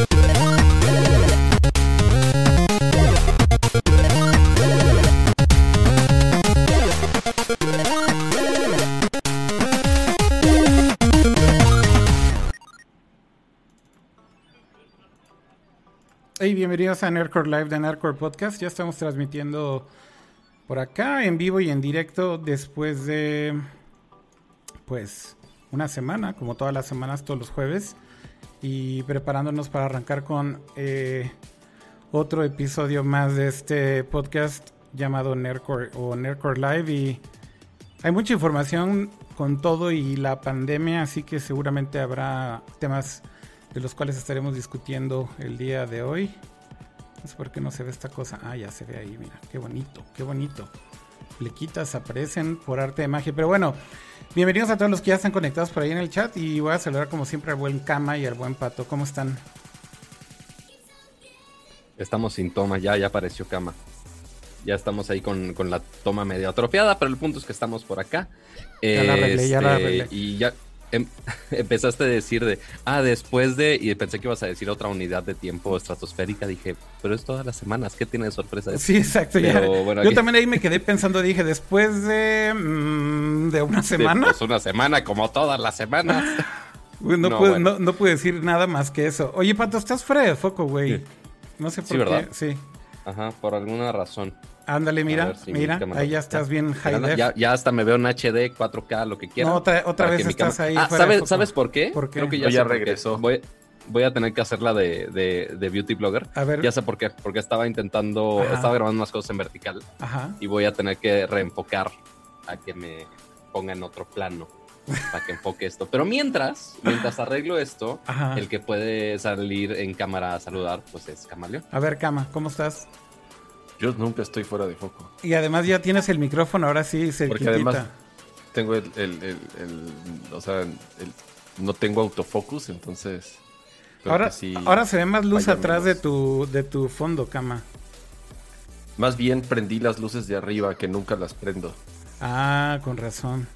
Hey, bienvenidos a Nerdcore Live de Nerdcore Podcast. Ya estamos transmitiendo por acá en vivo y en directo después de, pues, una semana, como todas las semanas, todos los jueves, y preparándonos para arrancar con eh, otro episodio más de este podcast llamado Nerdcore o Nerdcore Live. Y hay mucha información con todo y la pandemia, así que seguramente habrá temas de los cuales estaremos discutiendo el día de hoy. No sé por qué no se ve esta cosa. Ah, ya se ve ahí, mira, qué bonito, qué bonito. Flequitas aparecen por arte de magia. Pero bueno, bienvenidos a todos los que ya están conectados por ahí en el chat. Y voy a saludar como siempre al buen Kama y al buen Pato. ¿Cómo están? Estamos sin toma, ya, ya apareció Kama. Ya estamos ahí con, con la toma medio atrofiada, pero el punto es que estamos por acá. Ya la arreglé, ya la Este, arreglé. Y ya em- empezaste a decir de, ah, después de, y pensé que ibas a decir otra unidad de tiempo estratosférica. Dije, pero es todas las semanas, ¿qué tiene de sorpresa? eso? Sí, exacto. ya. Bueno, Yo aquí- también ahí me quedé pensando, dije, después de, mm, de una semana, Pues una semana, como todas las semanas. Uy, no, no, pude, bueno. no, no pude decir nada más que eso. Oye, Pato, estás fuera de foco, güey. Sí. No sé por Sí, qué. ¿verdad? Sí. Ajá, por alguna razón. Ándale, mira, si mira, ahí ya estás bien high Ya, def. ya, ya hasta me veo en HD, 4K, lo que quieras. No, otra- otra vez estás cámara- ahí Ah, ¿sabes. ¿sabes por qué? ¿Por qué? Creo que ya, ya por qué. regresó. Voy, voy a tener que hacerla de, de, de Beauty Blogger. A ver. Ya sé por qué. Porque estaba intentando, Ajá. estaba grabando unas cosas en vertical Ajá. y voy a tener que reenfocar a que me ponga en otro plano para que enfoque esto. Pero mientras, mientras arreglo esto, Ajá. el que puede salir en cámara a saludar, pues es Camaleón. A ver, Cama, ¿cómo estás? Yo nunca estoy fuera de foco. Y además ya tienes el micrófono, ahora sí, se Porque además tengo el, el- el- el- o sea, el- no tengo autofocus, entonces. Ahora, sí ahora se ve más luz atrás de tu, de tu fondo, Cama. Más bien prendí las luces de arriba que nunca las prendo. Ah, con razón.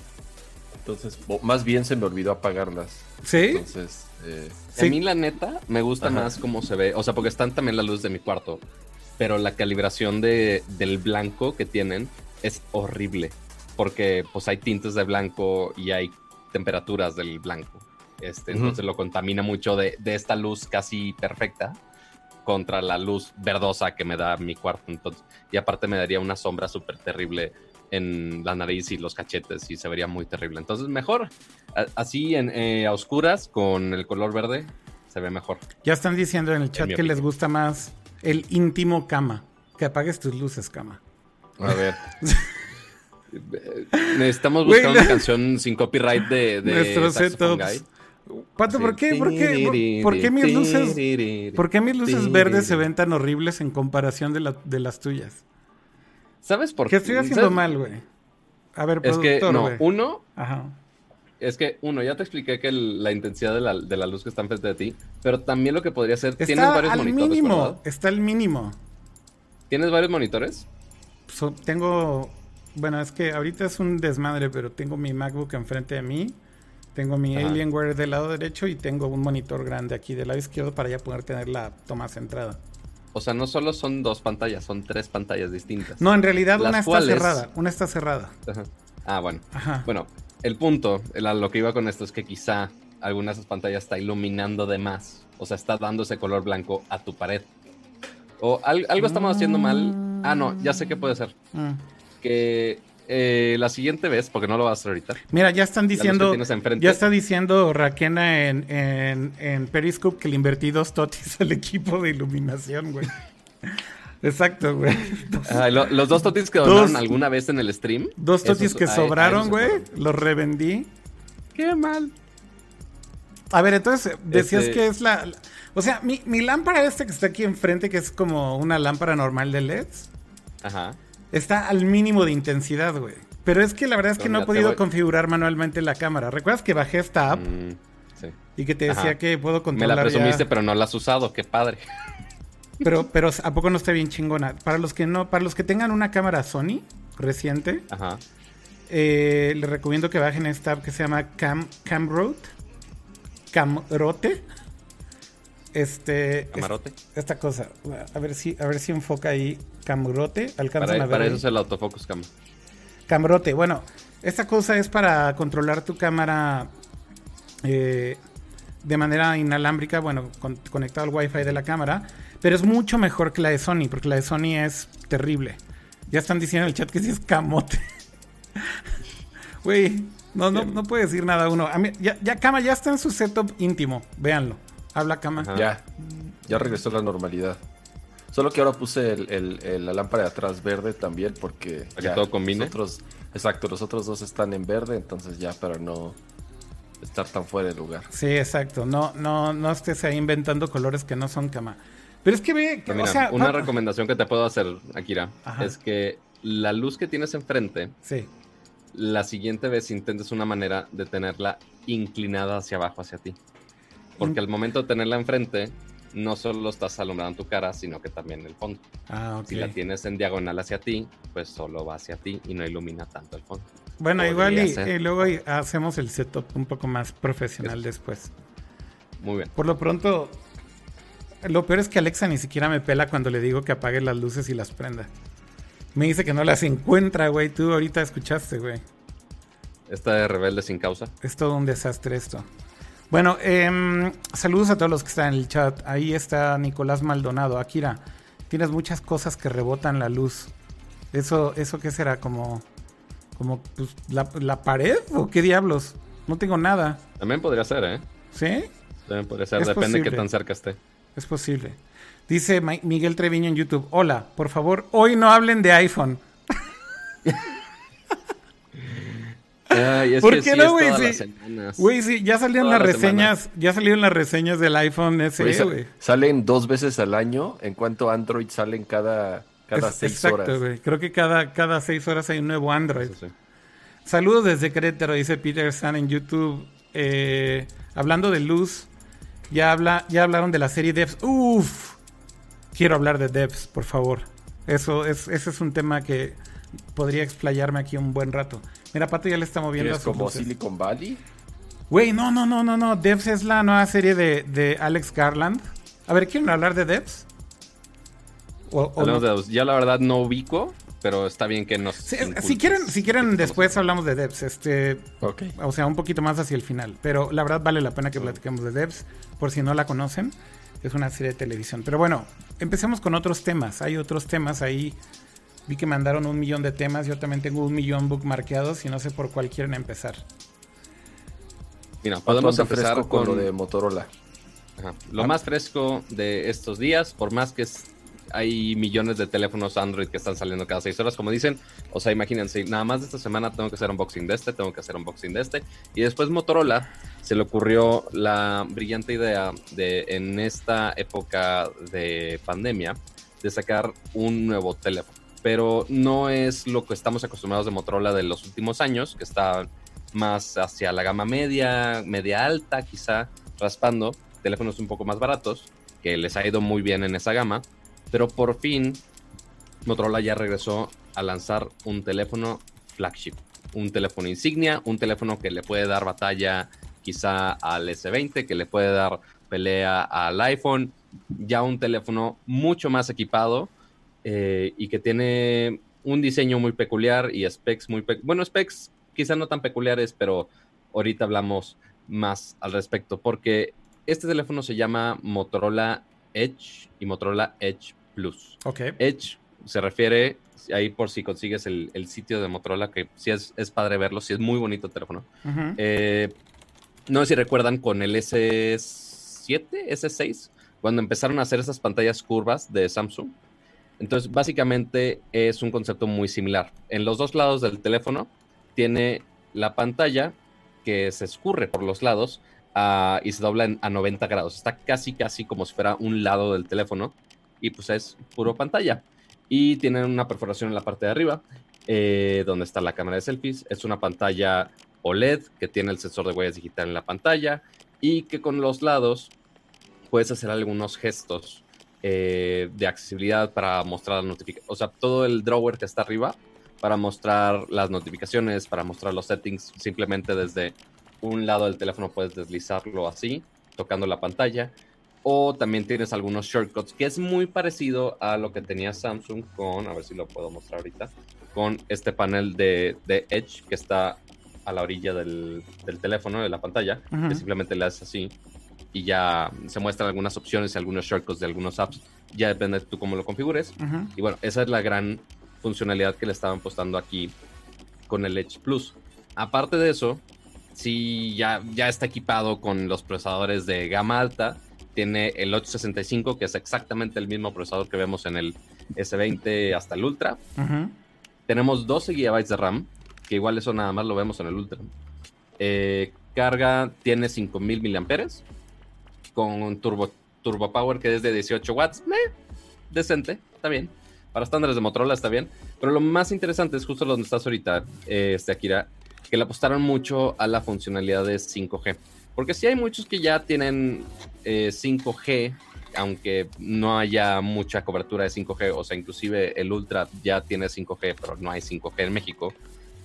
Entonces, o más bien se me olvidó apagarlas. ¿Sí? Entonces, eh, Sí. A mí, la neta, me gusta Ajá. más cómo se ve. O sea, porque están también la luz de mi cuarto. Pero la calibración de, del blanco que tienen es horrible. Porque pues hay tintes de blanco y hay temperaturas del blanco. Este, Ujú. Entonces lo contamina mucho de, de esta luz casi perfecta contra la luz verdosa que me da mi cuarto. Entonces, y aparte me daría una sombra súper terrible en la nariz y los cachetes y se vería muy terrible. Entonces mejor a- así en, eh, a oscuras con el color verde se ve mejor. Ya están diciendo en el chat que les gusta más el íntimo Cama. Que apagues tus luces, Cama. a ver. Necesitamos buscar una canción sin copyright de, de Nuestros setups. Pato, ¿por qué, por qué, por, qué mis luces, por qué mis luces verdes se ven tan horribles en comparación de, la- de las tuyas? ¿Sabes por ¿Qué estoy haciendo ¿sabes? mal, güey? A ver, Es que, productor, no, uno, Ajá. Es que, uno, ya te expliqué que el- la intensidad de la, de la luz que está enfrente de ti, pero también lo que podría ser, tienes Está varios al monitores, mínimo. ¿verdad? Está al mínimo. ¿Tienes varios monitores? So- tengo. Bueno, es que ahorita es un desmadre, pero tengo mi MacBook enfrente de mí. Tengo mi Ajá. Alienware del lado derecho y tengo un monitor grande aquí del lado izquierdo para ya poder tener la toma centrada. O sea, no solo son dos pantallas, son tres pantallas distintas. No, en realidad Las una está cerrada. Una está cerrada. Ajá. Ah, bueno. Ajá. Bueno, el punto, lo que iba con esto es que quizá alguna de esas pantallas está iluminando de más. O sea, está dando ese color blanco a tu pared. O al- algo estamos haciendo mal. Ah, no, ya sé qué puede ser. Mm. Que eh, la siguiente vez, porque no lo vas a hacer ahorita. Mira, ya están diciendo. Ya está diciendo Raquena en, en, en Periscope que le invertí dos totis al equipo de iluminación, güey. Exacto, güey. Ah, lo- los dos totis que Dos- donaron alguna vez en el stream. dos totis esos- que sobraron, güey. Los revendí. Qué mal. A ver, entonces decías Este- que es la, O sea, mi, mi lámpara esta que está aquí enfrente, que es como una lámpara normal de LEDs, Ajá. está al mínimo de intensidad, güey. Pero es que la verdad es que no he podido voy- configurar manualmente la cámara. ¿Recuerdas que bajé esta app Mm, sí. y que te decía Ajá. que puedo Me controlar la presumiste, ya- pero no la has usado. Qué padre. Pero, pero ¿a poco no está bien chingona? Para los que no, para los que tengan una cámara Sony reciente, Ajá. eh, les recomiendo que bajen esta app que se llama Cam, Camrote. Camrote. Este. Camarote. es- esta cosa. A ver si, a ver si enfoca ahí. Camarote. Alcanzan a Para, ver. para ahí? eso es el autofocus cam. Camarote. Bueno, esta cosa es para controlar tu cámara eh, de manera inalámbrica, bueno, con- conectado al wifi de la cámara, pero es mucho mejor que la de Sony, porque la de Sony es terrible. Ya están diciendo en el chat que sí es camote. Güey, no, no, no puede decir nada uno. A mí, ya, ya Cama ya está en su setup íntimo, véanlo. Habla Cama. Ajá. Ya, ya regresó la normalidad. Solo que ahora puse el, el- el- la lámpara de atrás verde también porque... Para que todo combine. los otros- exacto, los otros dos están en verde, entonces ya para no estar tan fuera de lugar. Sí, exacto. No, no, no estés ahí inventando colores que no son Cama. Pero es que ve, que, Pero mira, o sea, una recomendación que te puedo hacer, Akira, Ajá. es que la luz que tienes enfrente, Sí. la siguiente vez intentes una manera de tenerla inclinada hacia abajo, hacia ti. Porque Mm. al momento de tenerla enfrente, no solo estás alumbrando tu cara, sino que también el fondo. Ah. Si la tienes en diagonal hacia ti, pues solo va hacia ti y no ilumina tanto el fondo. Bueno, igual y, luego hacemos el setup un poco más profesional después. Muy bien. Por lo pronto, lo peor es que Alexa ni siquiera me pela cuando le digo que apague las luces y las prenda. Me dice que no las encuentra, güey. Tú ahorita escuchaste, güey. Esta de rebelde sin causa. Es todo un desastre esto. Bueno, em, saludos a todos los que están en el chat. Ahí está Nicolás Maldonado. Akira, tienes muchas cosas que rebotan la luz. ¿Eso, eso qué será? ¿Como, como pues, la, la pared o qué diablos? No tengo nada. También podría ser, ¿eh? ¿Sí? También podría ser, Es depende de qué tan cerca esté. Es posible. Dice Mi- Miguel Treviño en YouTube. Hola, por favor, hoy no hablen de iPhone. Ay, es ¿Por que qué sí no, es güey? Sí. Güey, sí, ya salieron Todas las las reseñas, ya salieron las reseñas del iPhone SE, Güey, sa- güey. salen dos veces al año, en cuanto Android salen cada, cada Es- seis Exacto, horas. güey. Creo que cada, cada seis horas hay un nuevo Android. Sí. Saludos desde Querétaro, dice Peter San en YouTube. Eh, hablando de luz, ya, habla, ya hablaron de la serie Devs. Uf, quiero hablar de Devs, por favor. Eso es, ese es un tema que podría explayarme aquí un buen rato. Mira, Pato ya le está moviendo ¿Es como luces. Silicon Valley? Güey, no, no, no, no, no. Devs es la nueva serie de, de Alex Garland. A ver, ¿quieren hablar de Devs? O- o no? de. Ya la verdad no ubico, pero está bien que nos. Sí, si quieren, si quieren Que después hablamos de Devs. Este, Ok. o sea, un poquito más hacia el final. Pero la verdad vale la pena que platiquemos de Devs, por si no la conocen. Es una serie de televisión. Pero bueno, empecemos con otros temas. Hay otros temas ahí. Vi que mandaron un millón de temas. Yo también tengo un millón bookmarkeados y no sé por cuál quieren empezar. Mira, podemos empezar fresco con lo de Motorola. Ajá. Lo más fresco de estos días, por más que es- hay millones de teléfonos Android que están saliendo cada seis horas, como dicen, o sea, imagínense, nada más de esta semana tengo que hacer unboxing de este, tengo que hacer unboxing de este, y después Motorola se le ocurrió la brillante idea de, en esta época de pandemia, de sacar un nuevo teléfono. Pero no es lo que estamos acostumbrados de Motorola de los últimos años, que está más hacia la gama media, media alta, quizá raspando, teléfonos un poco más baratos, que les ha ido muy bien en esa gama, pero por fin Motorola ya regresó a lanzar un teléfono flagship, un teléfono insignia, un teléfono que le puede dar batalla quizá al S20, que le puede dar pelea al iPhone, ya un teléfono mucho más equipado eh, y que tiene un diseño muy peculiar y specs muy... bueno, specs quizá no tan peculiares, pero ahorita hablamos más al respecto, porque este teléfono se llama Motorola Edge y Motorola Edge Plus. Edge se refiere, ahí por si consigues el, el sitio de Motorola, que sí es, es padre verlo, sí es muy bonito el teléfono. Eh, no sé si recuerdan con el S7, S6, cuando empezaron a hacer esas pantallas curvas de Samsung. Entonces, básicamente es un concepto muy similar. En los dos lados del teléfono tiene la pantalla que se escurre por los lados ah, y se dobla en- a 90 grados. Está casi, casi como si fuera un lado del teléfono y pues es puro pantalla. Y tiene una perforación en la parte de arriba, eh, donde está la cámara de selfies. Es una pantalla OLED que tiene el sensor de huellas digital en la pantalla y que con los lados puedes hacer algunos gestos eh, de accesibilidad para mostrar las notificaciones. O sea, todo el drawer que está arriba para mostrar las notificaciones, para mostrar los settings, simplemente desde un lado del teléfono puedes deslizarlo así, tocando la pantalla. O también tienes algunos shortcuts, que es muy parecido a lo que tenía Samsung con, a ver si lo puedo mostrar ahorita, con este panel de, de Edge que está a la orilla del, del teléfono, de la pantalla, que simplemente le haces así y ya se muestran algunas opciones y algunos shortcuts de algunos apps. Ya depende de tú cómo lo configures. Y bueno, esa es la gran funcionalidad que le estaban postando aquí con el Edge Plus. Aparte de eso, sí, ya, ya está equipado con los procesadores de gama alta. Tiene el 865, que es exactamente el mismo procesador que vemos en el S20 hasta el Ultra. Tenemos 12 GB de RAM, que igual eso nada más lo vemos en el Ultra. Eh, carga tiene 5000 mAh con un turbo, turbo power que es de 18 watts. Meh, decente, está bien. Para estándares de Motorola está bien. Pero lo más interesante es justo donde estás ahorita, eh, este Akira, que le apostaron mucho a la funcionalidad de 5G. Porque sí hay muchos que ya tienen eh, 5G, aunque no haya mucha cobertura de 5G, o sea, inclusive el Ultra ya tiene 5G, pero no hay 5G en México.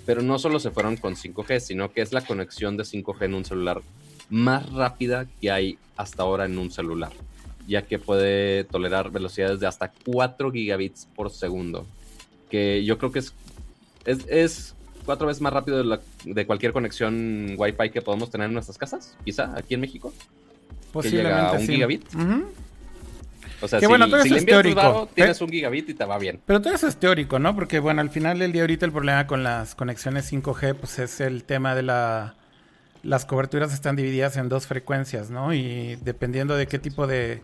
Pero no solo se fueron con 5G, sino que es la conexión de 5G en un celular más rápida que hay hasta ahora en un celular, ya que puede tolerar velocidades de hasta 4 gigabits por segundo, que yo creo que es, es cuatro veces más rápido de, la- de cualquier conexión Wi-Fi que podemos tener en nuestras casas, quizá aquí en México. Posiblemente llega a un sí. gigabit. O sea, Que si, bueno, todo si eso le es teórico. varo, tienes Eh. un gigabit y te va bien. Pero todo eso es teórico, ¿no? Porque, bueno, al final del día ahorita el problema con las conexiones 5G, pues es el tema de la... Las coberturas están divididas en dos frecuencias, ¿no? Y dependiendo de qué tipo de,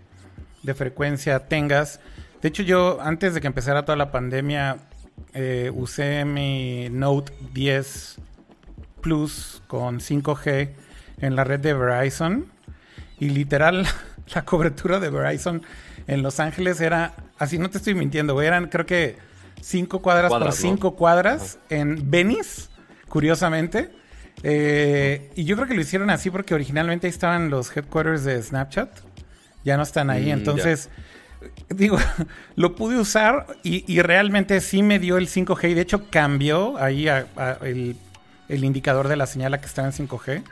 de frecuencia tengas. De hecho, yo antes de que empezara toda la pandemia, eh, usé mi Note 10 Plus con 5G en la red de Verizon. Y literal, la cobertura de Verizon en Los Ángeles era, así no te estoy mintiendo, eran creo que 5 cuadras, Cuadras, por ¿no? 5 cuadras en Venice, curiosamente. Eh, y yo creo que lo hicieron así porque originalmente ahí estaban los headquarters de Snapchat. Ya no están ahí, Mm, ya. Digo, lo pude usar y, y realmente sí me dio el 5G y de hecho cambió ahí a- a el, el indicador de la señal a que estaba en 5G.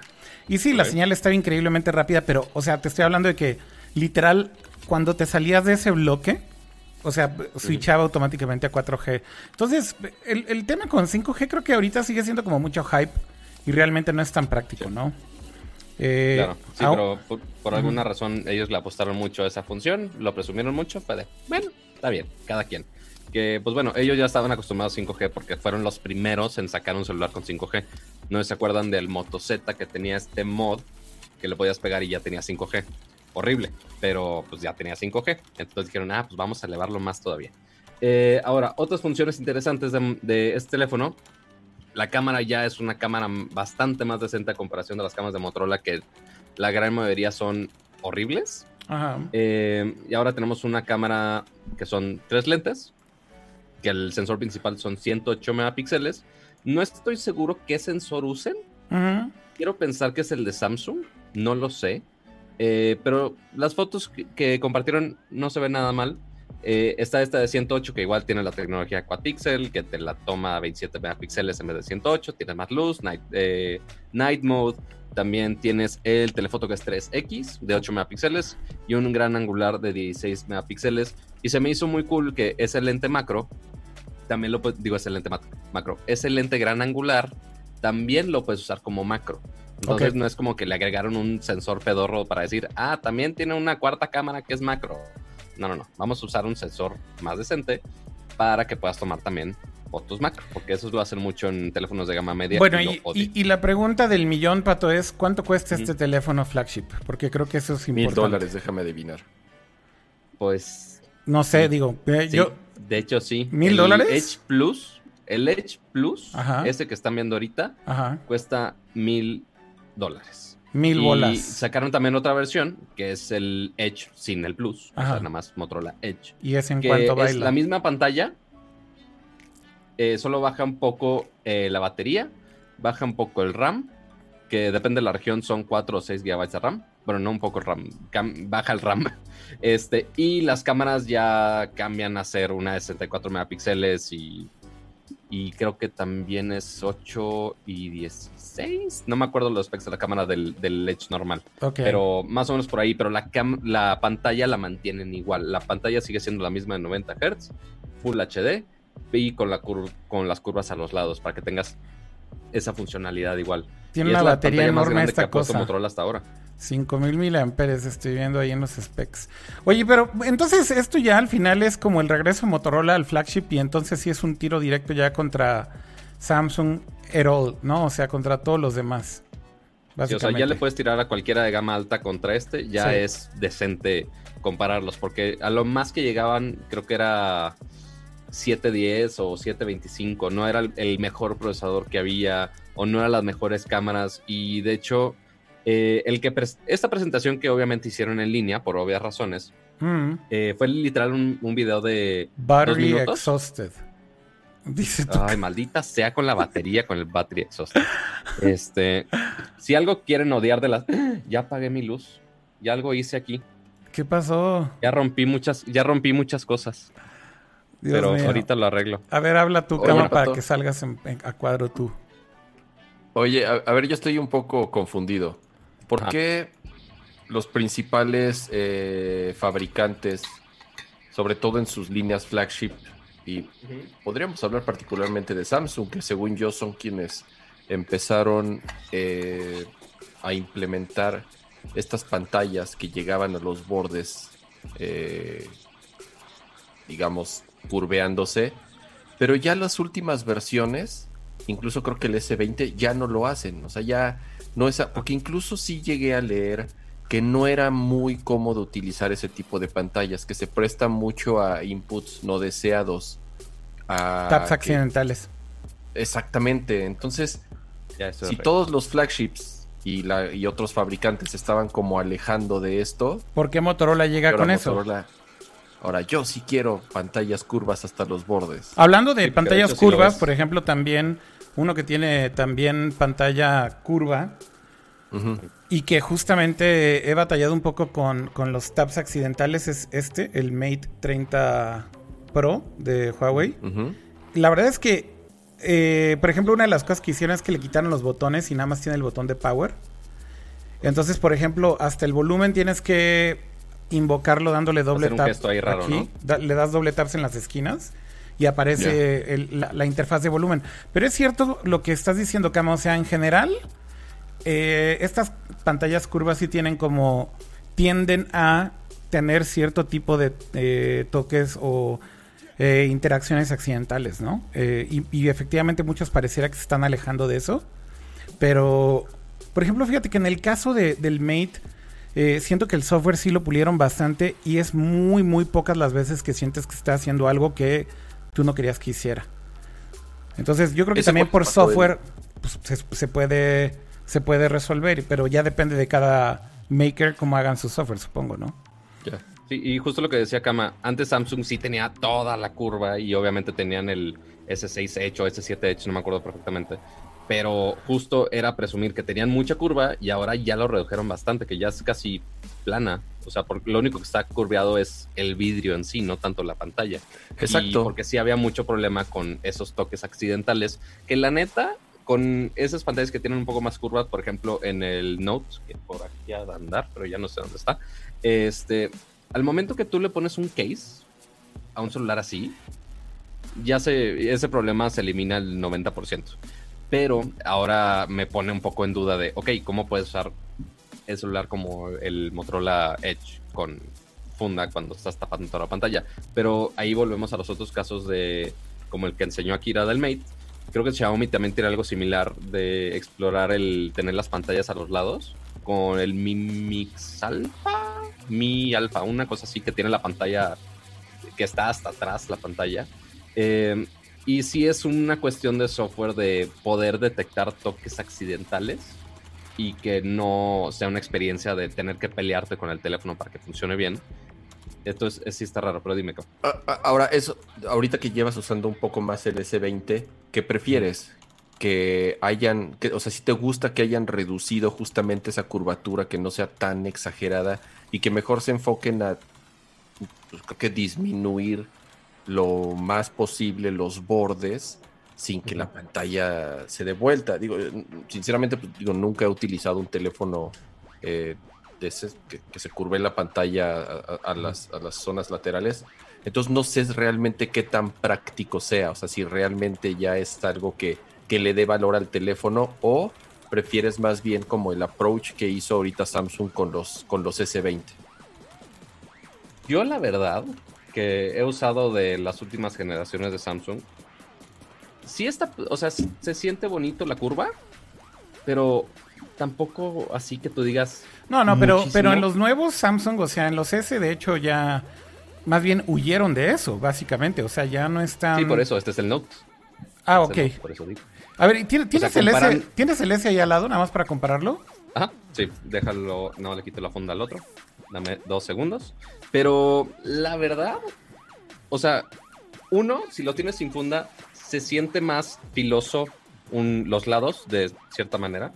Y sí, la señal estaba increíblemente rápida, pero, o sea, te estoy hablando de que literal, cuando te salías de ese bloque, o sea, switchaba automáticamente a 4G. Entonces, el, el tema con 5G creo que ahorita sigue siendo como mucho hype y realmente no es tan práctico, ¿no? Eh, Claro, sí, pero por, por alguna razón ellos le apostaron mucho a esa función, lo presumieron mucho, fue de, bueno, está bien, cada quien. Que, pues bueno, ellos ya estaban acostumbrados a 5G porque fueron los primeros en sacar un celular con 5G. No se acuerdan del Moto Z que tenía este mod que le podías pegar y ya tenía 5G. Horrible, pero pues ya tenía 5G. Entonces dijeron, ah, pues vamos a elevarlo más todavía. Eh, ahora, otras funciones interesantes de, de este teléfono. La cámara ya es una cámara bastante más decente a comparación de las cámaras de Motorola que la gran mayoría son horribles. Ajá. Eh, y ahora tenemos una cámara que son tres lentes, que el sensor principal son 108 megapíxeles. No estoy seguro qué sensor usen. Quiero pensar que es el de Samsung, no lo sé. Eh, pero las fotos que, que compartieron no se ven nada mal. Eh, está esta de 108 que igual tiene la tecnología Quad-Pixel, que te la toma a 27 megapíxeles en vez de 108, tiene más luz, night, eh, night mode. También tienes el telefoto que es 3X de 8 megapíxeles y un gran angular de 16 megapíxeles. Y se me hizo muy cool que ese lente macro, también lo puedes, digo, ese lente mac- macro, ese lente gran angular, también lo puedes usar como macro. Entonces no es como que le agregaron un sensor pedorro para decir, ah, también tiene una cuarta cámara que es macro. No, no, no. Vamos a usar un sensor más decente para que puedas tomar también fotos macro, porque eso lo hacen mucho en teléfonos de gama media. Bueno, y, y- y la pregunta del millón, Pato, es ¿cuánto cuesta este teléfono flagship? Porque creo que eso es Mil importante. dólares, déjame adivinar. Pues No sé, digo, eh, sí, yo... de hecho sí. ¿Mil dólares? Edge Plus, el Edge Plus, Ajá. ese que están viendo ahorita, Ajá, cuesta mil dólares. Mil y bolas. sacaron también otra versión, que es el Edge sin el Plus, o Ajá. sea, nada más Motorola Edge. ¿Y es en que cuanto es baila? la misma pantalla, eh, solo baja un poco eh, la batería, baja un poco el RAM, que depende de la región son 4 o 6 GB de RAM. Bueno, no un poco el RAM, cam- baja el RAM. Este, y las cámaras ya cambian a ser una de 64 megapíxeles y y creo que también es 8 y 16. No me acuerdo los specs de la cámara del, del Edge normal. Ok. Pero más o menos por ahí. Pero la, cam- la pantalla la mantienen igual. La pantalla sigue siendo la misma de 90 Hz, Full HD y con, la con las curvas a los lados para que tengas esa funcionalidad igual. Tiene Y es una la batería más grande que esta ha puesto cosa. Motorola hasta ahora. 5000 miliamperes estoy viendo ahí en los specs. Oye, pero entonces esto ya al final es como el regreso de Motorola al flagship y entonces sí es un tiro directo ya contra Samsung et al, ¿no? O sea, contra todos los demás. Sí, o sea, ya le puedes tirar a cualquiera de gama alta contra este, ya Sí. es decente compararlos, porque a lo más que llegaban, creo que era 710 o 725, no era el mejor procesador que había o no eran las mejores cámaras y de hecho eh, el que esta presentación que obviamente hicieron en línea por obvias razones Mm. eh, fue literal un, un video de dos Battery minutos. exhausted. Dice tu Ay, maldita sea con la batería, con el battery exhaust. Este, si algo quieren odiar de las, ya apagué mi luz, ya algo hice aquí, ¿Qué pasó? ya rompí muchas, ya rompí muchas cosas, Dios pero mío. ahorita lo arreglo. A ver, habla tu Oye, cama para que salgas en- en- a cuadro tú. Oye, a, a ver, yo estoy un poco confundido. ¿Por Ajá. qué los principales eh, fabricantes, sobre todo en sus líneas flagship, y podríamos hablar particularmente de Samsung, que según yo son quienes empezaron eh, a implementar estas pantallas que llegaban a los bordes, eh, digamos, curveándose, pero ya las últimas versiones, incluso creo que el S20 ya no lo hacen, o sea, ya no es, a- porque incluso sí llegué a leer que no era muy cómodo utilizar ese tipo de pantallas, que se presta mucho a inputs no deseados. a Taps que- accidentales. Exactamente, entonces Ya si todos los flagships y, la, y otros fabricantes estaban como alejando de esto, ¿Por qué Motorola llega con eso? Ahora yo sí quiero pantallas curvas hasta los bordes. Hablando de Sí, pantallas curvas, por ejemplo, también uno que tiene también pantalla curva y que justamente he batallado un poco con, con los taps accidentales es este, el Mate 30 Pro de Huawei. La verdad es que, eh, por ejemplo, una de las cosas que hicieron es que le quitaron los botones y nada más tiene el botón de power. Entonces, por ejemplo, hasta el volumen tienes que invocarlo dándole doble Hacer un tap. gesto ahí raro, aquí. ¿no? Da- le das doble taps en las esquinas y aparece el- la, la interfaz de volumen. Pero es cierto lo que estás diciendo, Cama. O sea, en general, eh, estas pantallas curvas sí tienen como. tienden a tener cierto tipo de eh, toques o eh, interacciones accidentales, ¿no? Y, y efectivamente muchos pareciera que se están alejando de eso. Pero, por ejemplo, fíjate que en el caso de- del Mate, eh, siento que el software sí lo pulieron bastante y es muy, muy pocas las veces que sientes que está haciendo algo que tú no querías que hiciera. Entonces, yo creo que también por software pues, se, se puede se puede resolver, pero ya depende de cada maker cómo hagan su software, supongo, ¿no? Ya. Sí, y justo lo que decía Kama, antes Samsung sí tenía toda la curva y obviamente tenían el S6 Edge o S7 Edge, no me acuerdo perfectamente. Pero justo era presumir que tenían mucha curva y ahora ya lo redujeron bastante, que ya es casi plana. O sea, porque lo único que está curveado es el vidrio en sí, no tanto la pantalla. Y Exacto. porque sí había mucho problema con esos toques accidentales, que la neta, con esas pantallas que tienen un poco más curvas, por ejemplo, en el Note, que por aquí ha de andar, pero ya no sé dónde está, este, al momento que tú le pones un case a un celular así, ya se, ese problema se elimina el 90%. Pero ahora me pone un poco en duda de, ok, ¿cómo puedes usar el celular como el Motorola Edge con funda cuando estás tapando toda la pantalla? Pero ahí volvemos a los otros casos de, como el que enseñó Akira del Mate. Creo que Xiaomi también tiene algo similar de explorar el tener las pantallas a los lados con el Mi Mix Alpha, Mi Alpha, una cosa así que tiene la pantalla que está hasta atrás la pantalla. Eh, y sí es una cuestión de software de poder detectar toques accidentales y que no sea una experiencia de tener que pelearte con el teléfono para que funcione bien. Esto es, sí está raro, pero dime. Cam. A- a- Ahora, eso, ahorita que llevas usando un poco más el S20, ¿qué prefieres? Que hayan, que, o sea, si te gusta que hayan reducido justamente esa curvatura, que no sea tan exagerada y que mejor se enfoquen a, pues, creo que disminuir lo más posible los bordes sin que la pantalla se dé vuelta. Digo, sinceramente, pues, digo, nunca he utilizado un teléfono eh, de ese, que, se curve la pantalla a, las, a, las, zonas laterales. Entonces no sé realmente qué tan práctico sea, o sea, si realmente ya es algo que, que le dé valor al teléfono o prefieres más bien como el approach que hizo ahorita Samsung con los, con los S20. Yo la verdad que he usado de las últimas generaciones de Samsung, sí está, o sea, se siente bonito la curva, pero tampoco así que tú digas. No, no, pero, pero en los nuevos Samsung, o sea, en los S, de hecho, ya más bien huyeron de eso, básicamente. O sea, ya no están. Sí, por eso, este es el Note. Ah, ok. por eso digo. A ver, ¿tienes, el S, ¿tienes el S ahí al lado, nada más para compararlo? Ajá, sí, déjalo. No, le quito la funda al otro. Dame dos segundos. Pero la verdad, o sea, uno, si lo tienes sin funda, se siente más filoso los lados de cierta manera.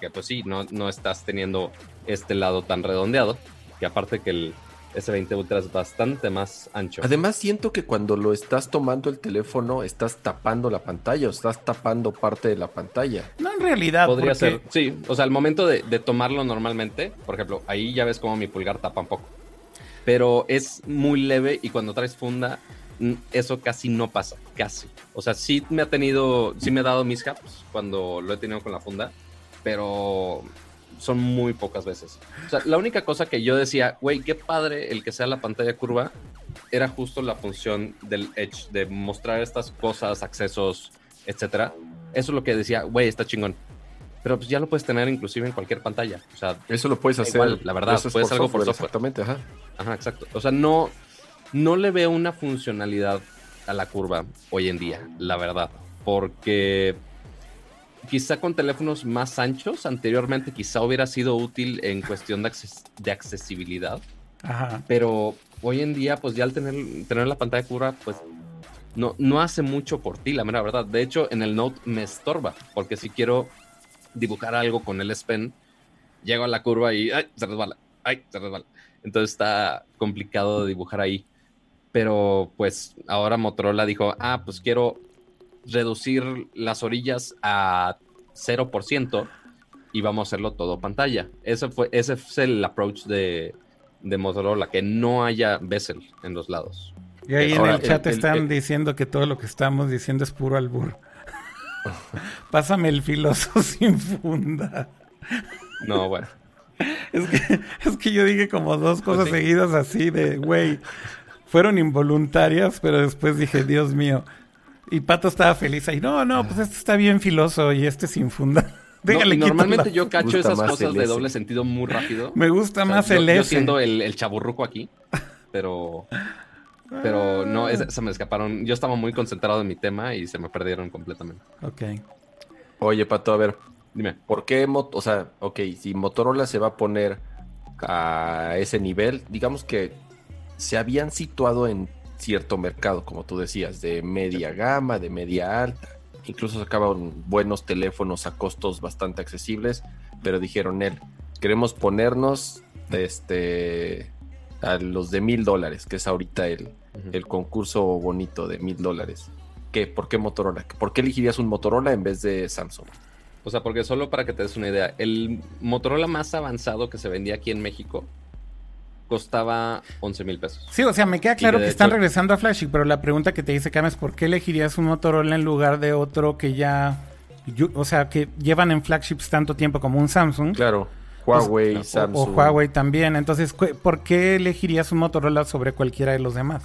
Que pues sí, no, no estás teniendo este lado tan redondeado. Y aparte que el S20 Ultra es bastante más ancho. Además, siento que cuando lo estás tomando el teléfono, estás tapando la pantalla o estás tapando parte de la pantalla. No, en realidad. Podría ser, sí. O sea, al momento de, de, tomarlo normalmente, por ejemplo, ahí ya ves como mi pulgar tapa un poco. Pero es muy leve y cuando traes funda, eso casi no pasa, casi. O sea, sí me ha tenido, sí me ha dado mis caps cuando lo he tenido con la funda, pero son muy pocas veces. O sea, la única cosa que yo decía, güey, qué padre el que sea la pantalla curva, era justo la función del Edge, de mostrar estas cosas, accesos, etcétera. Eso es lo que decía, güey, está chingón. Pero pues ya lo puedes tener inclusive en cualquier pantalla. O sea, eso lo puedes hacer. la verdad, puedes algo por software. Exactamente, ajá. Ajá, exacto. O sea, no, no le veo una funcionalidad a la curva hoy en día, la verdad. Porque quizá con teléfonos más anchos, anteriormente quizá hubiera sido útil en cuestión de, de accesibilidad. Ajá. Pero hoy en día, pues ya al tener, tener la pantalla curva, pues no, no hace mucho por ti, la mera verdad. De hecho, en el Note me estorba, porque si quiero dibujar algo con el S Pen, llego a la curva y ¡ay! se resbala, ¡ay! se resbala. Entonces está complicado dibujar ahí pero pues ahora Motorola dijo, ah, pues quiero reducir las orillas a 0% y vamos a hacerlo todo pantalla. Ese, fue, ese es el approach de, Motorola, que no haya bezel en los lados. Y ahí en el chat están diciendo que todo lo que estamos diciendo es puro albur. Pásame el filoso sin funda. No, bueno. Es que, es que yo dije como dos cosas pues seguidas así de, güey, fueron involuntarias, pero después dije, Dios mío. Y Pato estaba feliz ahí. No, no, pues este está bien filoso y este sin funda. normalmente yo cacho esas cosas de doble sentido muy rápido. Me gusta más el S. Yo siendo el, el chaburruco aquí, pero... Pero no, se me escaparon. Yo estaba muy concentrado en mi tema y se me perdieron completamente. Ok. Oye, Pato, a ver. Dime. ¿Por qué, o sea, ok, si Motorola se va a poner a ese nivel, digamos que se habían situado en cierto mercado, como tú decías, de media gama, de media alta. Incluso sacaban buenos teléfonos a costos bastante accesibles, pero dijeron él, queremos ponernos este, a los de mil dólares, que es ahorita el, el concurso bonito de mil dólares. ¿Qué? ¿Por qué Motorola? ¿Por qué elegirías un Motorola en vez de Samsung? O sea, porque solo para que te des una idea, el Motorola más avanzado que se vendía aquí en México costaba 11 mil pesos. Sí, o sea, me queda claro que están regresando a Flashing, pero la pregunta que te dice Cam es ¿por qué elegirías un Motorola en lugar de otro que ya, o sea, que llevan en flagships tanto tiempo como un Samsung? Claro, Huawei, Samsung. O, Huawei también. Entonces, ¿por qué elegirías un Motorola sobre cualquiera de los demás?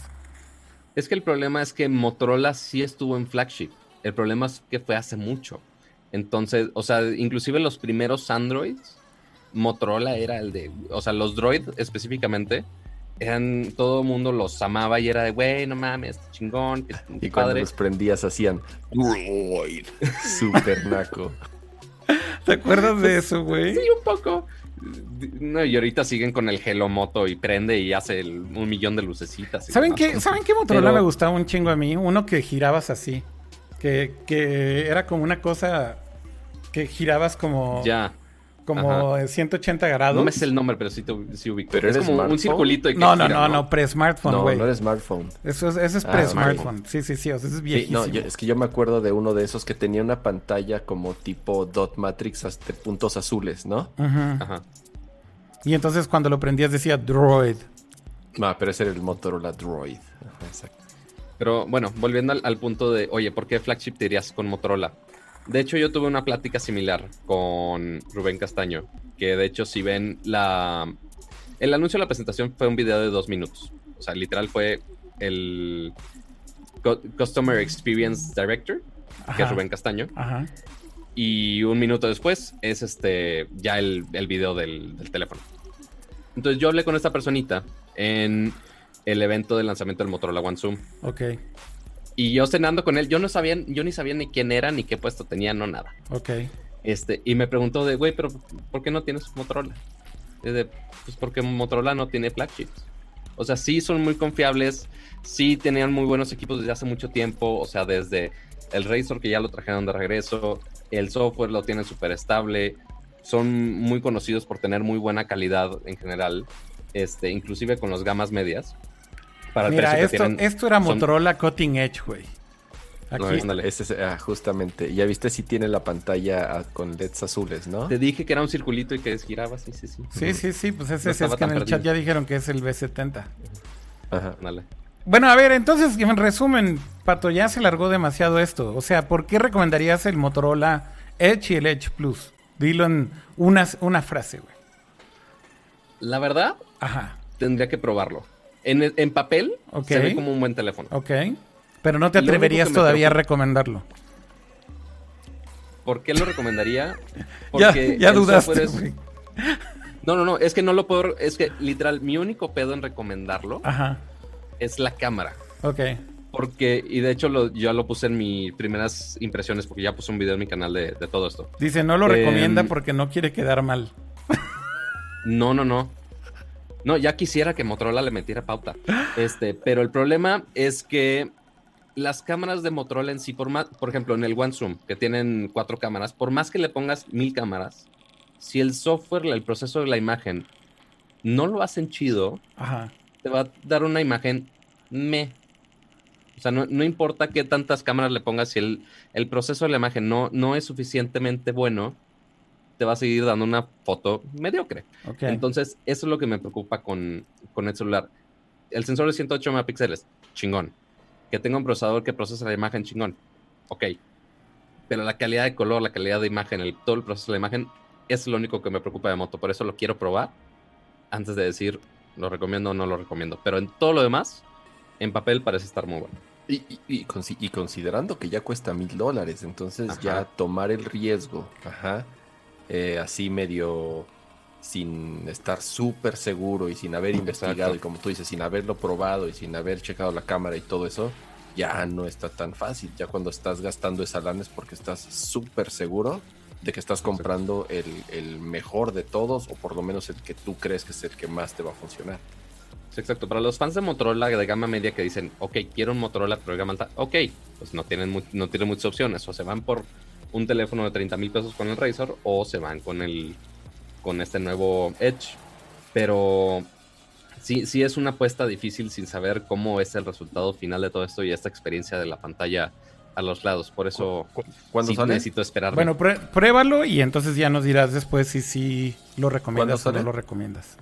Es que el problema es que Motorola sí estuvo en flagship. El problema es que fue hace mucho. Entonces, o sea, inclusive los primeros Androids Motorola era el de, o sea, los Droid específicamente, eran, todo el mundo los amaba y era de, güey, no mames, chingón. y cuando los prendías hacían, Droid, super naco. ¿Te acuerdas de eso, güey? Sí, un poco. No, y ahorita siguen con el Hello Moto y prende y hace un millón de lucecitas. ¿Saben qué, ¿Saben qué Motorola me gustaba un chingo a mí? Uno que girabas así. Que, que era como una cosa que girabas como. Ya como en 180 grados. No me sé el nombre, pero sí, sí ubico. Pero es eres como un circulito. que No, no, gira, no, no, pre-smartphone, No, güey. no eres smartphone. Eso es, ese es Ah, pre-smartphone. Sí, sí, sí, o sea, ese es Sí, viejísimo. no, yo- es que yo me acuerdo de uno de esos que tenía una pantalla como tipo dot matrix hasta puntos azules, ¿no? Ujú. Ajá. Y entonces cuando lo prendías decía Droid. Ah, pero ese era el Motorola Droid. Ajá, exacto. Pero bueno, volviendo al, al punto de, oye, ¿por qué flagship te irías con Motorola? De hecho, yo tuve una plática similar con Rubén Castaño, que de hecho, si ven la... El anuncio de la presentación fue un video de dos minutos. O sea, literal fue el Cu- Customer Experience Director, que es Rubén Castaño. Ajá. Y un minuto después es este ya el, el video del, del teléfono. Entonces yo hablé con esta personita en el evento de lanzamiento del Motorola One Zoom. Ok, Y yo cenando con él, yo no sabía, yo ni sabía ni quién era, ni qué puesto tenía, no nada. ok. Este, y me preguntó de, güey, pero ¿por qué no tienes Motorola? De, pues porque Motorola no tiene flagships. O sea, sí son muy confiables, sí tenían muy buenos equipos desde hace mucho tiempo, o sea, desde el Razor que ya lo trajeron de regreso, el software lo tienen súper estable, son muy conocidos por tener muy buena calidad en general, este, inclusive con las gamas medias. Para el Mira, precio que esto, tienen, esto era son- Motorola Cutting Edge, güey. No, Aquí, ándale. Ese es, ah, justamente. Ya viste si tiene la pantalla ah, con LEDs azules, ¿no? Te dije que era un circulito y que giraba, sí, sí, sí. sí, sí, sí, pues ese No es, estaba es que en el chat ya dijeron que es el B70. Ajá. Dale. Bueno, a ver, entonces, en resumen, Pato, ya se largó demasiado esto. O sea, ¿por qué recomendarías el Motorola Edge y el Edge Plus? Dilo en una, una frase, güey. La verdad, Ajá, tendría que probarlo. En, en papel, se ve como un buen teléfono. ok. Pero no te atreverías todavía a recomendarlo. ¿Por qué lo recomendaría? Ya, Porque ya el dudaste, es-. No, no, no, es que no lo puedo... Es que, literal, mi único pedo en recomendarlo Ajá, es la cámara. ok. Porque, y de hecho lo, ya lo puse en mis primeras impresiones, porque ya puse un video en mi canal de, de todo esto. Dice, no lo Em, recomienda porque no quiere quedar mal. No, no, no. No, ya quisiera que Motorola le metiera pauta. Este, pero el problema es que las cámaras de Motorola en sí, por más, por ejemplo, en el One Zoom, que tienen cuatro cámaras, por más que le pongas mil cámaras, si el software, el proceso de la imagen, no lo hacen chido, Ajá, te va a dar una imagen me. O sea, no, no importa qué tantas cámaras le pongas, si el, el proceso de la imagen no, no es suficientemente bueno, te va a seguir dando una foto mediocre. ok. Entonces, eso es lo que me preocupa con, con el celular. El sensor de 108 megapíxeles, chingón. Que tenga un procesador que procesa la imagen, chingón. Ok. Pero la calidad de color, la calidad de imagen, el, todo el proceso de la imagen, es lo único que me preocupa de moto. Por eso lo quiero probar antes de decir lo recomiendo o no lo recomiendo. Pero en todo lo demás, en papel parece estar muy bueno. Y, y- y considerando que ya cuesta mil dólares, entonces Ajá. ya tomar el riesgo, ajá, eh, así medio sin estar súper seguro y sin haber investigado, Exacto. y como tú dices, sin haberlo probado y sin haber checado la cámara y todo eso, ya no está tan fácil. Ya cuando estás gastando esa lana es porque estás súper seguro de que estás comprando el, el mejor de todos, o por lo menos el que tú crees que es el que más te va a funcionar. Sí, exacto. Para los fans de Motorola de gama media que dicen, ok, quiero un Motorola pero de gama alta, ok, pues no tienen, no tienen muchas opciones. O se van por un teléfono de 30 mil pesos con el Razor o se van con el con este nuevo Edge. Pero sí, sí es una apuesta difícil sin saber cómo es el resultado final de todo esto y esta experiencia de la pantalla a los lados. Por eso ¿Cu- ¿Cuándo sí sale? necesito esperar. Bueno, prue- pruébalo y entonces ya nos dirás después si sí lo recomiendas o ¿Cuándo no lo recomiendas.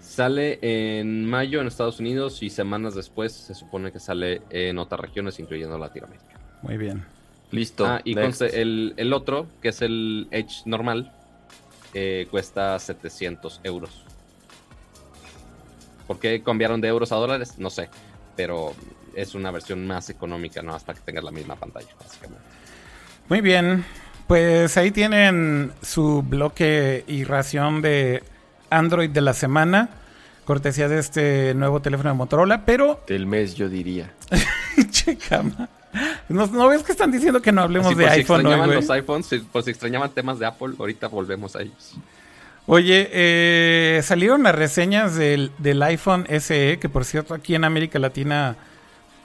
Sale en mayo en Estados Unidos y semanas después se supone que sale en otras regiones, incluyendo Latinoamérica. Muy bien. Listo. Ah, y conste, el, el otro, que es el Edge normal, eh, cuesta 700 euros. ¿Por qué cambiaron de euros a dólares? No sé, pero es una versión más económica, ¿no? Hasta que tengas la misma pantalla, básicamente. Muy bien. Pues ahí tienen su bloque y ración de Android de la semana. Cortesía de este nuevo teléfono de Motorola. Pero, Del mes, yo diría. che, cama. ¿No, no ves que están diciendo que no hablemos Así, de por si iPhone hoy, extrañaban los iPhones, si- por si extrañaban temas de Apple, ahorita volvemos a ellos. Oye, eh, salieron las reseñas del, del iPhone SE, que por cierto aquí en América Latina,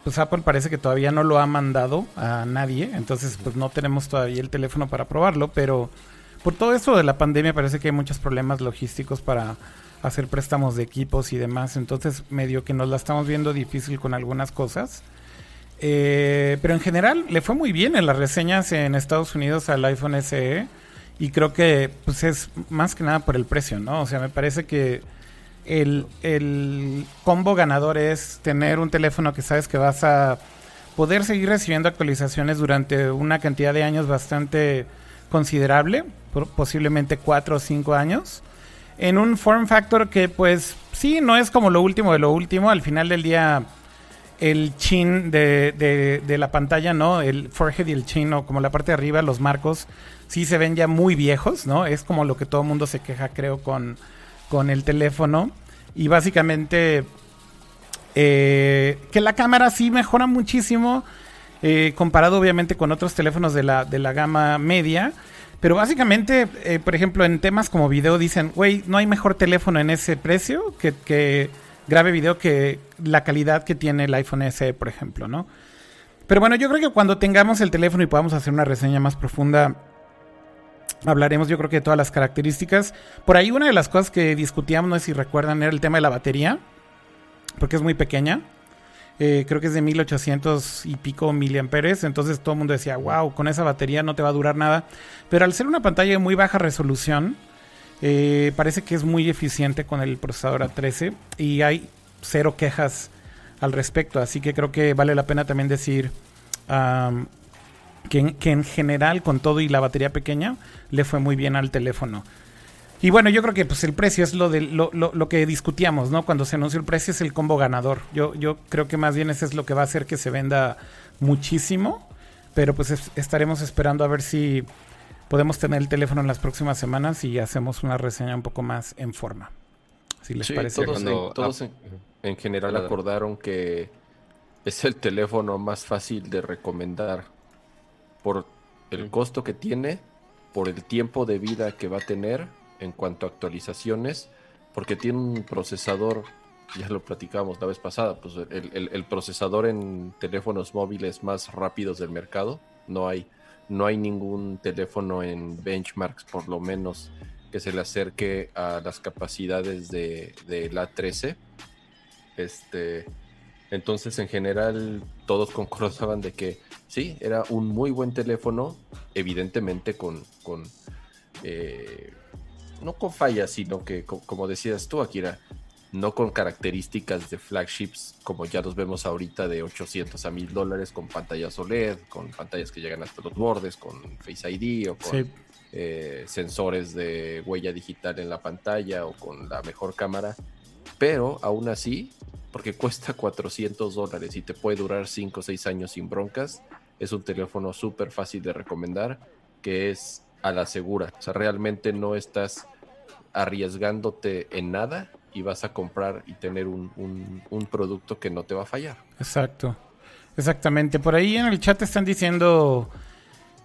pues Apple parece que todavía no lo ha mandado a nadie, entonces pues no tenemos todavía el teléfono para probarlo, pero por todo eso de la pandemia parece que hay muchos problemas logísticos para hacer préstamos de equipos y demás. Entonces, medio que nos la estamos viendo difícil con algunas cosas. Eh, pero en general le fue muy bien en las reseñas en Estados Unidos al iPhone SE. Y creo que pues es más que nada por el precio, ¿no? O sea, me parece que el, el combo ganador es tener un teléfono que sabes que vas a poder seguir recibiendo actualizaciones durante una cantidad de años bastante considerable, posiblemente cuatro o cinco años, en un form factor que pues sí, no es como lo último de lo último, al final del día el chin de, de, la pantalla, ¿no? El forehead y el chin, o como la parte de arriba, los marcos, sí se ven ya muy viejos, ¿no? Es como lo que todo el mundo se queja, creo, con, con el teléfono. Y básicamente, eh, que la cámara sí mejora muchísimo, eh, comparado obviamente con otros teléfonos de la, de la gama media. Pero básicamente, eh, por ejemplo, en temas como video dicen, güey, no hay mejor teléfono en ese precio que, que grabe video que la calidad que tiene el iPhone SE, por ejemplo, ¿no? Pero bueno, yo creo que cuando tengamos el teléfono y podamos hacer una reseña más profunda, hablaremos yo creo que de todas las características. Por ahí una de las cosas que discutíamos, no sé si recuerdan, era el tema de la batería, porque es muy pequeña. Eh, creo que es de 1800 y pico miliamperes. Entonces todo el mundo decía, wow, con esa batería no te va a durar nada. Pero al ser una pantalla de muy baja resolución, eh, parece que es muy eficiente con el procesador A13 y hay cero quejas al respecto. Así que creo que vale la pena también decir que, en, general, con todo y la batería pequeña, le fue muy bien al teléfono. Y bueno, yo creo que pues el precio es lo, de, lo, lo, que discutíamos, ¿no? Cuando se anunció el precio es el combo ganador. Yo, yo creo que más bien ese es lo que va a hacer que se venda muchísimo. Pero pues estaremos esperando a ver si podemos tener el teléfono en las próximas semanas y hacemos una reseña un poco más en forma. Si les parece. Todos, en, general acordaron que es el teléfono más fácil de recomendar por el costo que tiene, por el tiempo de vida que va a tener en cuanto a actualizaciones, porque tiene un procesador, ya lo platicamos la vez pasada, pues el procesador en teléfonos móviles más rápidos del mercado, no hay no hay ningún teléfono en benchmarks, por lo menos, que se le acerque a las capacidades de, la 13. Este, entonces, en general, todos concordaban de que sí, era un muy buen teléfono, evidentemente con, con eh, no con fallas, sino que, como decías tú, Akira, no con características de flagships como ya los vemos ahorita de 800 a 1000 dólares con pantallas OLED, con pantallas que llegan hasta los bordes, con Face ID o con eh, sensores de huella digital en la pantalla o con la mejor cámara. Pero aún así, porque cuesta 400 dólares y te puede durar 5 o 6 años sin broncas, es un teléfono súper fácil de recomendar que es a la segura. O sea, realmente no estás arriesgándote en nada y vas a comprar y tener un, un, producto que no te va a fallar. Exacto, exactamente. Por ahí en el chat están diciendo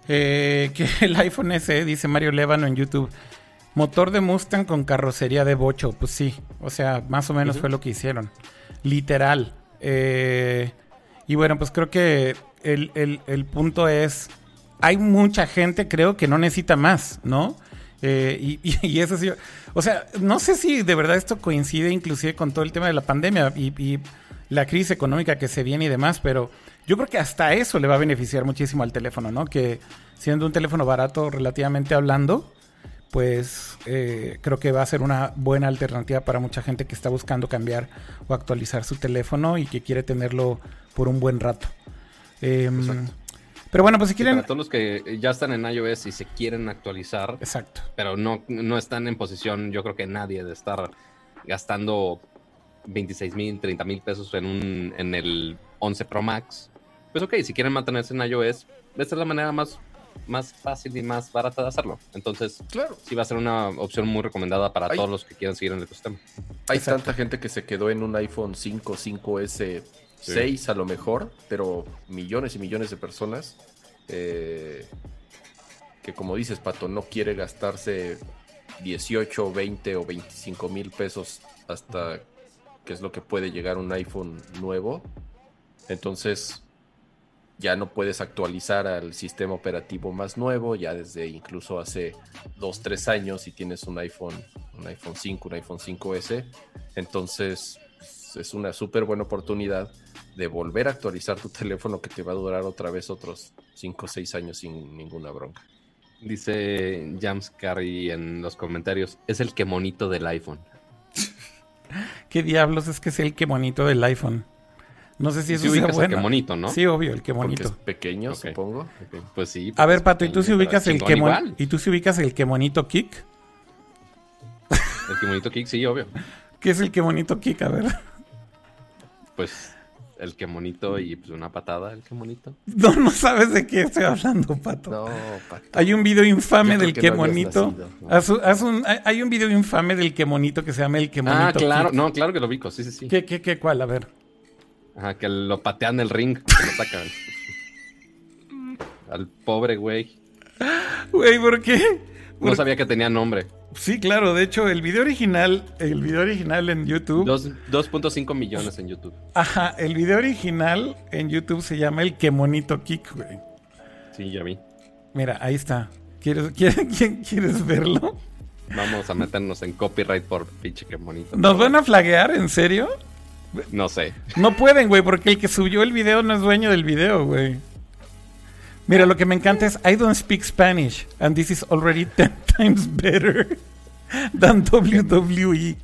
eh, que el iPhone SE, dice Mario Levano en YouTube, motor de Mustang con carrocería de bocho. Pues sí, o sea, más o menos fue lo que hicieron. Literal. Eh, y bueno, pues creo que el, el, el punto es, hay mucha gente, creo, que no necesita más, ¿no? Eh, y, eso sí, o sea, no sé si de verdad esto coincide inclusive con todo el tema de la pandemia y, la crisis económica que se viene y demás, pero yo creo que hasta eso le va a beneficiar muchísimo al teléfono, ¿no? Que siendo un teléfono barato relativamente hablando, pues eh, creo que va a ser una buena alternativa para mucha gente que está buscando cambiar o actualizar su teléfono y que quiere tenerlo por un buen rato. Em, pero bueno, pues si quieren. para todos los que ya están en iOS y se quieren actualizar. Exacto. Pero no, no están en posición, yo creo que nadie, de estar gastando 26 mil, 30 mil pesos en, un, en el 11 Pro Max. Pues ok, si quieren mantenerse en iOS, esta es la manera más, más fácil y más barata de hacerlo. Entonces, claro. sí va a ser una opción muy recomendada para todos los que quieran seguir en el ecosistema. Hay tanta gente que se quedó en un iPhone 5, 5S seis a lo mejor, pero millones y millones de personas eh, que como dices, Pato, no quiere gastarse 18, 20 o 25 mil pesos hasta que es lo que puede llegar un iPhone nuevo. Entonces, ya no puedes actualizar al sistema operativo más nuevo, ya desde incluso hace 2, 3 años y tienes un iPhone, un iPhone 5, un iPhone 5S. Entonces pues, es una súper buena oportunidad de volver a actualizar tu teléfono que te va a durar otra vez otros 5 o 6 años sin ninguna bronca. Dice James Carey en los comentarios, es el que monito del iPhone. ¿Qué diablos es que es el que monito del iPhone? No sé si eso Sí sea ubicas el bueno. que monito, ¿no? Sí, obvio, el que Porque monito. es pequeño, supongo. Pues sí. A ver, Pato, ¿y tú si ubicas el que mon-. ¿Y tú si ubicas el que monito kick? El que monito kick, sí, obvio. ¿Qué es el que monito kick? A ver. Pues el que monito y pues una patada, el que monito. No, no sabes de qué estoy hablando, Pato. No, Pato. Hay un video infame del que que no habías monito. nacido, ¿no? Haz un- haz un- hay- un video infame del que monito que se llama el que monito. Ah, claro, no, claro que lo ubico, sí, sí, sí. ¿Qué, qué, qué, cuál? A ver. Ajá, que lo patean el ring, que lo sacan. Al pobre güey. Güey, ¿por qué? No sabía que tenía nombre. Sí, claro, de hecho, el video original, el video original en YouTube. Dos- 2.5 millones en YouTube. Ajá, el video original en YouTube se llama el que monito kick, güey. Sí, ya vi. Mira, ahí está. ¿Quieres, quién- ¿quieres verlo? Vamos a meternos en copyright por pinche que monito. ¿Nos van a flaguear? ¿En serio? No sé. No pueden, güey, porque el que subió el video no es dueño del video, güey. Mira, lo que me encanta es I don't speak Spanish and this is already 10 times better than WWE.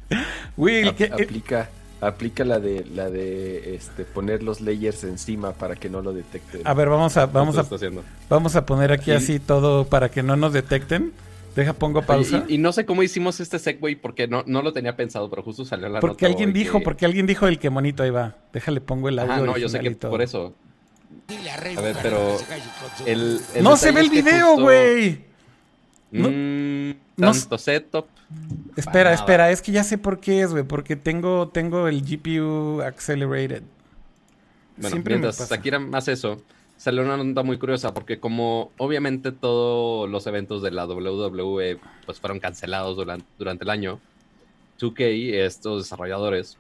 Que, el- aplica, aplica la de la de este poner los layers encima para que no lo detecte. a ver, vamos a vamos ¿Qué a vamos a poner aquí Y- así todo para que no nos detecten. Deja pongo pausa. Y, y no sé cómo hicimos este segue porque no, no lo tenía pensado, pero justo salió la porque nota alguien dijo, que- porque alguien dijo el que monito ahí va. Déjale pongo el audio Ajá, no, yo sé que por eso. A ver, pero el, el No se ve el video, güey. No- Mm, no tanto setup. Espera, nada. espera, es que ya sé por qué es, güey, porque tengo tengo el GPU accelerated. Bueno, Siempre mientras. Akira hace eso, salió una nota muy curiosa porque como obviamente todos los eventos de la WWE pues fueron cancelados durante, durante el año, 2K, estos desarrolladores,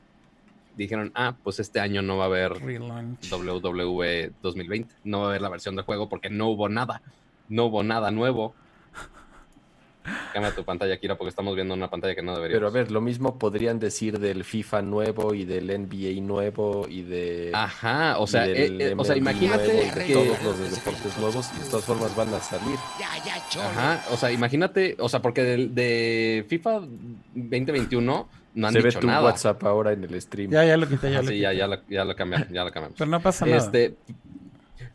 dijeron, ah, pues este año no va a haber Relaunch. WWE 2020, no va a haber la versión del juego porque no hubo nada, no hubo nada nuevo. Cambia tu pantalla, Akira, porque estamos viendo una pantalla que no debería. Pero a ver, lo mismo podrían decir del FIFA nuevo y del NBA nuevo y de Ajá, o sea, eh, eh, o sea, imagínate nuevo que... todos los de deportes nuevos y de todas formas van a salir. Ya, ya, chole. Ajá, o sea, imagínate, o sea, porque de, de FIFA 2021 no han Se ve dicho tu nada. WhatsApp ahora en el stream. Ya, ya lo quité, ya Ah, lo sí, quité. ya, ya, lo, ya lo cambiaron, ya lo cambiamos. Pero no pasa nada. Este,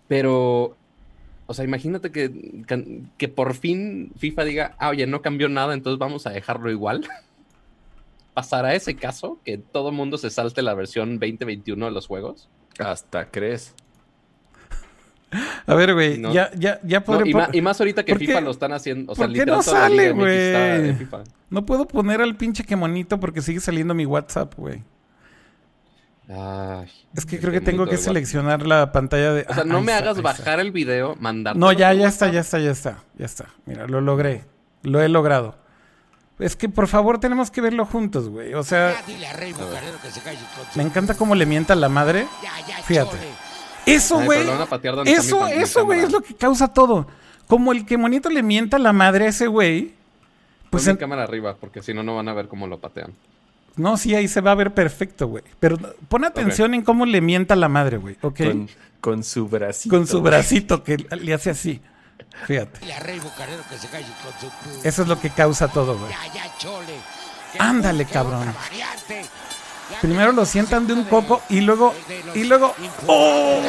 pero, o sea, imagínate que, que, que por fin FIFA diga, ah, oye, no cambió nada, entonces vamos a dejarlo igual. ¿Pasará ese caso? Que todo el mundo se salte la versión 2021 de los juegos. Hasta crees. A ver, güey, No. ya, ya, ya No, podré y, po- ma- y más ahorita que ¿Por FIFA qué- lo están haciendo. O sea, por qué literal, no sale, güey? No puedo poner al pinche que monito porque sigue saliendo mi WhatsApp, güey. Ay, Es que creo que tengo que seleccionar la pantalla de. O sea, Ah, no ahí me está, hagas bajar el video, mandar. No, ya, ya está, ya está, ya está, ya está. Mira, lo logré. Lo he logrado. Es que por favor tenemos que verlo juntos, güey. O sea, Ya, dile a Rey Bucanero que se calle con su- me encanta cómo le mienta la madre. Ya, ya, Fíjate. chole. Eso, güey. a Eso, eso, güey, es lo que causa todo. Como el que monito le mienta la madre a ese güey. Pues Pues en cámara arriba, porque si no, no van a ver cómo lo patean. no, sí, ahí se va a ver perfecto, güey. Pero pon atención en cómo le mienta la madre, güey. ¿Ok? Con, Con, con su bracito. su bracito que le hace así. Fíjate. A que se calle con su... Eso es lo que causa todo, güey. Ya, ya, chole. Que Ándale, cabrón. Primero lo sientan de un coco y luego. Y luego. ¡Oh!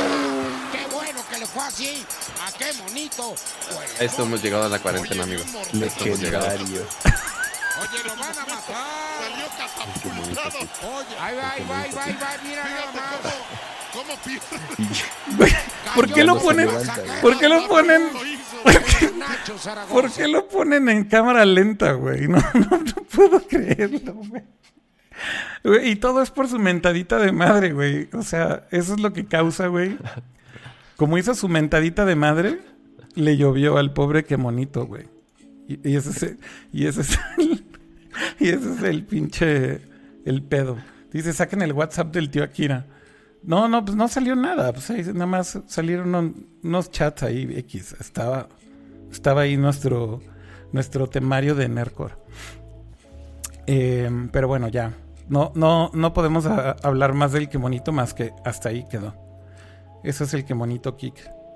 Qué bueno que le fue así. A qué bonito. Esto hemos llegado a la cuarentena, amigos. A esto hemos llegado. Legendario. Oye, lo van a matar. Oye, ahí va, ahí va, ahí va, ahí va. Mira nada más. Güey, ¿Por qué lo ponen? ¿Por qué lo ponen? ¿Por qué lo ponen en cámara lenta, güey? No, no, no puedo creerlo, güey. Y todo es por su mentadita de madre, güey. O sea, eso es lo que causa, güey. Como hizo su mentadita de madre, le llovió al pobre que monito, güey. Y, ese es el, y ese es y ese es el pinche el pedo. Dice, saquen el WhatsApp del tío Akira. No, no, pues no salió nada. Pues nada más salieron un- unos chats ahí X. Estaba, estaba ahí nuestro, nuestro temario de Nercor. Eh, pero bueno, ya. No, no, no podemos a- hablar más del que monito más que hasta ahí quedó. Eso es el que monito kick.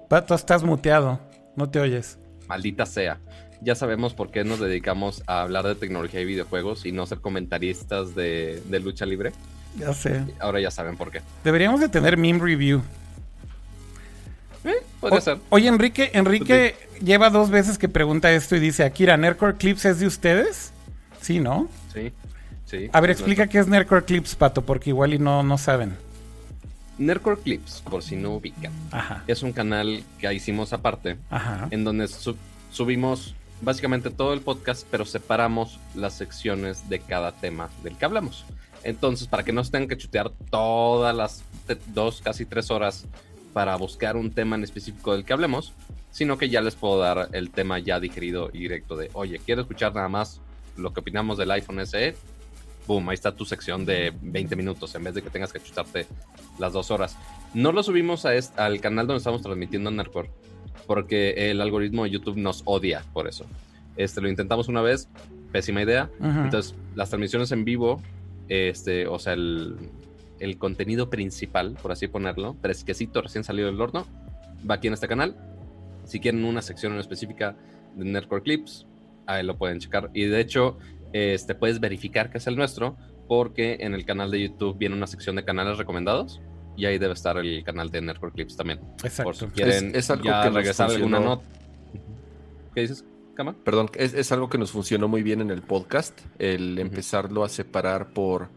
Pato, estás muteado. No te oyes. Maldita sea. Ya sabemos por qué nos dedicamos a hablar de tecnología y videojuegos y no ser comentaristas de, de lucha libre. Ya sé. Ahora ya saben por qué. Deberíamos de tener meme review. Podría O- ser. Oye, Enrique, Enrique lleva dos veces que pregunta esto y dice, Akira, ¿Nercore Clips es de ustedes? Sí, ¿no? Sí. Sí. A ver, explica qué es Nercore Clips, Pato, porque igual y no, no saben. Nerdcore Clips, por si no ubican. Ajá, Es un canal que hicimos aparte ajá. en donde sub- subimos básicamente todo el podcast, pero separamos las secciones de cada tema del que hablamos. Entonces, para que no se tengan que chutear todas las dos, casi tres horas para buscar un tema en específico del que hablemos, sino que ya les puedo dar el tema ya digerido y directo de, oye, quiero escuchar nada más lo que opinamos del iPhone SE. Boom, ahí está tu sección de 20 minutos en vez de que tengas que chutarte las dos horas. No lo subimos a est- al canal donde estamos transmitiendo en Narcor, porque el algoritmo de YouTube nos odia por eso. Este, lo intentamos una vez, pésima idea. Entonces, las transmisiones en vivo, este, o sea, el, el contenido principal, por así ponerlo, fresquecito, recién salido del horno, va aquí en este canal. Si quieren una sección en específica de Nerdcore Clips, ahí lo pueden checar. Y de hecho, este, puedes verificar que es el nuestro, porque en el canal de YouTube viene una sección de canales recomendados. Y ahí debe estar el canal de Nerdcore Clips también. Por si Exacto. quieren Es- es algo ya que nos regresar a alguna funcionó. nota. ¿Qué dices, Cama? Perdón, es, es algo que nos funcionó muy bien en el podcast, el empezarlo a separar por,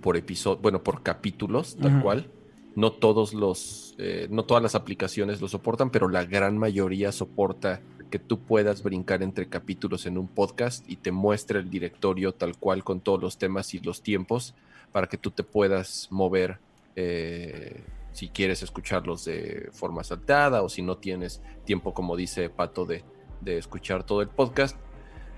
por episodio, bueno, por capítulos, tal Ujú. cual. No todos los, eh, no todas las aplicaciones lo soportan, pero la gran mayoría soporta que tú puedas brincar entre capítulos en un podcast y te muestra el directorio tal cual con todos los temas y los tiempos para que tú te puedas mover eh, si quieres escucharlos de forma saltada o si no tienes tiempo, como dice Pato, de, de escuchar todo el podcast.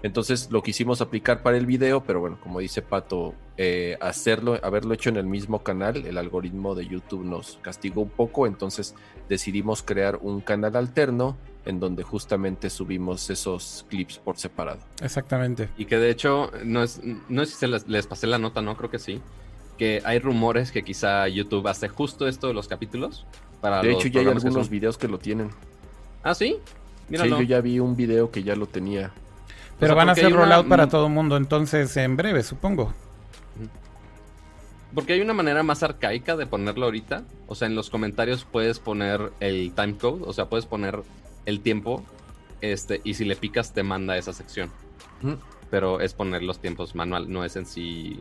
Entonces lo quisimos aplicar para el video, pero bueno, como dice Pato, eh, hacerlo, haberlo hecho en el mismo canal, el algoritmo de YouTube nos castigó un poco, entonces decidimos crear un canal alterno en donde justamente subimos esos clips por separado. Exactamente. Y que de hecho, no es, no sé si se les, les pasé la nota, no creo que sí. Que hay rumores que quizá YouTube hace justo esto de los capítulos. Para De los hecho, ya hay que algunos son- videos que lo tienen. Ah, sí. Sí, Míralo. yo ya vi un video que ya lo tenía. Pero sea, van a hacer hay una- rollout para todo el mundo, entonces en breve, supongo. Porque hay una manera más arcaica de ponerlo ahorita. O sea, en los comentarios puedes poner el timecode. O sea, puedes poner el tiempo. Este, y si le picas, te manda esa sección. Pero es poner los tiempos manual. No es en sí.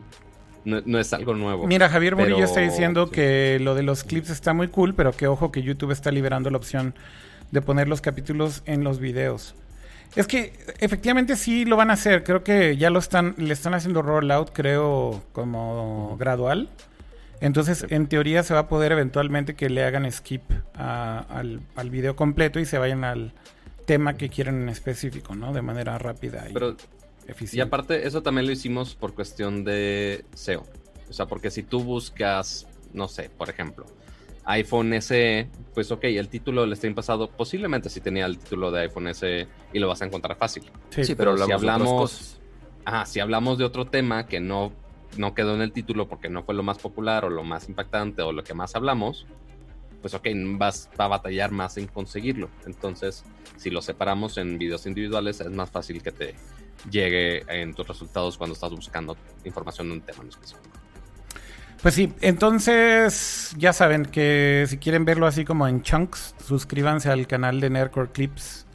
No, no es algo nuevo. Mira, Javier Murillo Pero- está diciendo sí. que lo de los clips está muy cool, pero que ojo que YouTube está liberando la opción de poner los capítulos en los videos. Es que efectivamente sí lo van a hacer. Creo que ya lo están, le están haciendo rollout, creo, como gradual. Entonces, en teoría se va a poder eventualmente que le hagan skip a- al, al video completo y se vayan al tema que quieren en específico, ¿no? De manera rápida y Pero Y eficiente. aparte, eso también lo hicimos por cuestión de SEO. O sea, porque si tú buscas, no sé, por ejemplo, iPhone SE, pues ok, el título le está pasado, posiblemente si tenía el título de iPhone SE y lo vas a encontrar fácil. Sí, pero si de otras hablamos-. Ah, si hablamos de otro tema que no, no quedó en el título porque no fue lo más popular o lo más impactante o lo que más hablamos, pues ok, vas va a batallar más en conseguirlo. Entonces, si lo separamos en videos individuales, es más fácil que te llegue en tus resultados cuando estás buscando información de un tema en específico. Pues sí, entonces ya saben que si quieren verlo así como en chunks, suscríbanse al canal de Nerdcore Clips.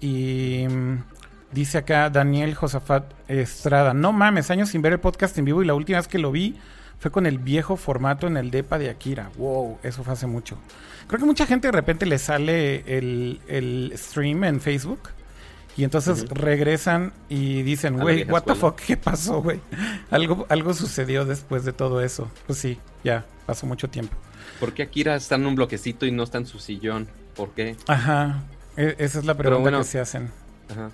Y mm, dice acá Daniel Josafat Estrada, no mames, años sin ver el podcast en vivo y la última vez que lo vi fue con el viejo formato en el DEPA de Akira. Wow, eso fue hace mucho. Creo que mucha gente de repente le sale el, el stream en Facebook. Y entonces regresan y dicen, güey, what the fuck, ¿qué pasó, güey? Algo, algo sucedió después de todo eso. Pues sí, ya, pasó mucho tiempo. ¿Por qué Akira está en un bloquecito y no está en su sillón? ¿Por qué? Ajá, e- esa es la pregunta bueno. que se hacen. Ajá.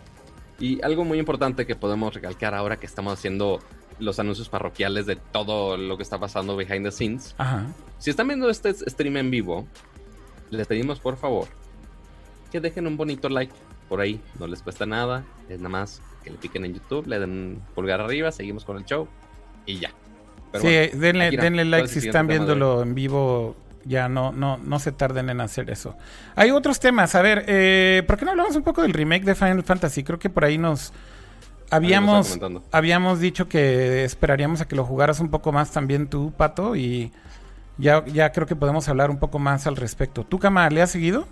Y algo muy importante que podemos recalcar ahora que estamos haciendo los anuncios parroquiales de todo lo que está pasando behind the scenes. Ajá. Si están viendo este stream en vivo, les pedimos por favor que dejen un bonito like por ahí. No les cuesta nada. Es nada más que le piquen en YouTube, le den pulgar arriba, seguimos con el show y ya. Pero sí, bueno, denle, denle ¿cuál like si están de viéndolo en vivo. Ya no, no, no se tarden en hacer eso. Hay otros temas. A ver, eh, ¿por qué no hablamos un poco del remake de Final Fantasy? Creo que por ahí nos habíamos, habíamos dicho que esperaríamos a que lo jugaras un poco más también tú, Pato, y ya, ya creo que podemos hablar un poco más al respecto. ¿Tú, Cama, le has seguido?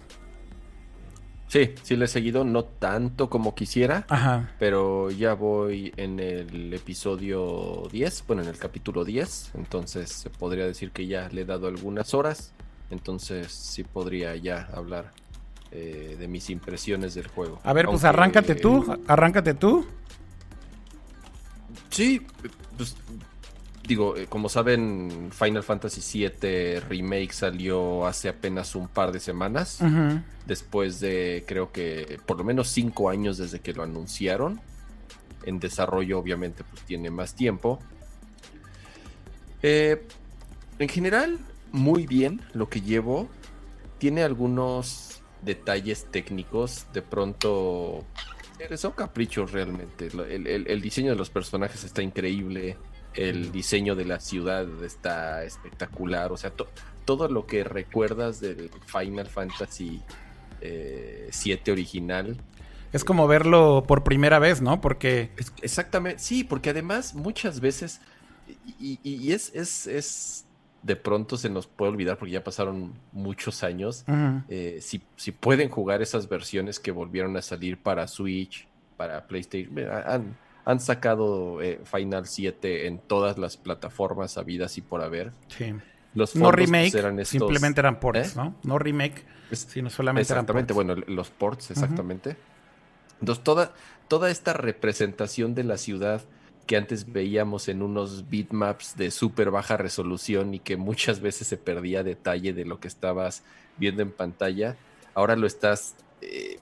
Sí, sí le he seguido, no tanto como quisiera, Ajá. pero ya voy en el episodio 10, bueno, en el capítulo 10, entonces se podría decir que ya le he dado algunas horas, entonces sí podría ya hablar eh, de mis impresiones del juego. A ver, pues arráncate tú, arráncate tú. Sí, pues digo, eh, como saben, Final Fantasy VII Remake salió hace apenas un par de semanas. Después de creo que por lo menos cinco años desde que lo anunciaron. En desarrollo obviamente pues tiene más tiempo. Eh, en general, muy bien lo que llevo. Tiene algunos detalles técnicos. De pronto eh, son caprichos realmente. Lo- El, el- el diseño de los personajes está increíble. El diseño de la ciudad está espectacular. O sea, to- todo lo que recuerdas del Final Fantasy eh, 7 original. Es como verlo por primera vez, ¿no? Porque... Es- exactamente, sí, porque además muchas veces, y, y- y es, es, es, de pronto se nos puede olvidar porque ya pasaron muchos años, eh, si, si pueden jugar esas versiones que volvieron a salir para Switch, para PlayStation, han, han sacado eh, Final 7 en todas las plataformas habidas y por haber. Sí. Los No remake, eran estos- simplemente eran ports, ¿Eh? ¿no? No remake, sino solamente eran Exactamente, ports. bueno, los ports, exactamente. Entonces, toda, toda esta representación de la ciudad que antes veíamos en unos bitmaps de súper baja resolución y que muchas veces se perdía detalle de lo que estabas viendo en pantalla, ahora lo estás, eh,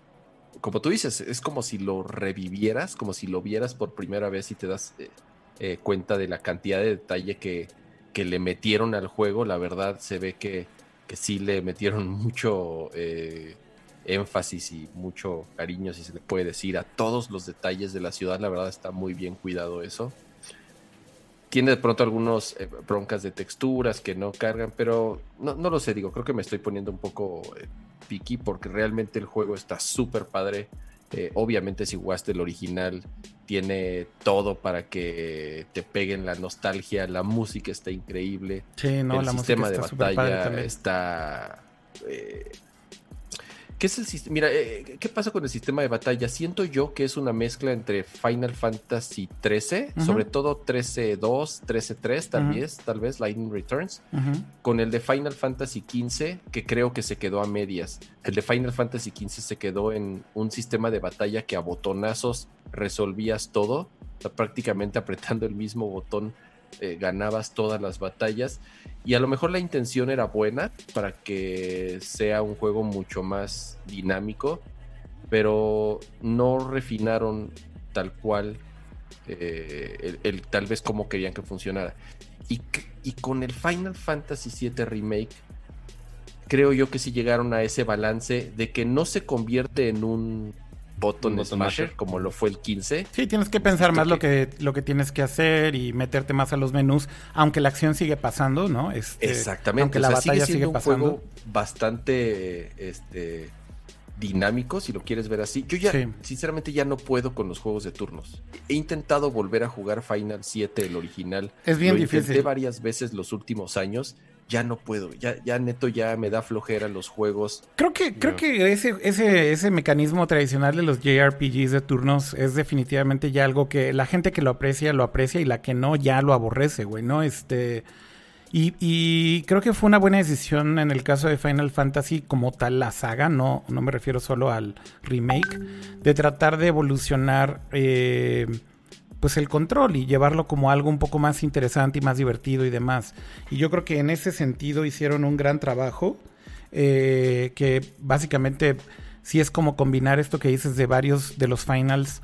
como tú dices, es como si lo revivieras, como si lo vieras por primera vez y te das eh, eh, cuenta de la cantidad de detalle que, que le metieron al juego. La verdad se ve que, que sí le metieron mucho eh, énfasis y mucho cariño, si se le puede decir, a todos los detalles de la ciudad. La verdad está muy bien cuidado eso. Tiene de pronto algunos broncas de texturas que no cargan, pero no, no lo sé, digo, creo que me estoy poniendo un poco picky porque realmente el juego está súper padre. Eh, obviamente si jugaste el original, tiene todo para que te peguen la nostalgia, la música está increíble Sí, no, el la sistema de batalla está. eh, ¿Qué es el sistema? Mira, eh, ¿qué pasa con el sistema de batalla? Siento yo que es una mezcla entre Final Fantasy 13, Ujú. sobre todo 13-2, 13-3, tal vez, tal vez, Lightning Returns, con el de Final Fantasy 15, que creo que se quedó a medias. El de Final Fantasy 15 se quedó en un sistema de batalla que a botonazos resolvías todo, prácticamente apretando el mismo botón eh, ganabas todas las batallas. Y a lo mejor la intención era buena para que sea un juego mucho más dinámico, pero no refinaron tal cual eh, el, tal vez como querían que funcionara. Y, y con el Final Fantasy VII Remake, creo yo que sí llegaron a ese balance de que no se convierte en un button, button smasher masher. como lo fue el 15. Sí, tienes que pensar más lo que lo que tienes que hacer y meterte más a los menús, aunque la acción sigue pasando, ¿no? Este, Exactamente. Aunque o la sea, batalla sigue sigue, un pasando. juego bastante este, dinámico, si lo quieres ver así. Yo ya, Sí. sinceramente, ya no puedo con los juegos de turnos. He intentado volver a jugar Final 7, el original. Es bien lo difícil. intenté varias veces los últimos años. Ya no puedo. Ya, ya neto, ya me da flojera los juegos. Creo que, creo que ese, ese, ese mecanismo tradicional de los JRPGs de turnos es definitivamente ya algo que la gente que lo aprecia, lo aprecia y la que no, ya lo aborrece, güey, ¿no? Este. Y, y creo que fue una buena decisión en el caso de Final Fantasy como tal la saga, no, no me refiero solo al remake, de tratar de evolucionar eh, pues el control y llevarlo como algo un poco más interesante y más divertido y demás. Y yo creo que en ese sentido hicieron un gran trabajo eh, que básicamente sí es como combinar esto que dices de varios de los finals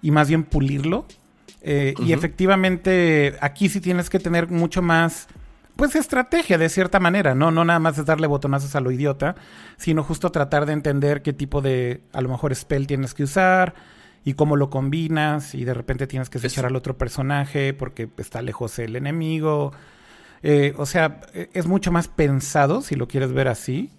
y más bien pulirlo Eh, y efectivamente, aquí sí tienes que tener mucho más, pues, estrategia de cierta manera, ¿no? No nada más es darle botonazos a lo idiota, sino justo tratar de entender qué tipo de, a lo mejor, spell tienes que usar y cómo lo combinas y de repente tienes que echar al otro personaje porque está lejos el enemigo. Eh, o sea, e, es mucho más pensado, si lo quieres ver así,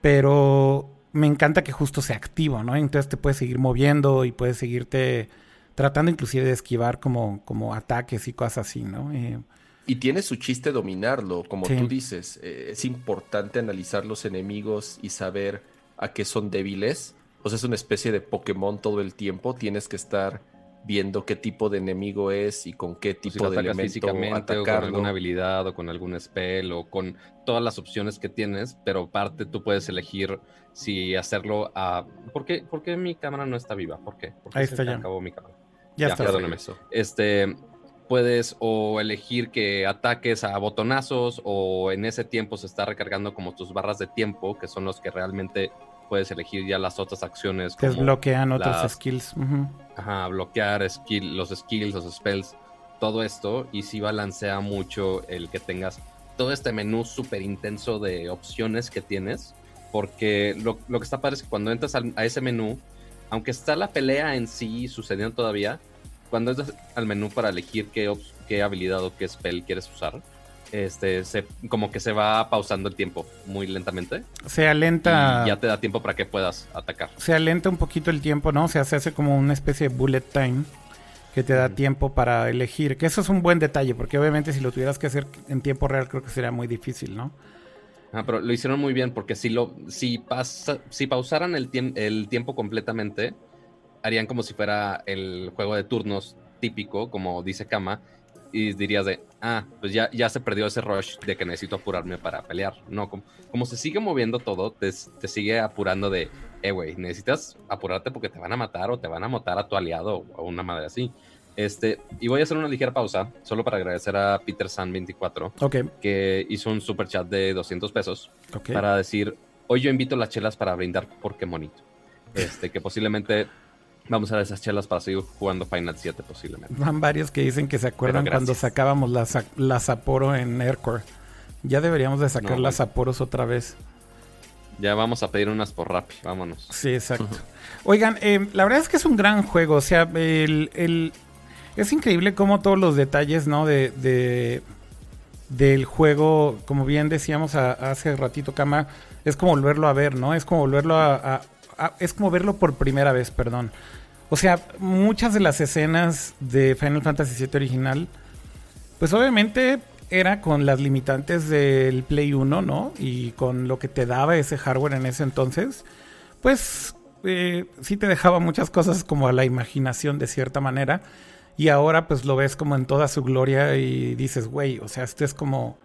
pero me encanta que justo sea activo, ¿no? Entonces te puedes seguir moviendo y puedes seguirte tratando inclusive de esquivar como, como ataques y cosas así, ¿no? Eh, y tiene su chiste dominarlo, como tú dices. Eh, es importante analizar los enemigos y saber a qué son débiles. O sea, es una especie de Pokémon todo el tiempo. Tienes que estar viendo qué tipo de enemigo es y con qué tipo de elemento físicamente o con alguna habilidad o con algún spell o con todas las opciones que tienes, pero aparte tú puedes elegir si hacerlo a ¿Por qué, ¿Por qué mi cámara no está viva? ¿Por qué? Ahí está ya. acabó mi cámara. Ya, está. Perdóname. Eso. Este, puedes o elegir que ataques a botonazos o en ese tiempo se está recargando como tus barras de tiempo, que son los que realmente puedes elegir ya las otras acciones. Que desbloquean otros skills. Ajá, bloquear skill, los skills, los spells, todo esto. Y sí balancea mucho el que tengas todo este menú súper intenso de opciones que tienes. Porque lo, lo, que está padre es que cuando entras a ese menú, aunque está la pelea en sí sucediendo todavía, cuando entras al menú para elegir qué, qué habilidad o qué spell quieres usar, este, se, como que se va pausando el tiempo muy lentamente. Se alenta. Y ya te da tiempo para que puedas atacar. Se alenta un poquito el tiempo, ¿no? O sea, se hace como una especie de bullet time que te da tiempo para elegir. Que eso es un buen detalle, porque obviamente si lo tuvieras que hacer en tiempo real, creo que sería muy difícil, ¿no? Ah, pero lo hicieron muy bien, porque si lo, si pasa, si pausaran el, el tiempo completamente, harían como si fuera el juego de turnos típico, como dice Kama, y dirías de, ah, pues ya, ya se perdió ese rush de que necesito apurarme para pelear. No, como, como se sigue moviendo todo, te, te sigue apurando de, eh, güey, necesitas apurarte porque te van a matar o te van a matar a tu aliado o una madre así. Este, y voy a hacer una ligera pausa, solo para agradecer a Peter San 24, que hizo un super chat de 200 pesos para decir, hoy yo invito las chelas para brindar por qué monito. Este, que posiblemente Vamos a ver esas chelas para seguir jugando Final 7 posiblemente. Van varios que dicen que se acuerdan cuando sacábamos las la Sapporo en Aircore. Ya deberíamos de sacar las Sapporos otra vez. Ya vamos a pedir unas por Rappi, vámonos. Sí, exacto. Oigan, eh, la verdad es que es un gran juego. O sea, el, es increíble cómo todos los detalles, ¿no? De, del juego, como bien decíamos hace ratito, Kama, es como volverlo a ver, ¿no? Es como volverlo a, es como verlo por primera vez, perdón. O sea, muchas de las escenas de Final Fantasy VII original, pues obviamente era con las limitantes del Play 1, ¿no? Y con lo que te daba ese hardware en ese entonces, pues eh, sí te dejaba muchas cosas como a la imaginación de cierta manera. Y ahora pues lo ves como en toda su gloria y dices, güey, o sea, esto es como...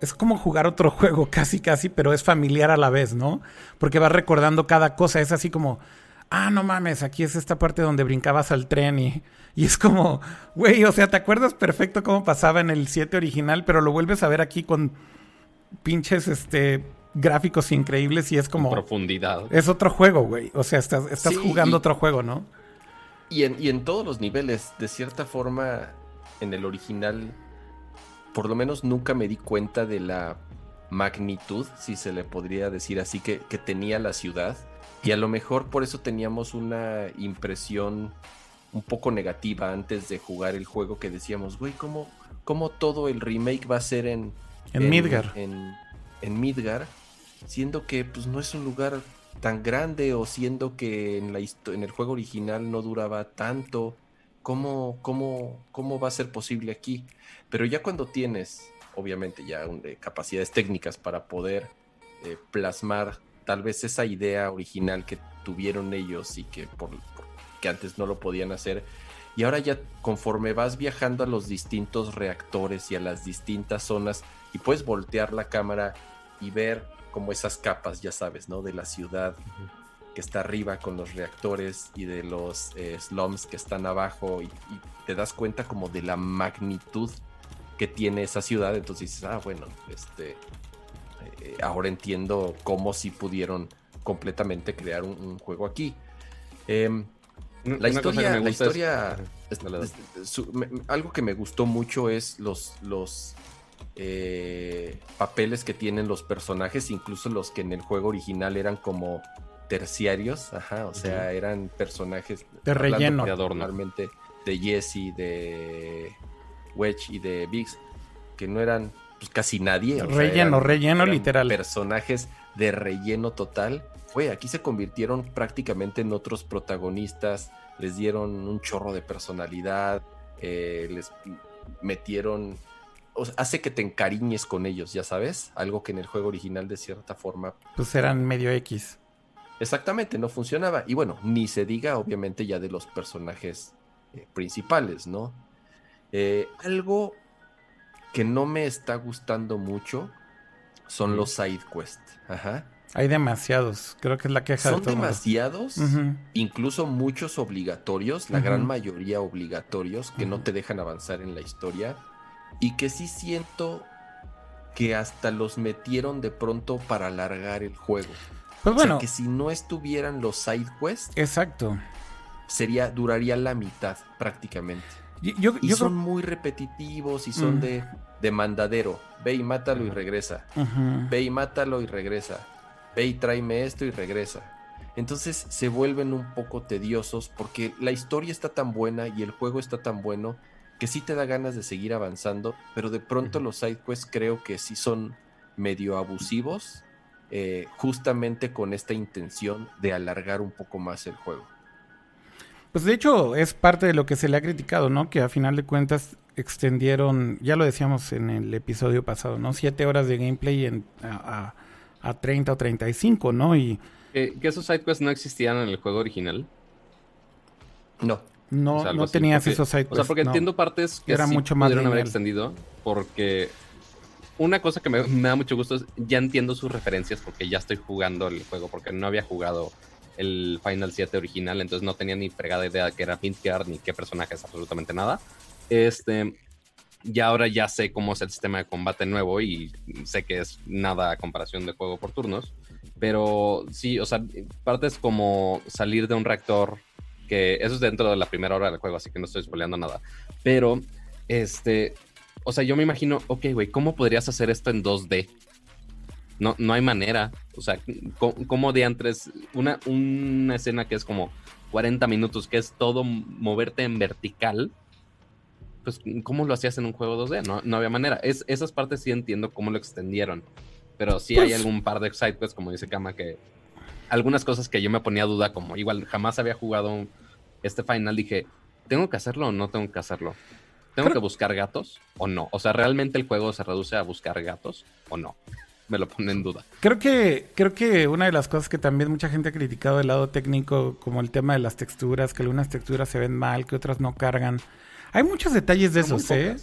Es como jugar otro juego, casi, casi, pero es familiar a la vez, ¿no? Porque vas recordando cada cosa, es así como, ah, no mames, aquí es esta parte donde brincabas al tren y, y es como, güey, o sea, te acuerdas perfecto cómo pasaba en el 7 original, pero lo vuelves a ver aquí con pinches, este, gráficos increíbles y es como... profundidad. Es otro juego, güey. O sea, estás, estás jugando otro juego, ¿no? Y en, y en todos los niveles, de cierta forma, en el original, por lo menos nunca me di cuenta de la magnitud, si se le podría decir así, que, que tenía la ciudad y a lo mejor por eso teníamos una impresión un poco negativa antes de jugar el juego que decíamos, güey, ¿cómo, ¿cómo, todo el remake va a ser en... En, Midgar. En, Midgar, siendo que pues no es un lugar tan grande o siendo que en, la en el juego original no duraba tanto. ¿Cómo, cómo, ¿Cómo va a ser posible aquí? Pero ya cuando tienes, obviamente ya capacidades técnicas para poder eh, plasmar tal vez esa idea original que tuvieron ellos y que, por, que antes no lo podían hacer. Y ahora ya conforme vas viajando a los distintos reactores y a las distintas zonas y puedes voltear la cámara y ver como esas capas, ya sabes, ¿no? De la ciudad que está arriba con los reactores y de los eh, slums que están abajo y, y, te das cuenta como de la magnitud que tiene esa ciudad. Entonces dices, ah, bueno, este, eh, ahora entiendo cómo si pudieron completamente crear un, juego aquí. Em, La historia, la es- historia, Ajá, es- dale, dale. es- su- me- algo que me gustó mucho es los, los eh, papeles que tienen los personajes, incluso los que en el juego original eran como terciarios, ajá, o sea, eran personajes De relleno. De adorno. de Jesse, de Wedge y de Biggs, que no eran pues, casi nadie. o sea, Relleno, eran- relleno eran literal. Personajes de relleno total. Fue, aquí se convirtieron prácticamente en otros protagonistas, les dieron un chorro de personalidad, eh, les metieron... hace que te encariñes con ellos, ya sabes, algo que en el juego original de cierta forma Pues eran medio X. Exactamente, no funcionaba. Y bueno, ni se diga obviamente ya de los personajes eh, principales, ¿no? Eh, algo que no me está gustando mucho son los side quests. Ajá. Hay demasiados. Creo que es la queja Son de todo demasiados, incluso muchos obligatorios, la gran mayoría obligatorios que no te dejan avanzar en la historia y que sí siento que hasta los metieron de pronto para alargar el juego. Pues O sea, bueno, que si no estuvieran los side quests, exacto. sería, duraría la mitad prácticamente. Yo, yo, Y yo son creo- muy repetitivos y son Mm. de, de mandadero. Ve y mátalo y regresa. Ve y mátalo y regresa. Ve y tráeme esto y regresa. Entonces se vuelven un poco tediosos porque la historia está tan buena y el juego está tan bueno que sí te da ganas de seguir avanzando, pero de pronto Ujú. los side quests creo que sí son medio abusivos, eh, justamente con esta intención de alargar un poco más el juego. Pues de hecho es parte de lo que se le ha criticado, ¿no? Que a final de cuentas extendieron, ya lo decíamos en el episodio pasado, ¿no? Siete horas de gameplay en, a, a, a 30 o 35, ¿no? Y Que, que esos sidequests no existían en el juego original. No, no, O sea, algo no así, tenías porque- esos side O sea, porque no. entiendo partes que Era sí mucho más pudieron haber lineal. extendido. Porque una cosa que me, me da mucho gusto es ya entiendo sus referencias porque ya estoy jugando el juego. Porque no había jugado el Final 7 original. Entonces no tenía ni fregada idea de que era Midgard ni qué personajes, absolutamente nada. Este. Y ahora ya sé cómo es el sistema de combate nuevo y sé que es nada a comparación de juego por turnos. Pero sí, o sea, partes como salir de un reactor, que eso es dentro de la primera hora del juego, así que no estoy spoileando nada. Pero, este, o sea, yo me imagino, ok, güey, ¿cómo podrías hacer esto en 2D? No, no hay manera. O sea, ¿cómo, cómo de antes, una, una escena que es como 40 minutos, que es todo moverte en vertical, pues, ¿cómo lo hacías en un juego 2D? No, no había manera. Es, esas partes sí entiendo cómo lo extendieron. Pero sí hay Pues- algún par de sidequests, como dice Kama, que algunas cosas que yo me ponía a duda, como igual jamás había jugado este final, dije, ¿tengo que hacerlo o no tengo que hacerlo? ¿Tengo que buscar gatos o no? O sea, ¿realmente el juego se reduce a buscar gatos o no? Me lo pone en duda. Creo que, creo que una de las cosas que también mucha gente ha criticado del lado técnico, como el tema de las texturas, que algunas texturas se ven mal, que otras no cargan. Hay muchos detalles de esos, ¿eh?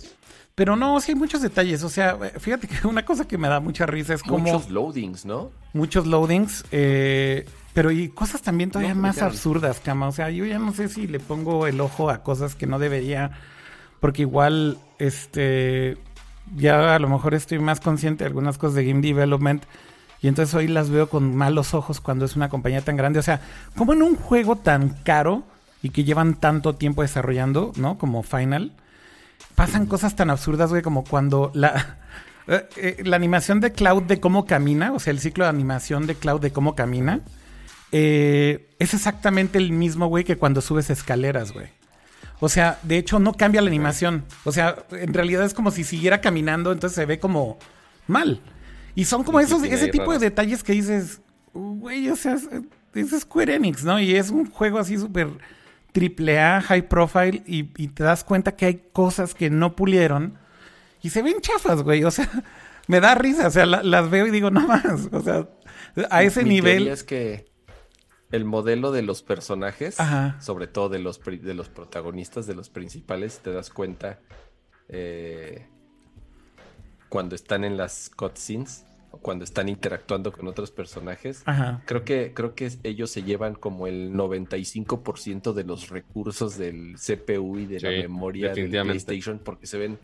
Pero no, sí hay muchos detalles. O sea, fíjate que una cosa que me da mucha risa es como muchos muchos, loadings, ¿no? loadings, eh, pero y cosas también todavía No, más absurdas, cama. O sea, yo ya no sé si le pongo el ojo a cosas que no debería, porque igual, este, ya a lo mejor estoy más consciente de algunas cosas de game development. Y entonces hoy las veo con malos ojos cuando es una compañía tan grande. O sea, como en un juego tan caro y que llevan tanto tiempo desarrollando, ¿no? Como Final, pasan cosas tan absurdas, güey, como cuando la, eh, eh, la animación de Cloud de cómo camina, o sea, el ciclo de animación de Cloud de cómo camina, eh, es exactamente el mismo, güey, que cuando subes escaleras, güey. O sea, de hecho no cambia la animación. O sea, en realidad es como si siguiera caminando, entonces se ve como mal. Y son como esos, ese tipo de detalles que dices, güey, o sea, es, es Square Enix, ¿no? Y es un juego así súper triple A, high profile, y, y te das cuenta que hay cosas que no pulieron y se ven chafas, güey. O sea, me da risa, o sea, la- las veo y digo, no más. O sea, a ese Mi nivel. es que el modelo de los personajes, Ajá. sobre todo de los, de los protagonistas, de los principales, si te das cuenta eh, cuando están en las cutscenes o cuando están interactuando con otros personajes. Ajá. Creo que, creo que ellos se llevan como el 95% de los recursos del CPU y de la memoria del. PlayStation porque se ven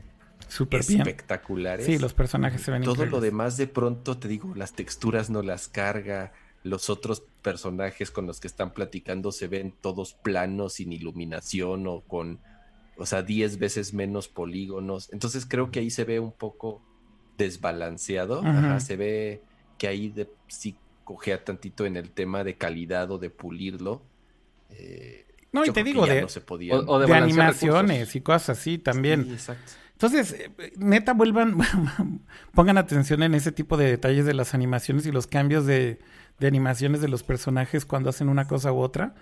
Súper bien. espectaculares. Sí, los personajes se ven Todo lo demás de pronto, te digo, las texturas no las carga, los otros personajes con los que están platicando se ven todos planos, sin iluminación o con, o sea, 10 veces menos polígonos. Entonces creo que ahí se ve un poco desbalanceado. Ajá, se ve que ahí de, sí cogea tantito en el tema de calidad o de pulirlo. Eh, No, y te digo, de, no se podía. O- o de balancear animaciones recursos. y cosas así también. Sí, exacto. Entonces, eh, neta, vuelvan, pongan atención en ese tipo de detalles de las animaciones y los cambios de, de animaciones de los personajes cuando hacen una cosa u otra.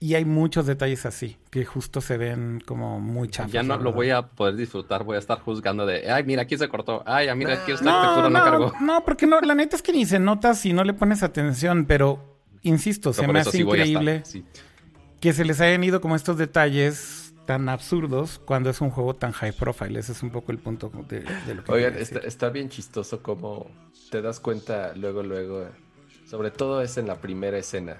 Y hay muchos detalles así, que justo se ven como muy chafas. Ya no lo voy a poder disfrutar, voy a estar juzgando de, ay, mira, aquí se cortó, ay, mira, aquí esta No, textura no, no, cargó. no, porque no, la neta es que ni se nota si no le pones atención, pero insisto, Pero se me hace sí estar, increíble sí. que se les hayan ido como estos detalles tan absurdos cuando es un juego tan high profile. Ese es un poco el punto de, de lo que Oigan, está, está bien chistoso como te das cuenta luego, luego, sobre todo es en la primera escena,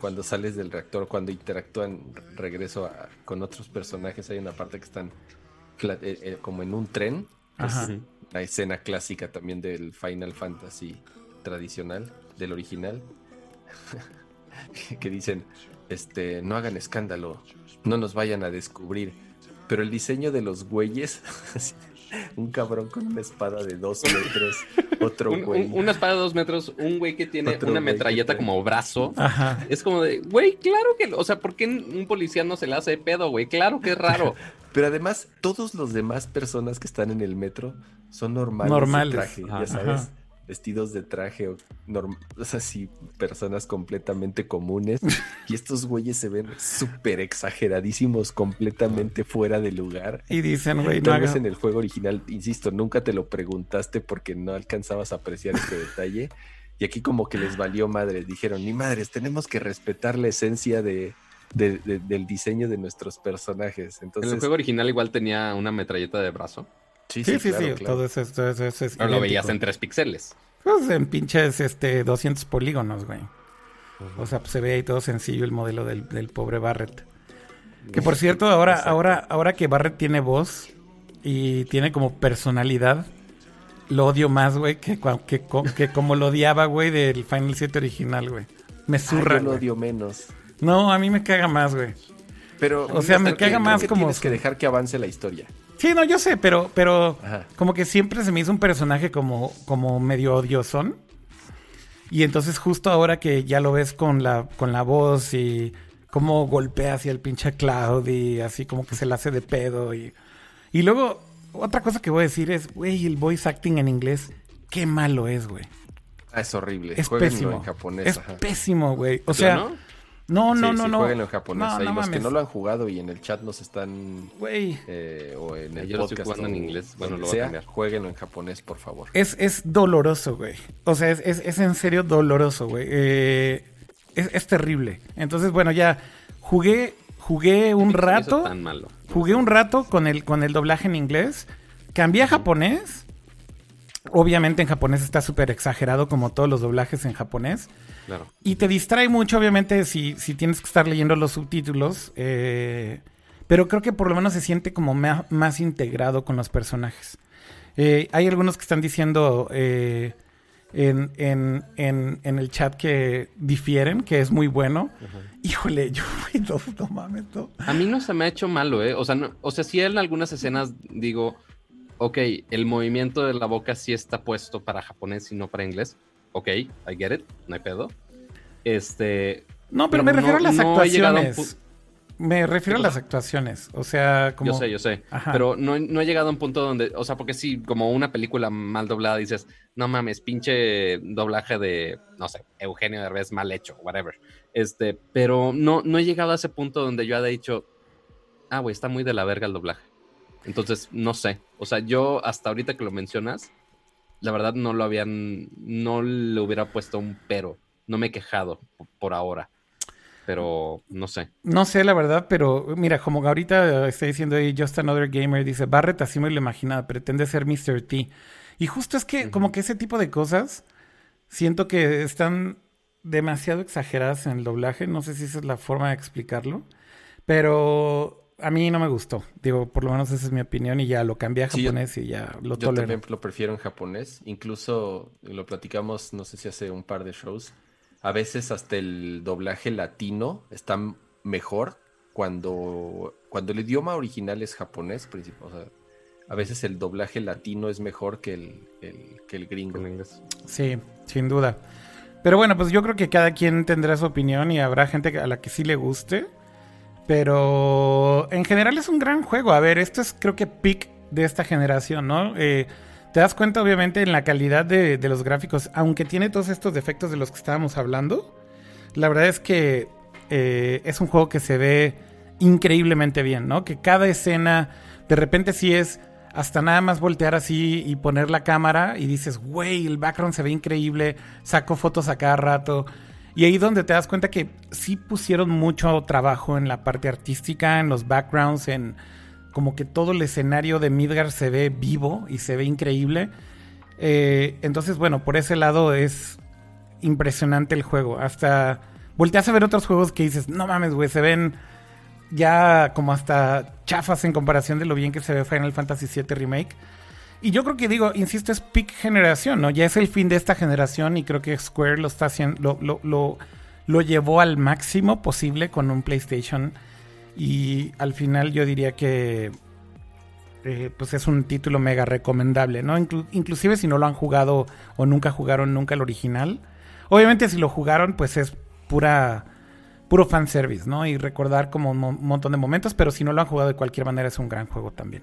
cuando sales del reactor, cuando interactúan, regreso a- con otros personajes, hay una parte que están eh, eh, como en un tren, es la escena clásica también del Final Fantasy tradicional, del original, que dicen, este, no hagan escándalo, no nos vayan a descubrir. Pero el diseño de los güeyes, un cabrón con una espada de dos metros, otro Un- güey. un- una espada de dos metros, un güey que tiene Otro una metralleta como brazo. Ajá. Es como de, güey, claro que, o sea, ¿por qué un policía no se le hace de pedo, güey? Claro que es raro. Pero además, todos los demás personas que están en el metro son normales. Normales. traje, ya sabes. Ajá. Vestidos de traje, o, norm- o sea, sí, personas completamente comunes. y estos güeyes se ven súper exageradísimos, completamente fuera de lugar. Y dicen, güey, no vez haga- en el juego original, insisto, nunca te lo preguntaste porque no alcanzabas a apreciar este detalle. Y aquí como que les valió madres. Dijeron, ni madres, tenemos que respetar la esencia de, de- de- del diseño de nuestros personajes. En Entonces, el juego original igual tenía una metralleta de brazo, Sí, sí, sí, claro, claro. todo eso, es- todo eso es pero lo veías en tres píxeles. Pues en pinches este, 200 polígonos, güey. O sea, pues, se ve ahí todo sencillo el modelo del, del pobre Barrett. Que por cierto, ahora, Exacto. ahora, ahora que Barrett tiene voz y tiene como personalidad, lo odio más, güey, que, que, que como lo odiaba, güey, del Final 7 original, güey. Me zurra, yo lo güey. odio menos. No, a mí me caga más, güey. Pero, O sea, me caga más como- Tienes que dejar que avance la historia. Sí, no, yo sé, pero, pero Ajá. como que siempre se me hizo un personaje como, como medio odiosón. Y entonces justo ahora que ya lo ves con la, con la voz y cómo golpea hacia el pinche Cloud y así como que se la hace de pedo. Y, y luego, otra cosa que voy a decir es, güey, el voice acting en inglés, qué malo es, güey. Ah, es horrible. Es Jueguenlo pésimo. en japonés. es ajá. pésimo, güey. O sea, ¿no? No, no, Sí, no, sí, no. Jueguenlo en japonés. No, Ahí no los que mames. no lo han jugado y en el chat nos están Güey. eh, o en el Yo lo estoy podcast en inglés. Bueno, lo voy a sea, cambiar. jueguenlo en japonés, por favor. Es, es doloroso, güey. O sea, es, es, es en serio doloroso, güey. Eh, es, es terrible. Entonces, bueno, ya jugué, jugué un ¿Qué hizo rato. tan malo? Jugué un rato con el, con el doblaje en inglés. Cambié a japonés. Obviamente en japonés está súper exagerado como todos los doblajes en japonés. Claro. Y te distrae mucho, obviamente, si, si tienes que estar leyendo los subtítulos. eh, pero creo que por lo menos se siente como más integrado con los personajes. Eh, hay algunos que están diciendo eh, en, en- en- en el chat que difieren, que es muy bueno. Híjole, yo, no, no mames, no. A mí no se me ha hecho malo, ¿eh? O sea, no, o sea, sí en algunas escenas digo, ok, el movimiento de la boca sí está puesto para japonés y no para inglés. Ok, I get it, no hay pedo. Este, No, pero Pero me refiero no- a las no a actuaciones. Me refiero a ¿Qué las actuaciones. O sea, como. yo sé, yo sé, Ajá. pero no, no he llegado a un punto donde, o sea, porque sí, como una película mal doblada dices, no mames, pinche doblaje de, no sé, Eugenio Derbez mal hecho, whatever. Este, pero no, no he llegado a ese punto donde yo haya dicho, ah, güey, está muy de la verga el doblaje. Entonces, no sé. O sea, yo hasta ahorita que lo mencionas, la verdad no lo habían, no le hubiera puesto un pero. No me he quejado por ahora. Pero no sé. No sé, la verdad, pero mira, como ahorita está diciendo ahí Just Another Gamer, dice, Barrett así me lo imaginaba, pretende ser Mr. T. Y justo es que como que ese tipo de cosas siento que están demasiado exageradas en el doblaje, no sé si esa es la forma de explicarlo, pero a mí no me gustó. Digo, por lo menos esa es mi opinión y ya lo cambié a Sí, yo- japonés y ya lo Yo tolero. también lo prefiero en japonés. Incluso lo platicamos, no sé si hace un par de shows. A veces hasta el doblaje latino está mejor cuando, cuando el idioma original es japonés. O sea, a veces el doblaje latino es mejor que el, el- que el gringo. En inglés. Sí, sin duda. Pero bueno, pues yo creo que cada quien tendrá su opinión y habrá gente a la que sí le guste. Pero en general es un gran juego. A ver, esto es creo que peak de esta generación, ¿no? Eh, te das cuenta obviamente en la calidad de, de los gráficos, aunque tiene todos estos defectos de los que estábamos hablando. La verdad es que eh, es un juego que se ve increíblemente bien, ¿no? Que cada escena de repente sí es hasta nada más voltear así y poner la cámara y dices, güey, el background se ve increíble, saco fotos a cada rato. Y ahí donde te das cuenta que sí pusieron mucho trabajo en la parte artística, en los backgrounds, en como que todo el escenario de Midgar se ve vivo y se ve increíble. Eh, entonces, bueno, por ese lado es impresionante el juego. Hasta volteas a ver otros juegos que dices, no mames, güey, se ven ya como hasta chafas en comparación de lo bien que se ve Final Fantasy VII Remake. Y yo creo que digo, insisto, es peak generación, ¿no? Ya es el fin de esta generación y creo que Square lo está haciendo, lo, lo, lo, llevó al máximo posible con un PlayStation. Y al final yo diría que eh, pues es un título mega recomendable, ¿no? Inclu- inclusive si no lo han jugado o nunca jugaron nunca el original. Obviamente si lo jugaron, pues es pura puro fanservice, ¿no? Y recordar como un mo- montón de momentos, pero si no lo han jugado de cualquier manera es un gran juego también.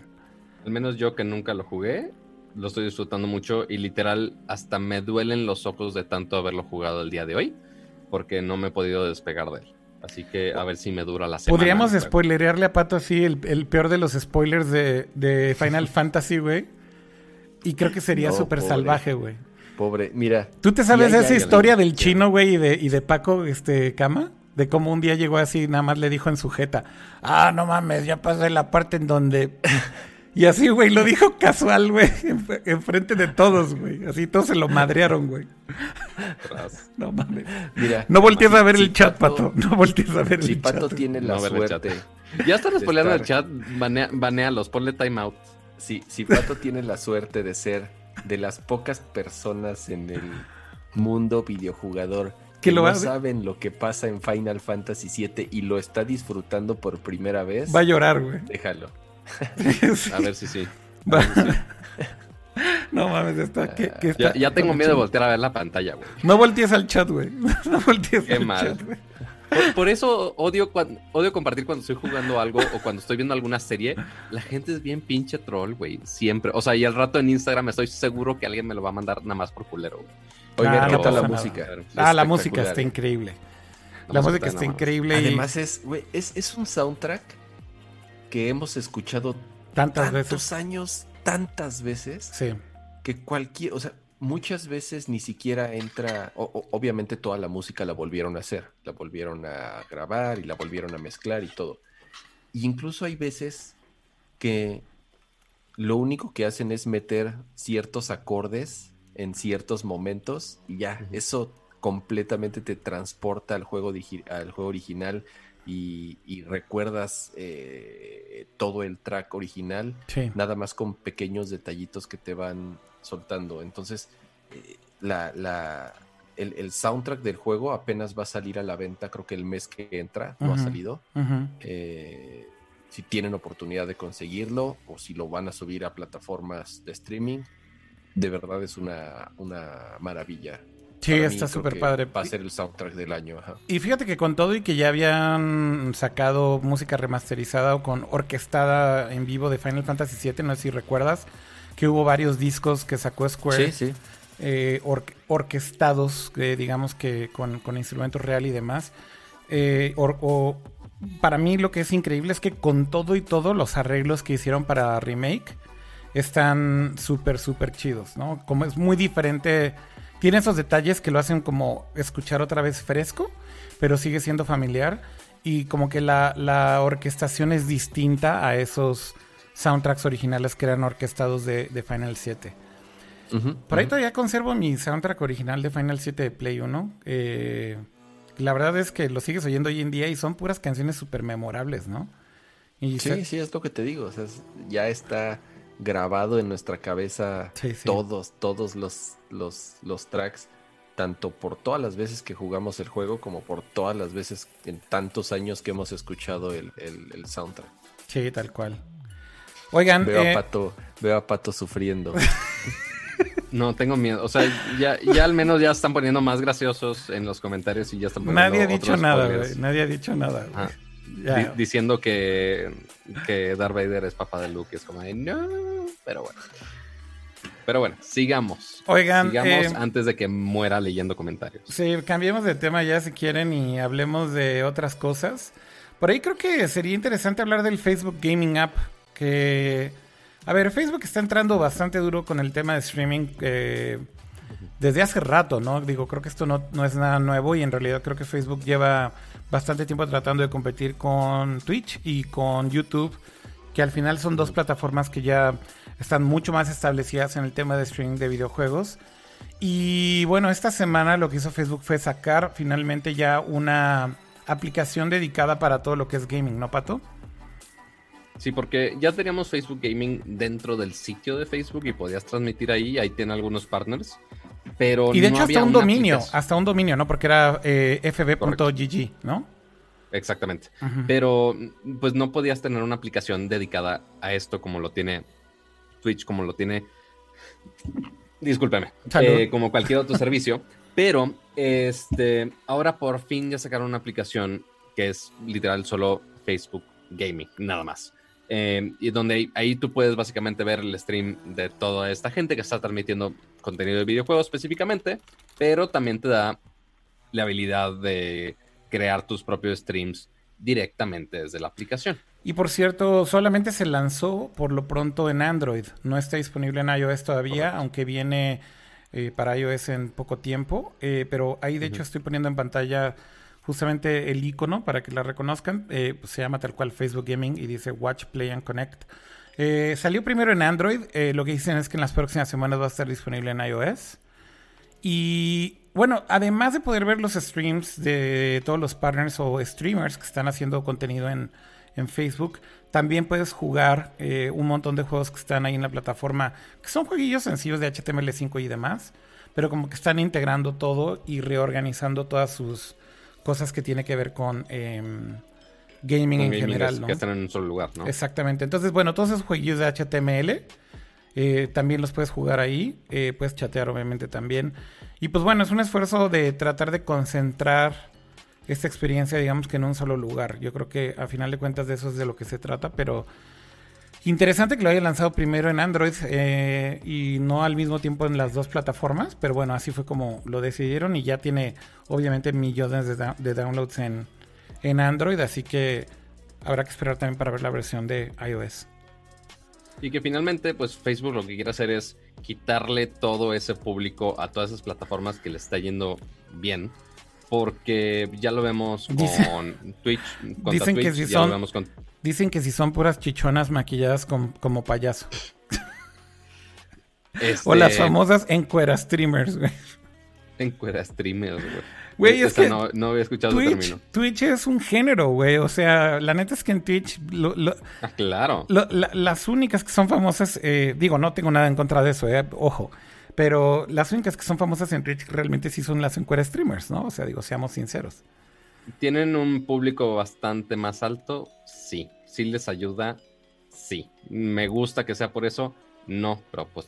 Al menos yo que nunca lo jugué, lo estoy disfrutando mucho y literal hasta me duelen los ojos de tanto haberlo jugado el día de hoy, porque no me he podido despegar de él. Así que a ver si me dura la semana. Podríamos spoilerearle a Pato así el, el peor de los spoilers de, de Final Fantasy, güey. Y creo que sería No, súper salvaje, güey. Pobre, mira. ¿Tú te sabes Ya, ya, esa ya, historia ya. del chino, güey, y de, y de Paco este, Cama? De cómo un día llegó así y nada más le dijo en su jeta, ah, no mames, ya pasé la parte en donde... Y así, güey, lo dijo casual, güey, en- enfrente de todos, güey. Así todos se lo madrearon, güey. No mames. Mira, No voltees a ver el chat, Pato. No voltees a ver el chat. Pato tiene la suerte. Ya están spoileando el chat, banea, banealos, ponle timeout. Si, si Pato tiene la suerte de ser de las pocas personas en el mundo videojugador Que lo no saben lo que pasa en Final Fantasy VII y lo está disfrutando por primera vez, Va a llorar, güey. déjalo. A ver si sí. Va- No mames, está, que, que Ya, está- ya tengo miedo de voltear a ver la pantalla, güey. No voltees al chat, güey. No voltees Qué al mal. chat, güey. Por, por eso odio, cuan- odio compartir cuando estoy jugando algo o cuando estoy viendo alguna serie. La gente es bien pinche troll, güey. Siempre. O sea, y al rato en Instagram estoy seguro que alguien me lo va a mandar nada más por culero. güey. Oigan, Ah, ¿qué no tal la música? Ah, la música está increíble. La música está increíble y Además es, güey, es, es un soundtrack que hemos escuchado tantas tantos veces. años, tantas veces, Sí, que cualquier, o sea, muchas veces ni siquiera entra, o- o- obviamente toda la música la volvieron a hacer, la volvieron a grabar y la volvieron a mezclar y todo. Y incluso hay veces que lo único que hacen es meter ciertos acordes en ciertos momentos y ya, eso completamente te transporta al juego, al juego original y, y recuerdas eh, todo el track original sí. nada más con pequeños detallitos que te van soltando. Entonces, eh, la, la- el, el soundtrack del juego apenas va a salir a la venta, creo que el mes que entra, no ha salido. Eh, si tienen oportunidad de conseguirlo o si lo van a subir a plataformas de streaming, de verdad es una, una maravilla. Sí, Para está súper padre. Va a ser el soundtrack del año. ajá. Y fíjate que con todo y que ya habían sacado música remasterizada o con orquestada en vivo de Final Fantasy VII, no sé si recuerdas, que hubo varios discos que sacó Square sí. eh, or- orquestados, eh, digamos que con, con instrumentos real y demás. Eh, or- o- para mí lo que es increíble es que con todo y todo los arreglos que hicieron para remake están súper, súper chidos, ¿no? Como es muy diferente, tiene esos detalles que lo hacen como escuchar otra vez fresco, pero sigue siendo familiar y como que la, la orquestación es distinta a esos soundtracks originales que eran orquestados de, de Final 7. Ujú, Por ahí todavía conservo mi soundtrack original de Final 7 de Play 1. Eh, la verdad es que lo sigues oyendo hoy en día y son puras canciones súper memorables, ¿no? Y Sí, sí, es lo que te digo. O sea, ya está grabado en nuestra cabeza Sí, sí. todos, todos los, los, los tracks, tanto por todas las veces que jugamos el juego como por todas las veces en tantos años que hemos escuchado el, el- el soundtrack. Sí, tal cual. Oigan, Veo, eh, a Pato, veo a Pato sufriendo. No, tengo miedo. O sea, ya, ya al menos ya están poniendo más graciosos en los comentarios y ya están poniendo nadie ha dicho otros nada, güey. Nadie ha dicho nada. güey. Diciendo que, que Darth Vader es papá de Luke. Es como, de, no, pero bueno. Pero bueno, sigamos. Oigan, sigamos eh, antes de que muera leyendo comentarios. Sí, cambiemos de tema ya si quieren y hablemos de otras cosas. Por ahí creo que sería interesante hablar del Facebook Gaming App. Que, a ver, Facebook está entrando bastante duro con el tema de streaming eh, desde hace rato, ¿no? Digo, creo que esto no, no es nada nuevo y en realidad creo que Facebook lleva bastante tiempo tratando de competir con Twitch y con YouTube, que al final son dos plataformas que ya están mucho más establecidas en el tema de streaming de videojuegos. Y bueno, esta semana lo que hizo Facebook fue sacar finalmente ya una aplicación dedicada para todo lo que es gaming, ¿no, Pato? Sí, porque ya teníamos Facebook Gaming dentro del sitio de Facebook y podías transmitir ahí. Ahí tiene algunos partners. Pero Y de hecho hasta un dominio, aplicación. hasta un dominio, ¿no? Porque era eh, fb.gg, ¿no? Exactamente. Pero pues no podías tener una aplicación dedicada a esto como lo tiene Twitch, como lo tiene. Discúlpeme. Eh, como cualquier otro servicio. Pero este ahora por fin ya sacaron una aplicación que es literal solo Facebook Gaming, nada más. Eh, y donde ahí, tú puedes básicamente ver el stream de toda esta gente que está transmitiendo contenido de videojuegos específicamente, pero también te da la habilidad de crear tus propios streams directamente desde la aplicación. Y por cierto, solamente se lanzó por lo pronto en Android. No está disponible en iOS todavía, aunque viene eh, para iOS en poco tiempo. Eh, pero ahí de hecho estoy poniendo en pantalla justamente el icono para que la reconozcan. Eh, pues, se llama tal cual Facebook Gaming y dice Watch, Play and Connect. Eh, salió primero en Android. Eh, lo que dicen es que en las próximas semanas va a estar disponible en iOS. Y bueno, además de poder ver los streams de todos los partners o streamers que están haciendo contenido en, en Facebook, también puedes jugar un montón de juegos que están ahí en la plataforma, que son jueguillos sencillos de HTML5 y demás, pero como que están integrando todo y reorganizando todas sus cosas que tiene que ver con em, gaming en Gaming general, es ¿no? Que están en un solo lugar, ¿no? Exactamente. Entonces, bueno, todos esos jueguillos de HTML eh, también los puedes jugar ahí. eh, puedes chatear, obviamente, también. Y pues bueno, es un esfuerzo de tratar de concentrar esta experiencia, digamos que en un solo lugar. Yo creo que a final de cuentas de eso es de lo que se trata, pero interesante que lo haya lanzado primero en Android eh, y no al mismo tiempo en las dos plataformas, pero bueno, así fue como lo decidieron y ya tiene obviamente millones de, da- de downloads en, en Android, así que habrá que esperar también para ver la versión de iOS. Y que finalmente, pues Facebook lo que quiere hacer es quitarle todo ese público a todas esas plataformas que le está yendo bien. Porque ya lo vemos con Twitch. Dicen que Twitch, si ya son- lo vemos con. Dicen que si son puras chichonas maquilladas com- como payaso. Este, O las famosas encuera streamers, güey. Encuera streamers, güey. Güey, es que no, no había escuchado Twitch, término. Twitch es un género, güey. O sea, la neta es que en Twitch lo- lo- Ah, claro. lo- la- las únicas que son famosas, eh, digo, no tengo nada en contra de eso, eh, ojo. Pero las únicas que son famosas en Twitch realmente sí son las encuera streamers, ¿no? O sea, digo, seamos sinceros. ¿Tienen un público bastante más alto? Sí. ¿Sí les ayuda? Sí. ¿Me gusta que sea por eso? No, pero pues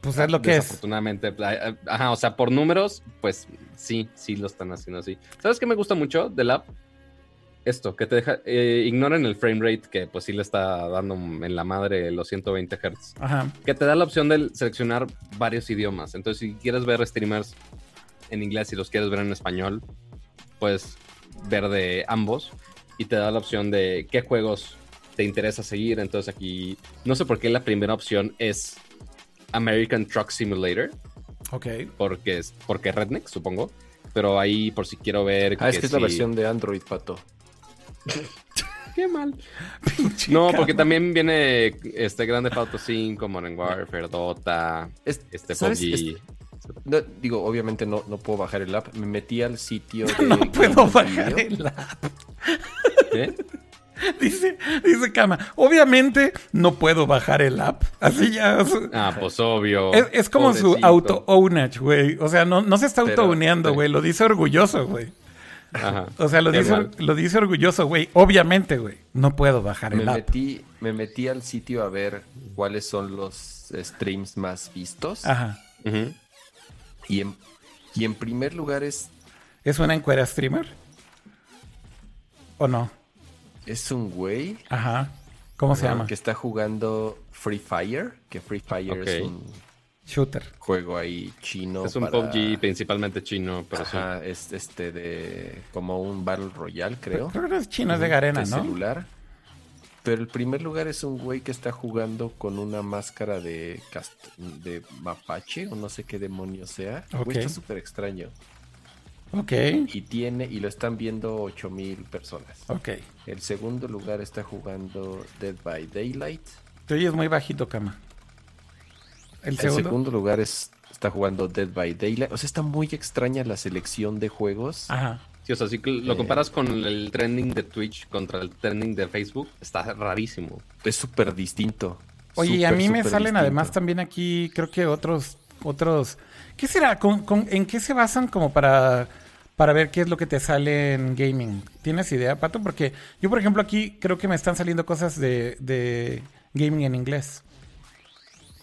Pues es lo que es. Desafortunadamente, a- a- ajá, o sea, por números, pues sí, sí lo están haciendo así. ¿Sabes qué me gusta mucho del app? Esto, que te deja, eh, ignoren el frame rate, que pues sí le está dando en la madre los 120 Hz. Ajá. Que te da la opción de seleccionar varios idiomas. Entonces, si quieres ver streamers en inglés y los quieres ver en español, puedes ver de ambos. Y te da la opción de qué juegos te interesa seguir. Entonces aquí, no sé por qué la primera opción es American Truck Simulator, Ok. porque es porque es Redneck, supongo. Pero ahí por si quiero ver. Ah, es que es la si- versión de Android, Pato. Qué mal. Pinche No, porque también viene este Grande Auto 5, Modern Warfare, Dota, Es- este. PUBG. No, digo, obviamente no, no puedo bajar el app. Me metí al sitio de No puedo bajar Video. el app. ¿Eh? Dice, dice Kama, obviamente no puedo bajar el app. Así ya. o sea, Ah, pues obvio. es, es como su auto-ownage, güey. O sea, no, no se está auto-uneando, güey. Lo dice orgulloso, güey. Ajá. O sea, lo dice, lo dice orgulloso, güey. Obviamente, güey. No puedo bajar Me el app. metí, me metí al sitio a ver cuáles son los streams más vistos. Ajá. Y, en, y en primer lugar es, ¿Es una encuera streamer? ¿O no? Es un güey Ajá. ¿Cómo se llama? que está jugando Free Fire, que Free Fire es un Shooter. juego ahí chino. Es un para- PUBG principalmente chino, pero sí. Ajá, es este de como un Battle Royale, creo. Creo que es chino, es de Garena, de ¿no? celular. Pero el primer lugar es un güey que está jugando con una máscara de cast- de mapache o no sé qué demonio sea. El güey está súper extraño. Ok. Y tiene, y lo están viendo 8000 personas. Ok. El segundo lugar está jugando Dead by Daylight. Te oyes muy bajito, Cama. ¿El El segundo? lugar es, está jugando Dead by Daylight. O sea, está muy extraña la selección de juegos. Ajá. Sí, o sea, si lo Eh. comparas con el trending de Twitch contra el trending de Facebook, está rarísimo. Es súper distinto. Oye, y a mí me salen distinto. además también aquí, creo que otros, otros. ¿Qué será? ¿Con, con- en qué se basan como para, para ver qué es lo que te sale en gaming? ¿Tienes idea, Pato? Porque yo, por ejemplo, aquí creo que me están saliendo cosas de, de gaming en inglés.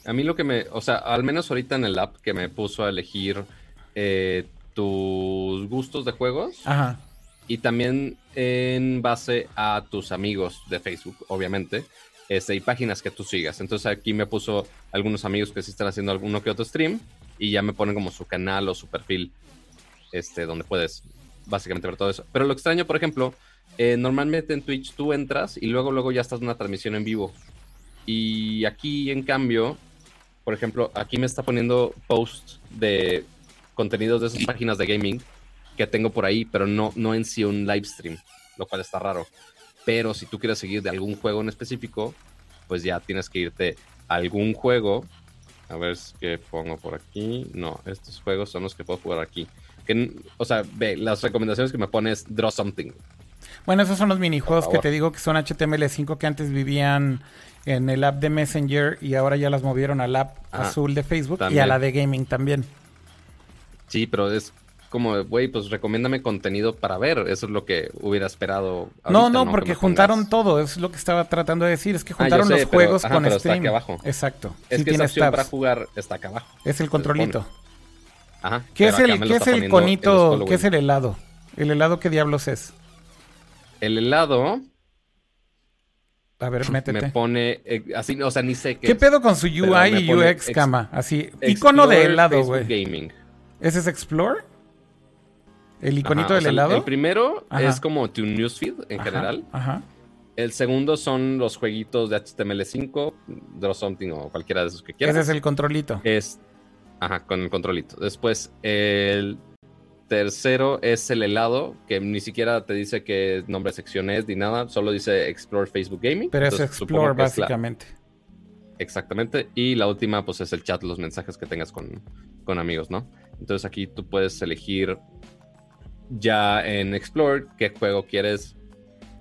A mí lo que me, o sea, al menos ahorita en el app que me puso a elegir eh, tus gustos de juegos Ajá. y también en base a tus amigos de Facebook, obviamente, este, y páginas que tú sigas. Entonces aquí me puso algunos amigos que sí están haciendo alguno que otro stream y ya me ponen como su canal o su perfil, este, donde puedes básicamente ver todo eso. Pero lo extraño, por ejemplo, eh, normalmente en Twitch tú entras y luego, luego ya estás en una transmisión en vivo. Y aquí, en cambio, por ejemplo, aquí me está poniendo posts de contenidos de esas páginas de gaming que tengo por ahí, pero no, no en sí un live stream, lo cual está raro. Pero si tú quieres seguir de algún juego en específico, pues ya tienes que irte a algún juego. A ver qué pongo por aquí. No, estos juegos son los que puedo jugar aquí. Que, o sea, ve, las recomendaciones que me pones Draw Something. Bueno, esos son los minijuegos que te digo que son HTML5 que antes vivían en el app de Messenger y ahora ya las movieron al app Ajá. azul de Facebook y a la de gaming también. Sí, pero es como, güey, pues recomiéndame contenido para ver. Eso es lo que hubiera esperado. no, no, Que porque juntaron todo, es lo que estaba tratando de decir, es que Ah, juntaron sé, los pero- juegos ajá, con pero está stream. aquí abajo. Exacto. Es Sí que esa tiene opción para jugar está acá abajo. Es el controlito. Ajá. ¿Qué es el, me qué es el conito? ¿Qué es el helado? ¿El helado qué diablos es? El helado A ver, me métete. pone eh, así, o sea, ni sé qué. ¿Qué es. pedo con su UI me y UX, ex- cama? Así, icono de helado, güey. Gaming. ¿Ese es Explore? ¿El iconito Ajá, o del sea, helado? El primero Ajá. es como tu newsfeed en Ajá, general. Ajá. El segundo son los jueguitos de HTML5, Draw Something o cualquiera de esos que quieras. Ese es el controlito. Es. Ajá, con el controlito. Después, el tercero es el helado, que ni siquiera te dice qué nombre de sección es ni nada, solo dice Explore Facebook Gaming. Pero es Entonces, Explore, es la- básicamente. exactamente. Y la última, pues es el chat, los mensajes que tengas con, con amigos, ¿no? Entonces aquí tú puedes elegir ya en Explore qué juego quieres,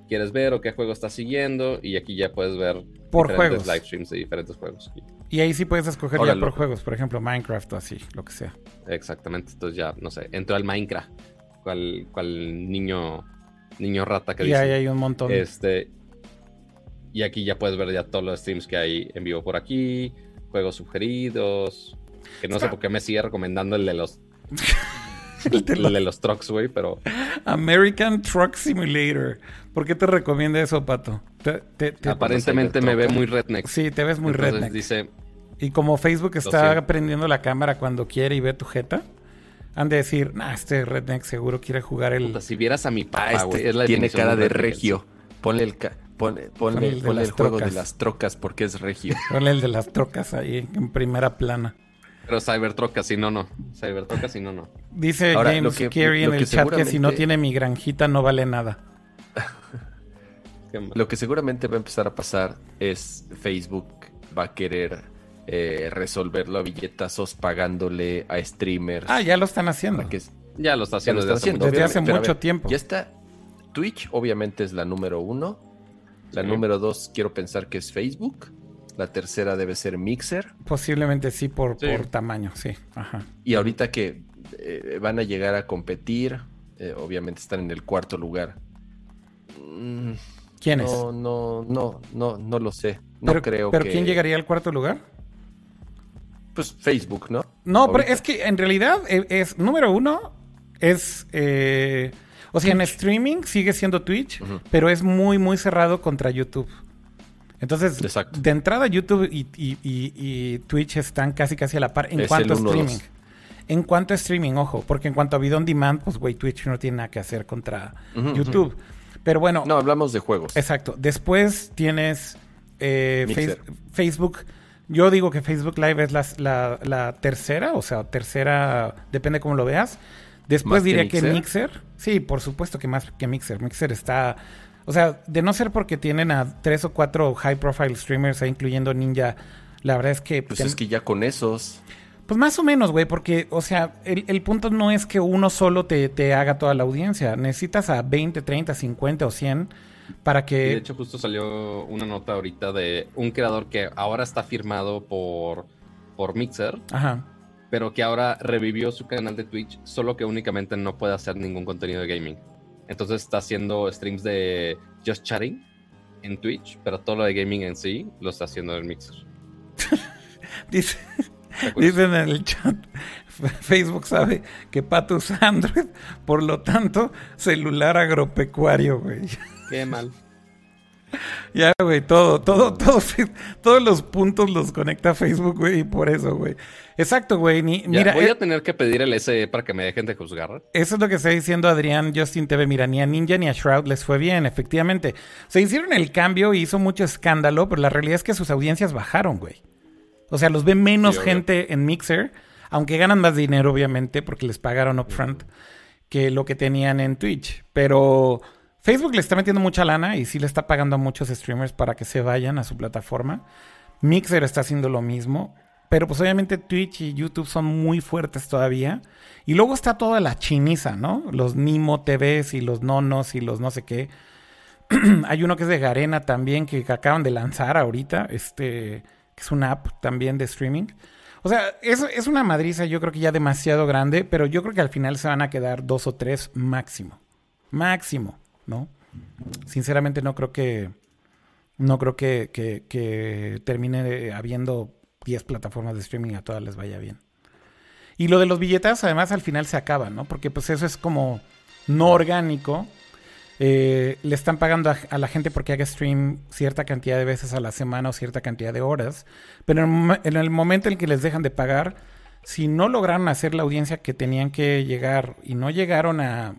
quieres ver o qué juego estás siguiendo. Y aquí ya puedes ver Por diferentes juegos. live streams de diferentes juegos. Y ahí sí puedes escoger Ahora, ya por juegos, por ejemplo, Minecraft o así, lo que sea. Exactamente. Entonces ya, no sé, entro al Minecraft. ¿Cuál, cuál niño, niño rata que Y dice? ahí hay un montón. Este. Y aquí ya puedes ver ya todos los streams que hay en vivo por aquí. Juegos sugeridos. Que no sé por qué me sigue recomendando el de los. El de los trucks, güey, pero. American Truck Simulator. ¿Por qué te recomienda eso, Pato? Te- te- te- aparentemente me ve muy redneck. Sí, te ves muy Entonces redneck. dice. Y como Facebook está prendiendo la cámara cuando quiere y ve tu jeta, han de decir, nah, este redneck seguro quiere jugar el... puta, si vieras a mi Ah, papá, este güey. es la tiene cara de regio. Ponle el, ca- ponle, ponle- Ponle el de ponle las el juego de las trocas porque es regio. Ponle el de las trocas ahí en primera plana. Pero Cybertruck así no, no. Cybertruck así no, no. Dice Ahora, James lo que- Carey en el que chat que si no tiene mi granjita no vale nada. Lo que seguramente va a empezar a pasar es Facebook va a querer eh, resolverlo a billetazos pagándole a streamers. Ah, ya lo están haciendo. que- Ya lo está lo haciendo están desde hace haciendo, mucho Desde hace obviamente. Pero a mucho ver, tiempo. Ya está. Twitch obviamente es la número uno. La Sí. número dos, quiero pensar que es Facebook. La tercera debe ser Mixer. Posiblemente sí por, Sí. por tamaño, sí. Ajá. Y ahorita que eh, van a llegar a competir, eh, obviamente están en el cuarto lugar. Mm, ¿Quién es? no, no, no, no, no lo sé. No pero, creo pero que. ¿quién llegaría al cuarto lugar? Pues Facebook, ¿no? No, pero es que en realidad eh, es, número uno, es, eh, o sea, en streaming sigue siendo Twitch, pero es muy, muy cerrado contra YouTube. Entonces, Exacto. de entrada YouTube y, y- y- y Twitch están casi, casi a la par en Es cuanto a streaming. dos. En cuanto a streaming, ojo, porque en cuanto a video on demand, pues, güey, Twitch no tiene nada que hacer contra YouTube. Pero bueno, No, hablamos de juegos. Exacto. Después tienes eh. Face- Facebook. Yo digo que Facebook Live es la, la- la tercera, o sea, tercera, depende cómo lo veas. Después ¿Más que diría que Mixer? Mixer? Sí, por supuesto que más que Mixer. Mixer está. O sea, de no ser porque tienen a tres o cuatro high profile streamers, incluyendo Ninja, la verdad es que. Pues ten- es que ya con esos. pues más o menos, güey, porque, o sea, el, el punto no es que uno solo te, te haga toda la audiencia. Necesitas a 20, 30, 50 o 100 para Y que... de hecho, justo salió una nota ahorita de un creador que ahora está firmado por, por Mixer, Ajá. pero que ahora revivió su canal de Twitch, solo que únicamente no puede hacer ningún contenido de gaming. Entonces está haciendo streams de Just Chatting en Twitch, pero todo lo de gaming en sí lo está haciendo en Mixer. Dice, Está curioso. dicen en el chat, Facebook sabe que Pato usa Android, por lo tanto, celular agropecuario, güey. Qué mal. Ya, güey, todo, todo, todo, todos los puntos los conecta Facebook, güey, y por eso, güey. Exacto, güey. ni- mira, voy eh, a tener que pedir el SE para que me dejen de juzgar. Eso es lo que está diciendo Adrián Justin TV. Mira, ni a Ninja ni a Shroud les fue bien, efectivamente. Se hicieron el cambio y hizo mucho escándalo, pero la realidad es que sus audiencias bajaron, güey. O sea, los ve menos Sí, gente en Mixer, aunque ganan más dinero, obviamente, porque les pagaron upfront que lo que tenían en Twitch. Pero Facebook le está metiendo mucha lana y sí le está pagando a muchos streamers para que se vayan a su plataforma. Mixer está haciendo lo mismo. Pero pues obviamente Twitch y YouTube son muy fuertes todavía. Y luego está toda la chiniza, ¿no? Los Nimo TVs y los Nonos y los no sé qué. Hay uno que es de Garena también, que acaban de lanzar ahorita, este, que es una app también de streaming. O sea, es, es una madriza, yo creo que ya demasiado grande, pero yo creo que al final se van a quedar dos o tres máximo. Máximo, ¿no? Sinceramente no creo que. No creo que, que- termine habiendo 10 plataformas de streaming a todas les vaya bien. Y lo de los billetas, además, al final se acaba, ¿no? Porque pues eso es como no orgánico. Eh, le están pagando a, la gente porque haga stream cierta cantidad de veces a la semana o cierta cantidad de horas. Pero en, el mo- en el momento en que les dejan de pagar, si no lograron hacer la audiencia que tenían que llegar y no llegaron a,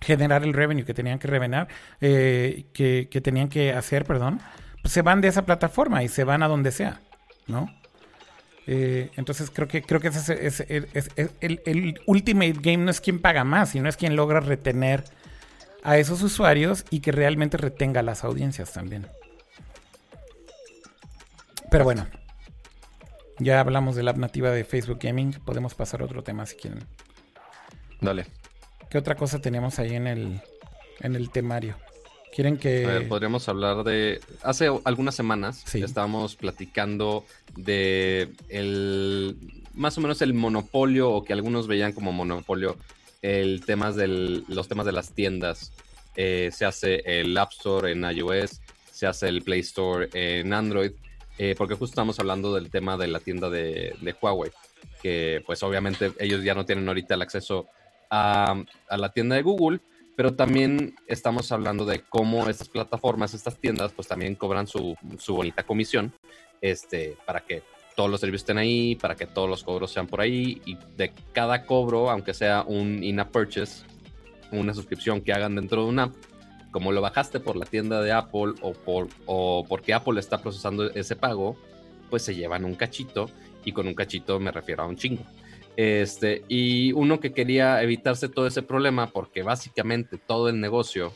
generar el revenue que tenían que revenar, eh, que, tenían que hacer, perdón, pues se van de esa plataforma y se van a donde sea, ¿no? Eh, entonces creo que creo que ese es, el, el ultimate game no es quien paga más, sino es quien logra retener a esos usuarios y que realmente retenga las audiencias también. Pero bueno, ya hablamos de la app nativa de Facebook Gaming, podemos pasar a otro tema si quieren. Dale. ¿Qué otra cosa teníamos ahí en el en el temario? ¿Quieren que A ver, podríamos hablar de. Hace algunas semanas Sí. estábamos platicando de el más o menos el monopolio, o que algunos veían como monopolio, el temas del, los temas de las tiendas. Eh, se hace el App Store en iOS, se hace el Play Store en Android, eh, porque justo estamos hablando del tema de la tienda de, de Huawei, que pues obviamente ellos ya no tienen ahorita el acceso a, la tienda de Google, pero también estamos hablando de cómo estas plataformas, estas tiendas, pues también cobran su, su bonita comisión, este, para que todos los servicios estén ahí, para que todos los cobros sean por ahí, y de cada cobro, aunque sea un in-app purchase, una suscripción que hagan dentro de una app, como lo bajaste por la tienda de Apple o, por, o porque Apple está procesando ese pago, pues se llevan un cachito, y con un cachito me refiero a un chingo. Este, y uno que quería evitarse todo ese problema, porque básicamente todo el negocio,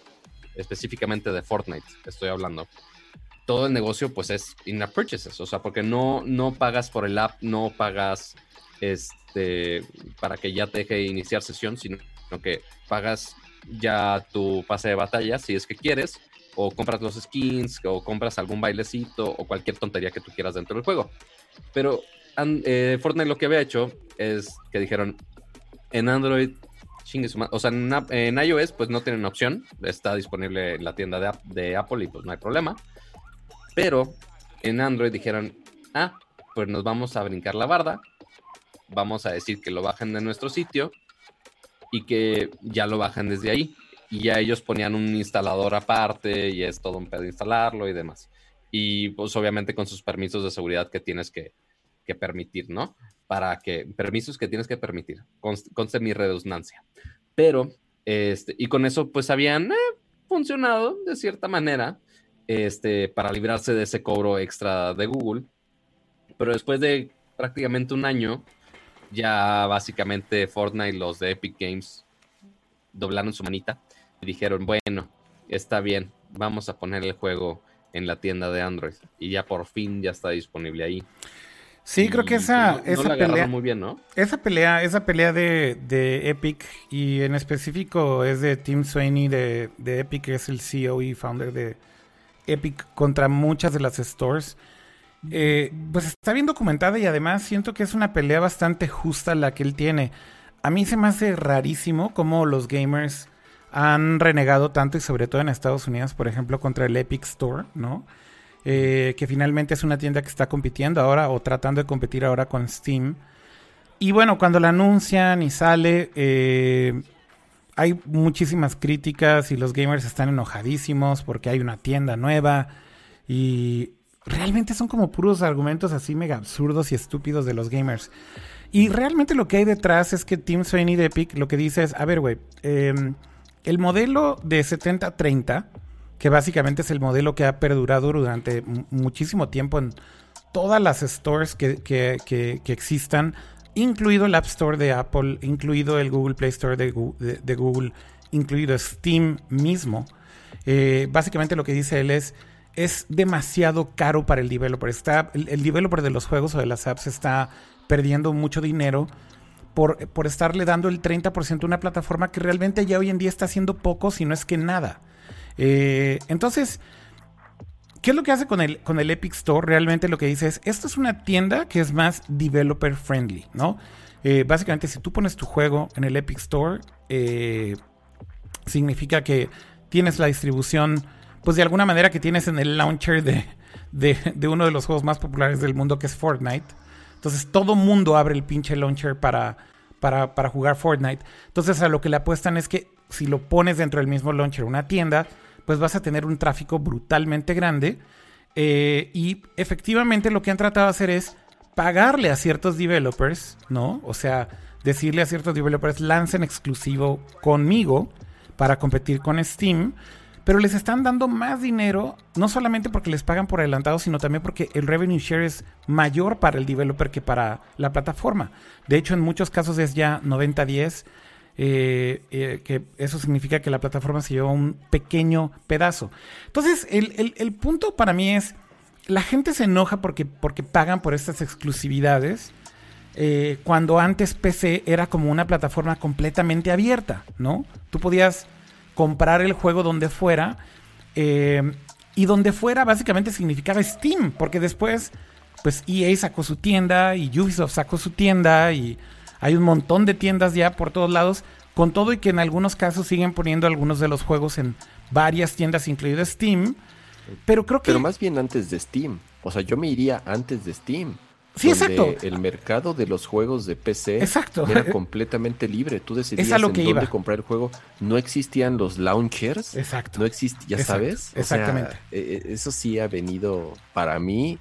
específicamente de Fortnite, estoy hablando, todo el negocio pues es in-app purchases, o sea, porque no, no pagas por el app, no pagas este, para que ya te deje iniciar sesión, sino que pagas ya tu pase de batalla si es que quieres o compras los skins, o compras algún bailecito, o cualquier tontería que tú quieras dentro del juego. Pero eh, Fortnite lo que había hecho es que dijeron, en Android, o sea, en, iOS pues no tienen opción, está disponible en la tienda de, Apple y pues no hay problema. Pero en Android dijeron, ah, pues nos vamos a brincar la barda, vamos a decir que lo bajen de nuestro sitio y que ya lo bajan desde ahí. Y ya ellos ponían un instalador aparte y es todo un pedo instalarlo y demás. Y pues obviamente con sus permisos de seguridad que tienes que, permitir, ¿no? Para que, permisos que tienes que permitir, conste, mi redundancia. Pero, este, y con eso pues habían eh, funcionado de cierta manera, este, para librarse de ese cobro extra de Google. Pero después de prácticamente un año, ya básicamente Fortnite, los de Epic Games, doblaron su manita y dijeron, bueno, está bien, vamos a poner el juego en la tienda de Android. Y ya por fin ya está disponible ahí. Sí, creo que esa, esa pelea. Muy bien, ¿no? Esa pelea, esa pelea de, de, Epic y en específico es de Tim Sweeney de, de, Epic, que es el CEO y founder de Epic contra muchas de las stores. Eh, pues está bien documentada y además siento que es una pelea bastante justa la que él tiene. A mí se me hace rarísimo cómo los gamers han renegado tanto y sobre todo en Estados Unidos, por ejemplo, contra el Epic Store, ¿no? Eh, que finalmente es una tienda que está compitiendo ahora o tratando de competir ahora con Steam. Y bueno, cuando la anuncian y sale, eh, hay muchísimas críticas y los gamers están enojadísimos porque hay una tienda nueva y realmente son como puros argumentos así mega absurdos y estúpidos de los gamers. Y realmente lo que hay detrás es que Tim Sweeney de Epic lo que dice es, a ver, güey, em, el modelo de 70-30, que básicamente es el modelo que ha perdurado durante muchísimo tiempo en todas las stores que, que, que, existan, incluido el App Store de Apple, incluido el Google Play Store de, de, Google, incluido Steam mismo. Eh, básicamente lo que dice él es, es demasiado caro para el developer. Está, el, developer de los juegos o de las apps está perdiendo mucho dinero por, por estarle dando el 30% a una plataforma que realmente ya hoy en día está haciendo poco, si no es que nada. Eh, entonces, ¿qué es lo que hace con el, con el Epic Store? Realmente lo que dice es, esto es una tienda que es más developer friendly, ¿no? Eh, básicamente, si tú pones tu juego en el Epic Store, eh, significa que tienes la distribución pues de alguna manera que tienes en el launcher de, de, uno de los juegos más populares del mundo que es Fortnite. Entonces todo mundo abre el pinche launcher para, para, para, jugar Fortnite. Entonces a lo que le apuestan es que si lo pones dentro del mismo launcher, una tienda, pues vas a tener un tráfico brutalmente grande. Eh, y efectivamente lo que han tratado de hacer es pagarle a ciertos developers, ¿no? O sea, decirle a ciertos developers, lancen exclusivo conmigo para competir con Steam pero les están dando más dinero, no solamente porque les pagan por adelantado, sino también porque el revenue share es mayor para el developer que para la plataforma. De hecho, en muchos casos es ya 90-10, eh, eh, que eso significa que la plataforma se lleva un pequeño pedazo. Entonces, el, punto para mí es, la gente se enoja porque, porque pagan por estas exclusividades. Eh, cuando antes PC era como una plataforma completamente abierta, ¿no? Tú podías comprar el juego donde fuera. Y donde fuera básicamente significaba Steam, porque después, pues EA sacó su tienda y Ubisoft sacó su tienda y hay un montón de tiendas ya por todos lados, con todo y que en algunos casos siguen poniendo algunos de los juegos en varias tiendas, incluido Steam. Pero creo que... Pero más bien antes de Steam. O sea, yo me iría antes de Steam. Sí, exacto. El mercado de los juegos de PC exacto. era completamente libre. Tú decidías en dónde comprar el juego. No existían los launchers. Exacto. No existía, ya sabes. Exactamente. Eh, eh, eso sí ha venido para mí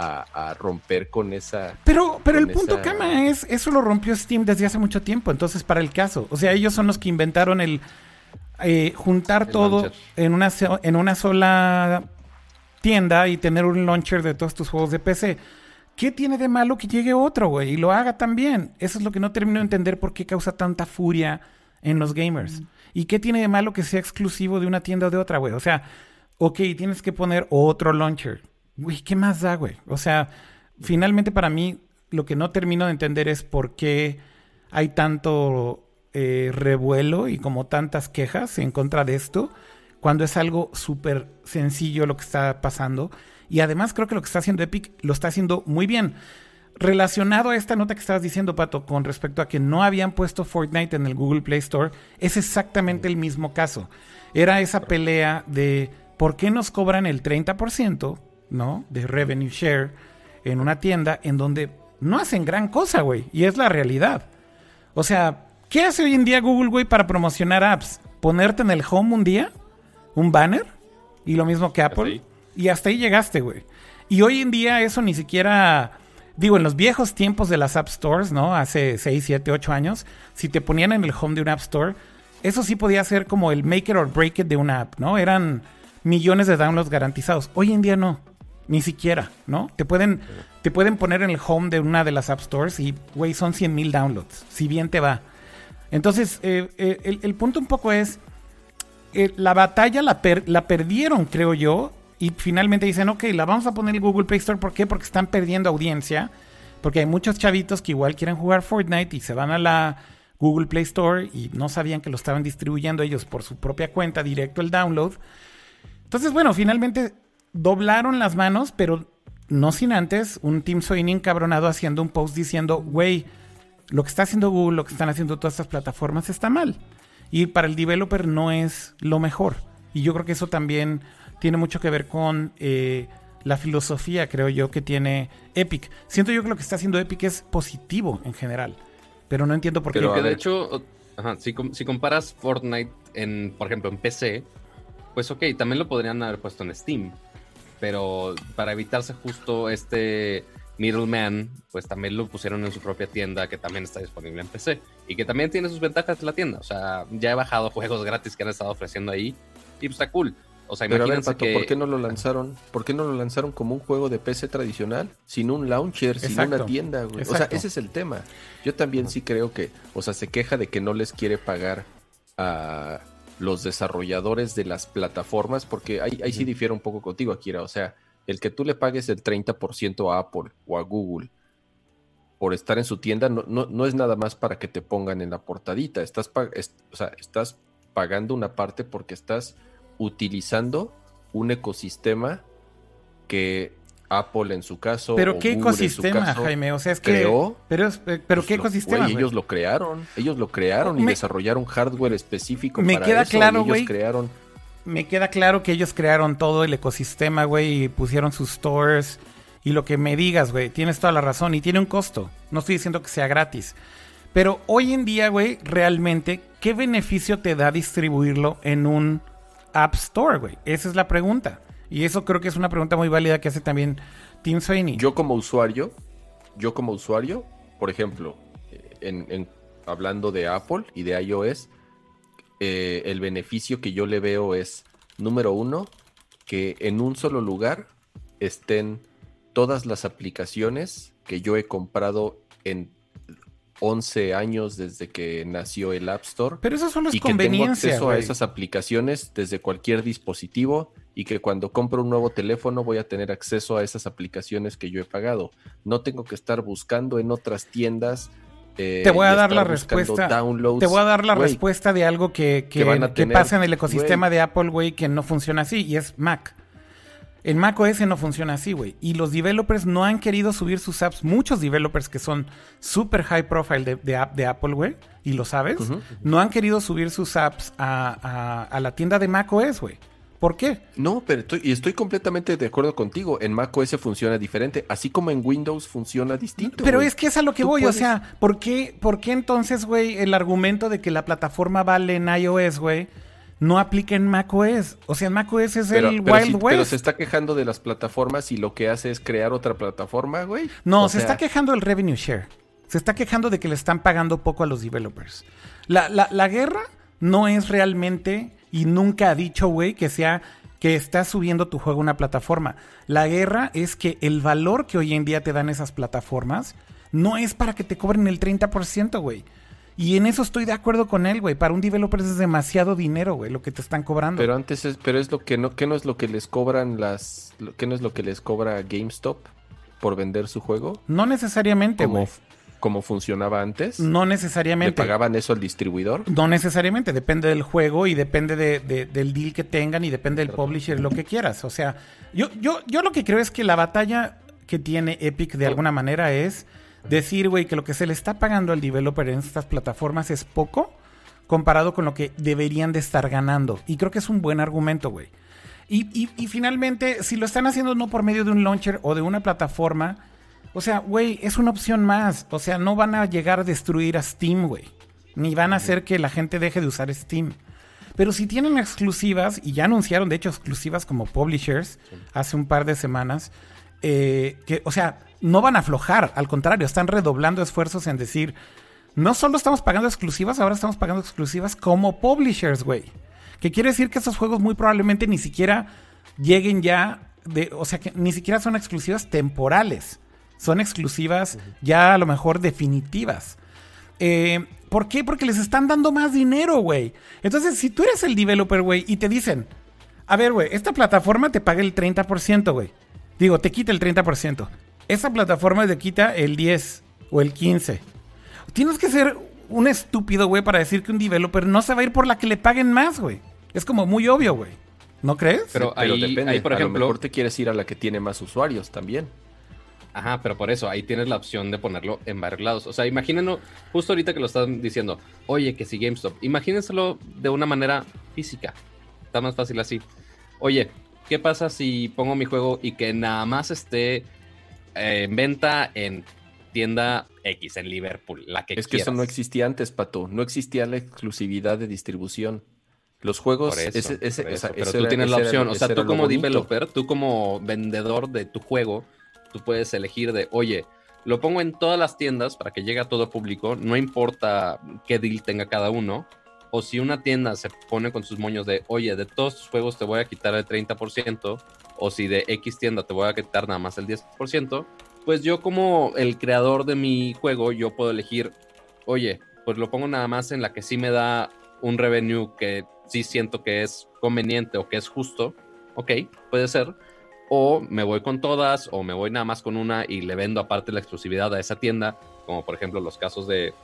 a, romper con esa. Pero, pero el punto, Kama, es eso lo rompió Steam desde hace mucho tiempo. Entonces, para el caso, o sea, ellos son los que inventaron el eh, juntar todo en una, en una sola tienda y tener un launcher de todos tus juegos de PC. ¿Qué tiene de malo que llegue otro, güey? Y lo haga también. Eso es lo que no termino de entender por qué causa tanta furia en los gamers. ¿Y qué tiene de malo que sea exclusivo de una tienda o de otra, güey? O sea, ok, tienes que poner otro launcher. Güey, ¿qué más da, güey? O sea, finalmente para mí lo que no termino de entender es por qué hay tanto eh, revuelo y como tantas quejas en contra de esto, cuando es algo súper sencillo lo que está pasando. Y además creo que lo que está haciendo Epic lo está haciendo muy bien. Relacionado a esta nota que estabas diciendo, Pato, con respecto a que no habían puesto Fortnite en el Google Play Store, es exactamente el mismo caso. Era esa pelea de por qué nos cobran el 30%, ¿no? De revenue share en una tienda en donde no hacen gran cosa, güey. Y es la realidad. O sea, ¿qué hace hoy en día Google, güey, para promocionar apps? ¿Ponerte en el home un día? ¿Un banner? Y lo mismo que Apple. Y hasta ahí llegaste, güey. Y hoy en día eso ni siquiera... Digo, en los viejos tiempos de las App Stores, ¿no? Hace 6, 7, 8 años, si te ponían en el home de una App Store, eso sí podía ser como el make it or break it de una app, ¿no? Eran millones de downloads garantizados. Hoy en día no. Ni siquiera, ¿no? Te pueden, te pueden poner en el home de una de las App Stores y, güey, son 100 mil downloads. Si bien te va. Entonces, eh, eh, el, el, punto un poco es, eh, la batalla la, per la perdieron, creo yo, y finalmente dicen, ok, la vamos a poner en Google Play Store. ¿Por qué? Porque están perdiendo audiencia. Porque hay muchos chavitos que igual quieren jugar Fortnite y se van a la Google Play Store y no sabían que lo estaban distribuyendo ellos por su propia cuenta, directo el download. Entonces, bueno, finalmente doblaron las manos, pero no sin antes un Team Sweeney encabronado haciendo un post diciendo, güey, lo que está haciendo Google, lo que están haciendo todas estas plataformas está mal. Y para el developer no es lo mejor. Y yo creo que eso también tiene mucho que ver con eh, la filosofía, creo yo, que tiene Epic. Siento yo que lo que está haciendo Epic es positivo en general. Pero no entiendo por qué. Pero de hecho, si, si, comparas Fortnite, en, por ejemplo, en PC, pues ok, también lo podrían haber puesto en Steam. Pero para evitarse justo este middleman, pues también lo pusieron en su propia tienda, que también está disponible en PC. Y que también tiene sus ventajas la tienda. O sea, ya he bajado juegos gratis que han estado ofreciendo ahí. Y pues está cool. O sea, Pero a ver, Pato, ¿por qué no lo lanzaron? ¿Por qué no lo lanzaron como un juego de PC tradicional? Sin un launcher, sin una tienda, güey. O sea, ese es el tema. Yo también sí creo que, o sea, se queja de que no les quiere pagar a los desarrolladores de las plataformas, porque ahí, ahí sí difiere un poco contigo, Akira. O sea, el que tú le pagues el 30% a Apple o a Google por estar en su tienda no, no, es nada más para que te pongan en la portadita. Estás, o sea, estás pagando una parte porque estás utilizando un ecosistema que Apple en su caso. Pero qué ecosistema, Jaime, o sea, es que. Creó, pero, eh, pero qué pues, ecosistema. ellos lo crearon, ellos lo crearon y desarrollaron hardware específico me para queda eso. Claro, ellos crearon. Me queda claro que ellos crearon todo el ecosistema, güey, y pusieron sus stores. Y lo que me digas, güey, tienes toda la razón y tiene un costo. No estoy diciendo que sea gratis. Pero hoy en día, güey, realmente, ¿qué beneficio te da distribuirlo en un App Store, güey? Esa es la pregunta. Y eso creo que es una pregunta muy válida que hace también Tim Sweeney. Yo como usuario, yo como usuario, por ejemplo, en, hablando de Apple y de iOS, eh, el beneficio que yo le veo es, número uno, que en un solo lugar estén todas las aplicaciones que yo he comprado en 11 años desde que nació el App Store. Pero esas son las y que tengo acceso a esas aplicaciones desde cualquier dispositivo y que cuando compro un nuevo teléfono voy a tener acceso a esas aplicaciones que yo he pagado. No tengo que estar buscando en otras tiendas. Eh, te voy a dar la respuesta. Te voy a dar la respuesta de algo que, que, pasa en el ecosistema de Apple, güey, que no funciona así, y es Mac. En macOS no funciona así, güey. Y los developers no han querido subir sus apps. Muchos developers que son super high profile de, de, de Apple, güey, y lo sabes, no han querido subir sus apps a, a, la tienda de macOS, güey. ¿Por qué? No, pero estoy, y estoy completamente de acuerdo contigo. En macOS funciona diferente, así como en Windows funciona distinto. Pero es que es a lo que voy, o sea, ¿por qué, ¿por qué entonces, güey, el argumento de que la plataforma vale en iOS, güey? no aplica en macOS. O sea, en macOS es el Wild West. Pero se está quejando de las plataformas y lo que hace es crear otra plataforma, güey. No, se está quejando del revenue share. Se está quejando de que le están pagando poco a los developers. La, la, la guerra no es realmente, y nunca ha dicho, güey, que sea que está subiendo tu juego a una plataforma. La guerra es que el valor que hoy en día te dan esas plataformas no es para que te cobren el 30%, güey. Y en eso estoy de acuerdo con él, güey. Para un developer es demasiado dinero, güey, lo que te están cobrando. Pero antes es, pero es lo que no, ¿qué no es lo que les cobran las, qué no es lo que les cobra GameStop por vender su juego? No necesariamente, güey. Como funcionaba antes? No ¿Le necesariamente. pagaban eso al distribuidor? No necesariamente, depende del juego y depende de- de- del deal que tengan y depende del publisher, lo que quieras. O sea, yo, yo, yo lo que creo es que la batalla que tiene Epic de alguna manera es decir, güey, que lo que se le está pagando al developer en estas plataformas es poco comparado con lo que deberían de estar ganando. Y creo que es un buen argumento, güey. Y, y- y finalmente, si lo están haciendo no por medio de un launcher o de una plataforma, o sea, güey, es una opción más. O sea, no van a llegar a destruir a Steam, güey. Ni van a hacer que la gente deje de usar Steam. Pero si tienen exclusivas, y ya anunciaron de hecho exclusivas como publishers hace un par de semanas, eh, que, o sea, no van a aflojar, al contrario, están redoblando esfuerzos en decir, no solo estamos pagando exclusivas, ahora estamos pagando exclusivas como publishers, güey. Que quiere decir que esos juegos muy probablemente ni siquiera lleguen ya, de, o sea, que ni siquiera son exclusivas temporales, son exclusivas ya a lo mejor definitivas. Eh, ¿Por qué? Porque les están dando más dinero, güey. Entonces, si tú eres el developer, güey, y te dicen, a ver, güey, esta plataforma te paga el 30%, güey. Digo, te quita el 30%. Esa plataforma te quita el 10 o el 15. Tienes que ser un estúpido, güey, para decir que un developer no se va a ir por la que le paguen más, güey. Es como muy obvio, güey. ¿No crees? Pero Pero ahí- depende. ahí, por a lo ejemplo- mejor te quieres ir a la que tiene más usuarios también. Ajá, pero por eso ahí tienes la opción de ponerlo en varios lados. O sea, imagínenlo, justo ahorita que lo están diciendo, oye, que si GameStop, imagínenselo de una manera física. Está más fácil así. Oye, ¿qué pasa si pongo mi juego y que nada más esté eh, en venta en tienda X, en Liverpool, la que Es que eso no existía antes, Pato. No existía la exclusividad de distribución. Los juegos... Por eso, ese- ese- por esa- eso. Pero tú era- tienes la era- opción. O sea, tú como developer, tú como vendedor de tu juego, tú puedes elegir de, oye, lo pongo en todas las tiendas para que llegue a todo público, no importa qué deal tenga cada uno. O si una tienda se pone con sus moños de, oye, de todos tus juegos te voy a quitar el 30%, o si de X tienda te voy a quitar nada más el 10%, pues yo como el creador de mi juego, yo puedo elegir, oye, pues lo pongo nada más en la que sí me da un revenue que sí siento que es conveniente o que es justo, ok, puede ser. O me voy con todas, o me voy nada más con una y le vendo aparte la exclusividad a esa tienda, como por ejemplo los casos de,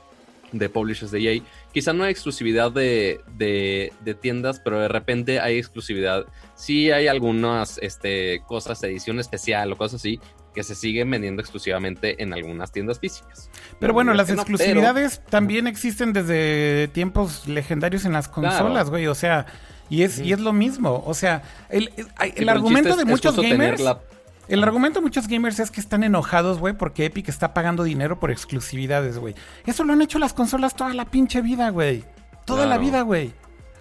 de publishers de EA. Quizá no hay exclusividad de, de- de tiendas, pero de repente hay exclusividad. Sí hay algunas este, cosas, edición especial o cosas así, que se siguen vendiendo exclusivamente en algunas tiendas físicas. Pero No bueno, las que no, pero- exclusividades también existen desde tiempos legendarios en las consolas, güey. O sea, y es, y es lo mismo. O sea, el, el- el Sí, argumento es- de es muchos gamers. la- El argumento de muchos gamers es que están enojados, güey, porque Epic está pagando dinero por exclusividades, güey. Eso lo han hecho las consolas toda la pinche vida, güey. Toda la vida, güey.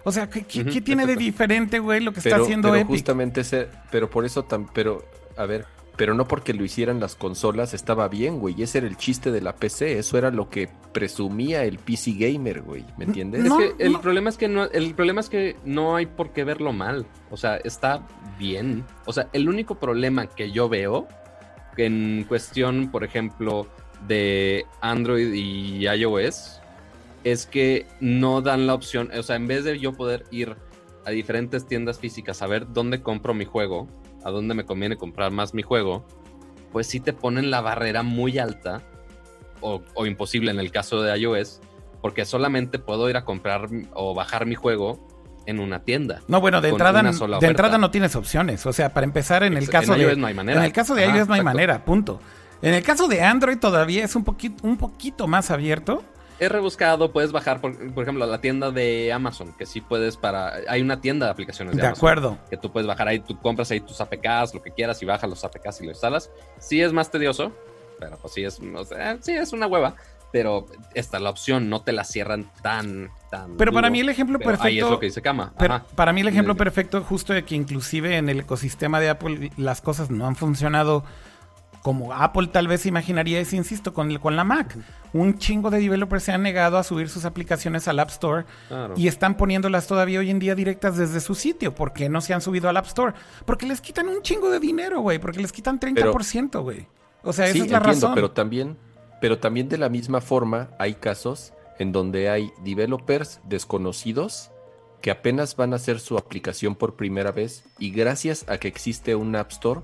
O sea, ¿qué, qué- tiene de diferente, güey, lo que está haciendo pero Epic? justamente ese... Pero por eso... tan Pero, a ver... Pero no porque lo hicieran las consolas estaba bien, güey. Ese era el chiste de la PC. Eso era lo que presumía el PC gamer, güey. ¿Me entiendes? No, es que el no. problema es que no, el problema es que no hay por qué verlo mal. O sea, está bien. O sea, el único problema que yo veo en cuestión, por ejemplo, de Android y iOS, es que no dan la opción. O sea, en vez de yo poder ir a diferentes tiendas físicas a ver dónde compro mi juego, a dónde me conviene comprar más mi juego, pues sí te ponen la barrera muy alta o, o imposible en el caso de iOS, porque solamente puedo ir a comprar o bajar mi juego en una tienda. No, bueno, de entrada, de entrada no tienes opciones. O sea, para empezar, en el caso en de iOS no hay manera. en el caso de Ajá, iOS no hay manera, punto. En el caso de Android todavía es un poquito, un poquito más abierto. He rebuscado, puedes bajar, por, por ejemplo, la tienda de Amazon, que sí puedes para... Hay una tienda de aplicaciones de, De Amazon. acuerdo. Que tú puedes bajar ahí, tú compras ahí tus APKs, lo que quieras, y bajas los APKs y los instalas. Sí es más tedioso, pero pues sí es, o sea, sí es una hueva. Pero esta la opción, no te la cierran tan, tan. Pero para duro. mí el ejemplo Pero perfecto. Ahí es lo que dice Kama. Pero para mí el ejemplo perfecto justo de que inclusive en el ecosistema de Apple las cosas no han funcionado como Apple tal vez imaginaría, es insisto, con, el- con la Mac. Un chingo de developers se han negado a subir sus aplicaciones al App Store Claro. y están poniéndolas todavía hoy en día directas desde su sitio. ¿Por qué no se han subido al App Store? Porque les quitan un chingo de dinero, güey. Porque les quitan 30%, güey. O sea, esa sí, es la entiendo, razón. pero también, pero también de la misma forma hay casos en donde hay developers desconocidos que apenas van a hacer su aplicación por primera vez y gracias a que existe un App Store,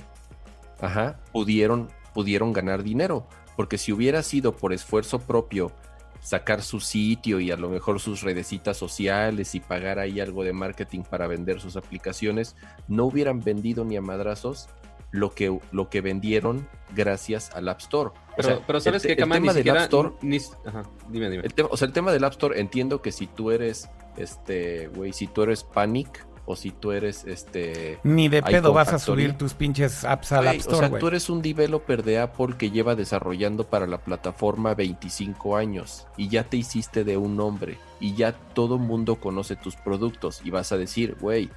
ajá, pudieron, pudieron ganar dinero. Porque si hubiera sido por esfuerzo propio sacar su sitio y a lo mejor sus redecitas sociales y pagar ahí algo de marketing para vender sus aplicaciones, no hubieran vendido ni a madrazos lo que, lo que vendieron gracias al App Store. Pero, o sea, pero sabes el, que el tema ni del siquiera, App Store, ni- ajá, dime, dime. el o sea, el tema del App Store, entiendo que si tú eres, este, güey, si tú eres Panic o si tú eres, este, Ni de pedo vas a subir tus pinches apps al App o Store, sea, güey. tú eres un developer de Apple que lleva desarrollando para la plataforma 25 años y ya te hiciste de un nombre y ya todo mundo conoce tus productos y vas a decir, güey,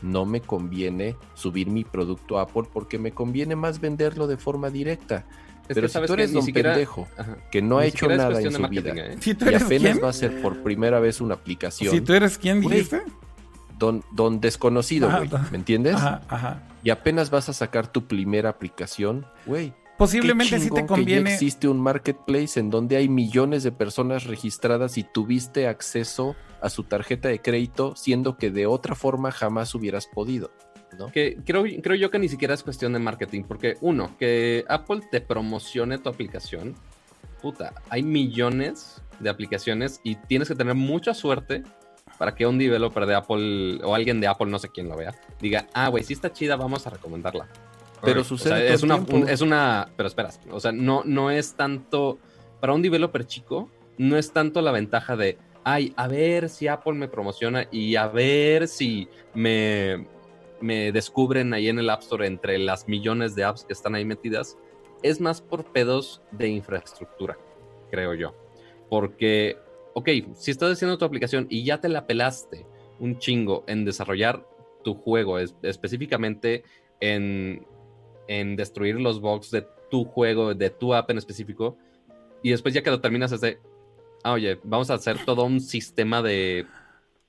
no me conviene subir mi producto a Apple porque me conviene más venderlo de forma directa. Es Pero que si sabes tú que eres ni don siquiera- pendejo ajá, que no ha hecho nada en su vida ¿eh? Si tú y apenas quién, va a ser por primera vez una aplicación, si tú eres quién dijiste. Don, don desconocido, Ajá, güey. ¿me entiendes? Ajá, ajá. Y apenas vas a sacar tu primera aplicación, güey. Posiblemente Qué sí te chingón que ya conviene. existe un marketplace en donde hay millones de personas registradas y tuviste acceso a su tarjeta de crédito, siendo que de otra forma jamás hubieras podido. ¿no? Que creo, creo yo que ni siquiera es cuestión de marketing, porque uno, que Apple te promocione tu aplicación, puta, hay millones de aplicaciones y tienes que tener mucha suerte para que un developer de Apple o alguien de Apple, no sé quién lo vea, diga, ah, güey, sí está chida, vamos a recomendarla. Pero sucede sea, es una, un- es una, pero esperas, o sea, no, no es tanto, para un developer chico, no es tanto la ventaja de, ay, a ver si Apple me promociona y a ver si me, me descubren ahí en el App Store entre las millones de apps que están ahí metidas, es más por pedos de infraestructura, creo yo. Porque, ok, si estás haciendo tu aplicación y ya te la pelaste un chingo en desarrollar tu juego, es- específicamente en, en destruir los bugs de tu juego, de tu app en específico, y después ya que lo terminas es de, ah, oye, vamos a hacer todo un sistema de,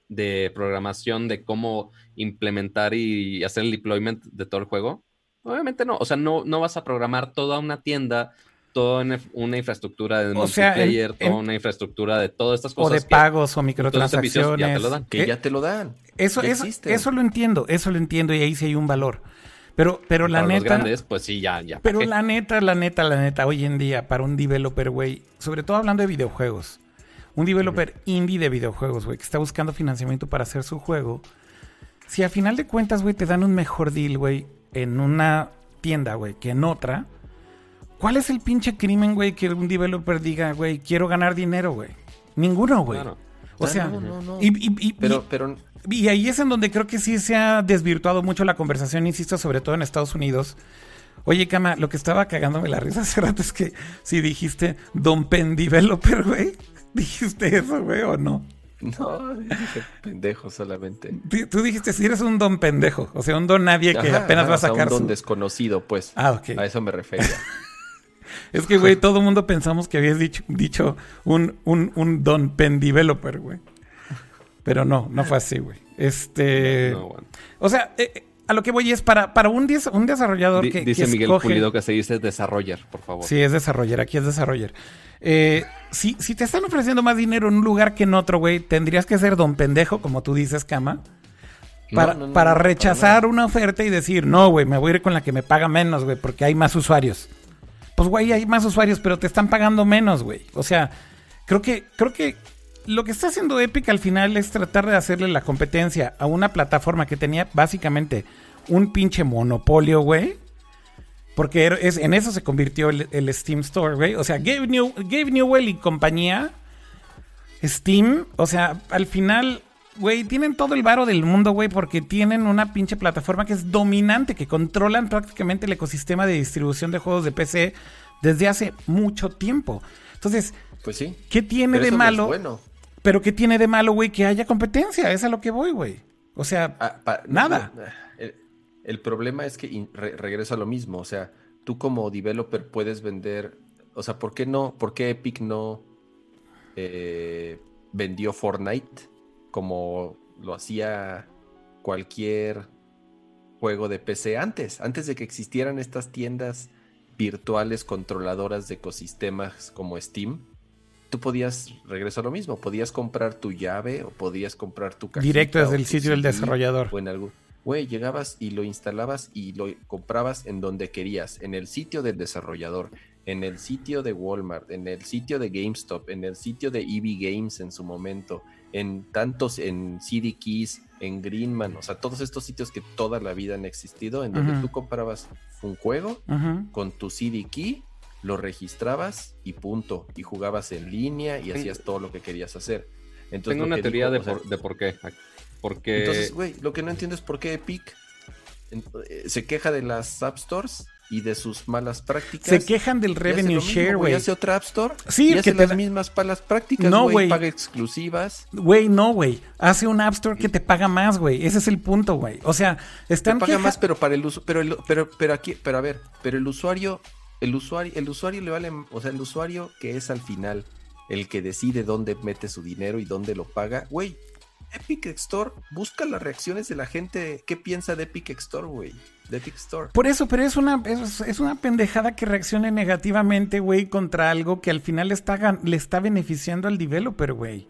de programación de cómo implementar y hacer el deployment de todo el juego. Obviamente no, o sea, no, no vas a programar toda una tienda, toda una, infraestructura de O sea, multiplayer, en- toda una infraestructura de todas estas O cosas. de que pagos o los ya te microtransacciones. lo dan. Que Eh, ya te lo dan. Eso, ya eso, existen. eso lo entiendo, eso lo entiendo y ahí sí hay un valor. Pero, pero la Para los neta, grandes, pues sí, ya, ya. pero la neta, la neta, la neta, hoy en día, para un developer, güey, sobre todo hablando de videojuegos, un developer indie de videojuegos, güey, que está buscando financiamiento para hacer su juego, si a final de cuentas, güey, te dan un mejor deal, güey, en una tienda, güey, que en otra, ¿cuál es el pinche crimen, güey, que un developer diga, güey, quiero ganar dinero, güey? Ninguno, güey. Claro. O sea, no, no, no. y- y- y- Pero, pero y ahí es en donde creo que sí se ha desvirtuado mucho la conversación, insisto, sobre todo en Estados Unidos. Oye, Cama, lo que estaba cagándome la risa hace rato es que si dijiste Don Pen Developer, güey. ¿Dijiste eso, güey, o no? no, dije pendejo solamente. Tú- dijiste si eres un don pendejo, o sea, un don nadie que Ajá, apenas va a sacar un don su... desconocido, pues. Ah, ok. A eso me refería. Es que, güey, todo el mundo pensamos que habías dicho, dicho un, un, un don pen developer, güey. Pero no, no fue así, güey. Este... No, bueno. O sea, eh, a lo que voy es para, para un, des- un desarrollador que, dice que Miguel escoge- Pulido que se dice desarroller, por favor. Sí, es desarrollar, aquí es desarrollar. Eh, si, si te están ofreciendo más dinero en un lugar que en otro, güey, tendrías que ser don pendejo, como tú dices, Cama, para, No, no, no, para rechazar una oferta y decir, no, güey, me voy a ir con la que me paga menos, güey, porque hay más usuarios. Pues, güey, hay más usuarios, pero te están pagando menos, güey. O sea, creo que, creo que lo que está haciendo Epic al final es tratar de hacerle la competencia a una plataforma que tenía básicamente un pinche monopolio, güey. Porque era- es, en eso se convirtió el, el Steam Store, güey. O sea, Gabe, New- Gabe Newell y compañía, Steam, o sea, al final, güey, tienen todo el varo del mundo, güey, porque tienen una pinche plataforma que es dominante, que controlan prácticamente el ecosistema de distribución de juegos de PC desde hace mucho tiempo. Entonces, Pues sí. ¿qué tiene de no malo? bueno. Pero ¿qué tiene de malo, güey, que haya competencia? Es a lo que voy, güey. O sea, Ah, pa- Nada. no, el, el problema es que in- re- regreso a lo mismo. O sea, tú como developer puedes vender. O sea, ¿por qué no? ¿Por qué Epic no eh, vendió Fortnite como lo hacía cualquier juego de PC antes? Antes de que existieran estas tiendas virtuales controladoras de ecosistemas como Steam. Tú podías, regreso a lo mismo, podías comprar tu llave o podías comprar tu cajita directo desde el sitio del desarrollador. o en algún. Güey, llegabas y lo instalabas y lo comprabas en donde querías, en el sitio del desarrollador. en el sitio de Walmart, en el sitio de GameStop, en el sitio de EV Games en su momento, en tantos, en CD Keys, en Greenman, o sea, todos estos sitios que toda la vida han existido, en donde tú comprabas un juego con tu CD Key, lo registrabas y punto, y jugabas en línea y hacías todo lo que querías hacer. Entonces, Tengo una teoría de, o sea, por, de por qué. Porque entonces, güey, lo que no entiendo es por qué Epic eh, se queja de las App Stores y de sus malas prácticas. Se quejan del revenue share, güey. Hace otra App Store Sí, y que hace te las da- mismas malas prácticas, No, güey. Paga exclusivas. Güey, no, güey. Hace un App Store que te paga más, güey. Ese es el punto, güey. O sea, Te están paga queja- más, pero para el uso, pero, el- pero, pero aquí, pero a ver, pero el usuario, el usuario, el usuario le vale, o sea, el usuario que es al final el que decide dónde mete su dinero y dónde lo paga, güey. Epic Store busca las reacciones de la gente. ¿Qué piensa de Epic Store, güey? De Epic Store. Por eso, pero es una, es, es una pendejada que reaccione negativamente, güey, contra algo que al final le está, le está beneficiando al developer, güey.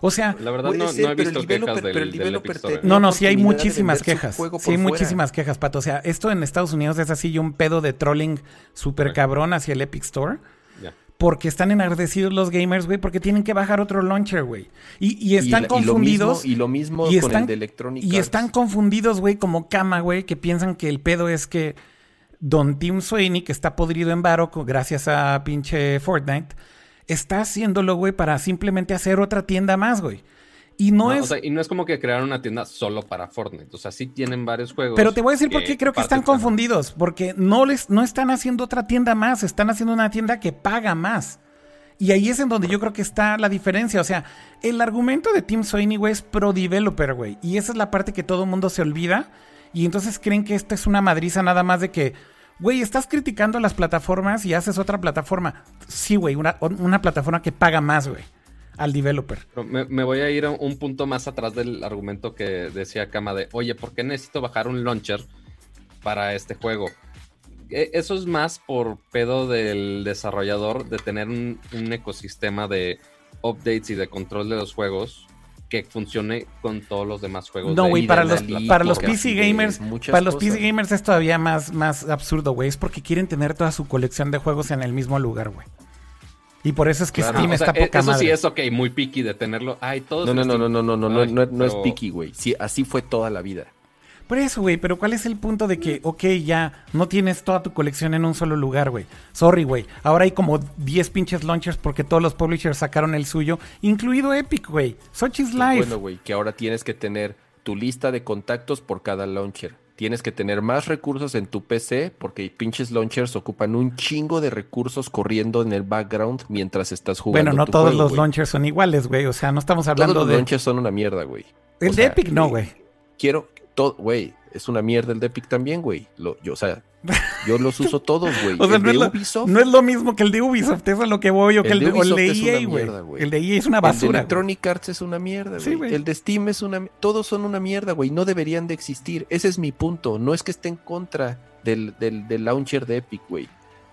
O sea, la verdad no, ser, no he pero el visto developer- quejas del, pero el del developer Epic Store, te- ¿eh? no, no, sí hay muchísimas quejas. Sí hay fuera. muchísimas quejas, Pato. O sea, esto en Estados Unidos es así un pedo de trolling súper cabrón hacia el Epic Store. Porque están enardecidos los gamers, güey, porque tienen que bajar otro launcher, güey. Y, y están y, la- y lo confundidos. mismo, y lo mismo y con están- el de Electronic Y están confundidos, güey, como cama, güey, que piensan que el pedo es que Don Tim Sweeney, que está podrido en varo gracias a pinche Fortnite, está haciéndolo, güey, para simplemente hacer otra tienda más, güey. Y no, No, es... o sea, y no es como que crearon una tienda solo para Fortnite. O sea, sí tienen varios juegos. Pero te voy a decir por qué creo que están confundidos. Porque no les, no están haciendo otra tienda más, están haciendo una tienda que paga más. Y ahí es en donde yo creo que está la diferencia. O sea, el argumento de Tim Sweeney, güey, es pro developer, güey. Y esa es la parte que todo el mundo se olvida. Y entonces creen que esto es una madriza nada más de que, güey, estás criticando las plataformas y haces otra plataforma. Sí, güey, una, una plataforma que paga más, güey, al developer. Me, me voy a ir a un punto más atrás del argumento que decía Kama de, oye, ¿por qué necesito bajar un launcher para este juego? E- Eso es más por pedo del desarrollador de tener un, un ecosistema de updates y de control de los juegos que funcione con todos los demás juegos. No, de- güey, para los, para los PC gamers, para los cosas. PC gamers es todavía más, más absurdo, güey. Es porque quieren tener toda su colección de juegos en el mismo lugar, güey. Y por eso es que Claro. Steam o sea, está e- poca eso madre. sí es ok, muy picky de tenerlo. Ay, todos No, no, no, no, no, no, no, no, no es pero- picky, güey. Sí, así fue toda la vida. Por eso, güey, pero ¿cuál es el punto de que, ok, ya no tienes toda tu colección en un solo lugar, güey? Sorry, güey. Ahora hay como 10 pinches launchers porque todos los publishers sacaron el suyo, incluido Epic, güey. Such is Pues life. bueno, güey, que ahora tienes que tener tu lista de contactos por cada launcher. Tienes que tener más recursos en tu PC porque pinches launchers ocupan un chingo de recursos corriendo en el background mientras estás jugando. bueno, no tu todos juego, los launchers son iguales, güey. O sea, no estamos hablando Todos los de... launchers son una mierda, güey. El O de sea, Epic no, güey. Quiero, todo, güey, es una mierda el de Epic también, güey. Lo- Yo, o sea, yo los uso todos, güey. O sea, el no de es, lo, Ubisoft, no es lo mismo que el de Ubisoft, eso es lo que voy yo, que El de el EA, güey. mierda, güey. El de EA es una el de basura. Electronic Arts es una mierda, güey. el de Steam es una... Todos son una mierda, güey. No deberían de existir. Ese es mi punto. No es que esté en contra del, del, del launcher de Epic, güey.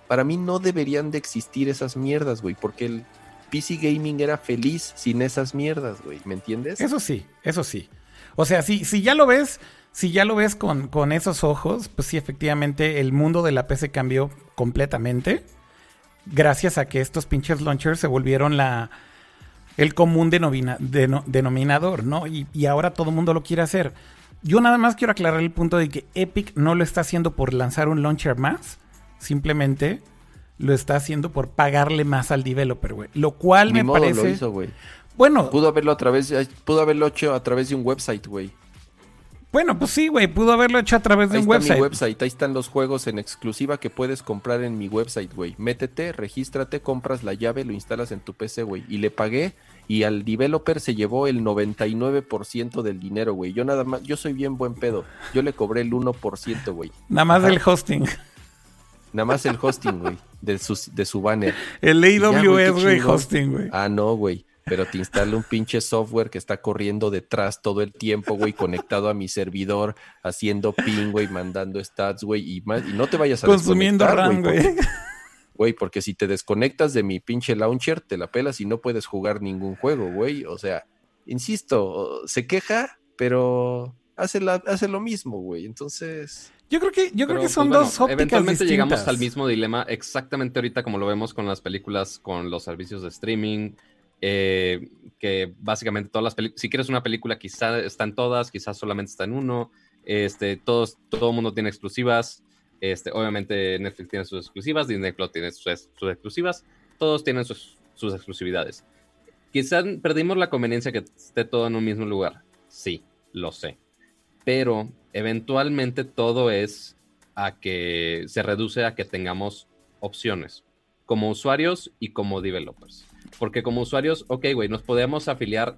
Para mí no deberían de existir esas mierdas, güey. Porque el PC Gaming era feliz sin esas mierdas, güey. ¿Me entiendes? Eso sí, eso sí. O sea, si, si ya lo ves, si ya lo ves con, con esos ojos, pues sí, efectivamente, el mundo de la PC cambió completamente. Gracias a que estos pinches launchers se volvieron la el común denomina- deno- denominador, ¿no? Y, y ahora todo el mundo lo quiere hacer. Yo nada más quiero aclarar el punto de que Epic no lo está haciendo por lanzar un launcher más, simplemente lo está haciendo por pagarle más al developer, güey. Lo cual Ni me modo parece. lo hizo, güey. Bueno, Pudo haberlo a través, pudo haberlo hecho a través de un website, güey. Bueno, pues sí, güey, pudo haberlo hecho a través de Ahí un está website. mi website, ahí están los juegos en exclusiva que puedes comprar en mi website, güey. Métete, regístrate, compras la llave, lo instalas en tu PC, güey. Y le pagué y al developer se llevó el 99% del dinero, güey. Yo nada más, yo soy bien buen pedo. Yo le cobré el 1%, güey. Nada más Ajá. del hosting. Nada más el hosting, güey, de su, de su banner. El AWS, güey, hosting, güey. Ah, no, güey. Pero te instala un pinche software que está corriendo detrás todo el tiempo, güey, conectado a mi servidor, haciendo ping, güey, mandando stats, güey, y, más- y no te vayas a Consumiendo RAM, güey. Güey, porque si te desconectas de mi pinche launcher, te la pelas y no puedes jugar ningún juego, güey. O sea, insisto, se queja, pero hace, la, hace lo mismo, güey. Entonces, Yo creo que, yo creo que son pues, dos bueno, ópticas Eventualmente distintas. llegamos al mismo dilema exactamente ahorita como lo vemos con las películas, con los servicios de streaming, eh, que básicamente todas las películas, si quieres una película quizá está en todas, quizás solamente está en uno, este, todos, todo el mundo tiene exclusivas, este, obviamente Netflix tiene sus exclusivas, Disney Plus tiene sus, sus exclusivas, todos tienen sus, sus exclusividades. Quizá perdimos la conveniencia que esté todo en un mismo lugar, sí, lo sé, pero eventualmente todo es a que se reduce a que tengamos opciones como usuarios y como developers. Porque como usuarios, ok, güey, nos podemos afiliar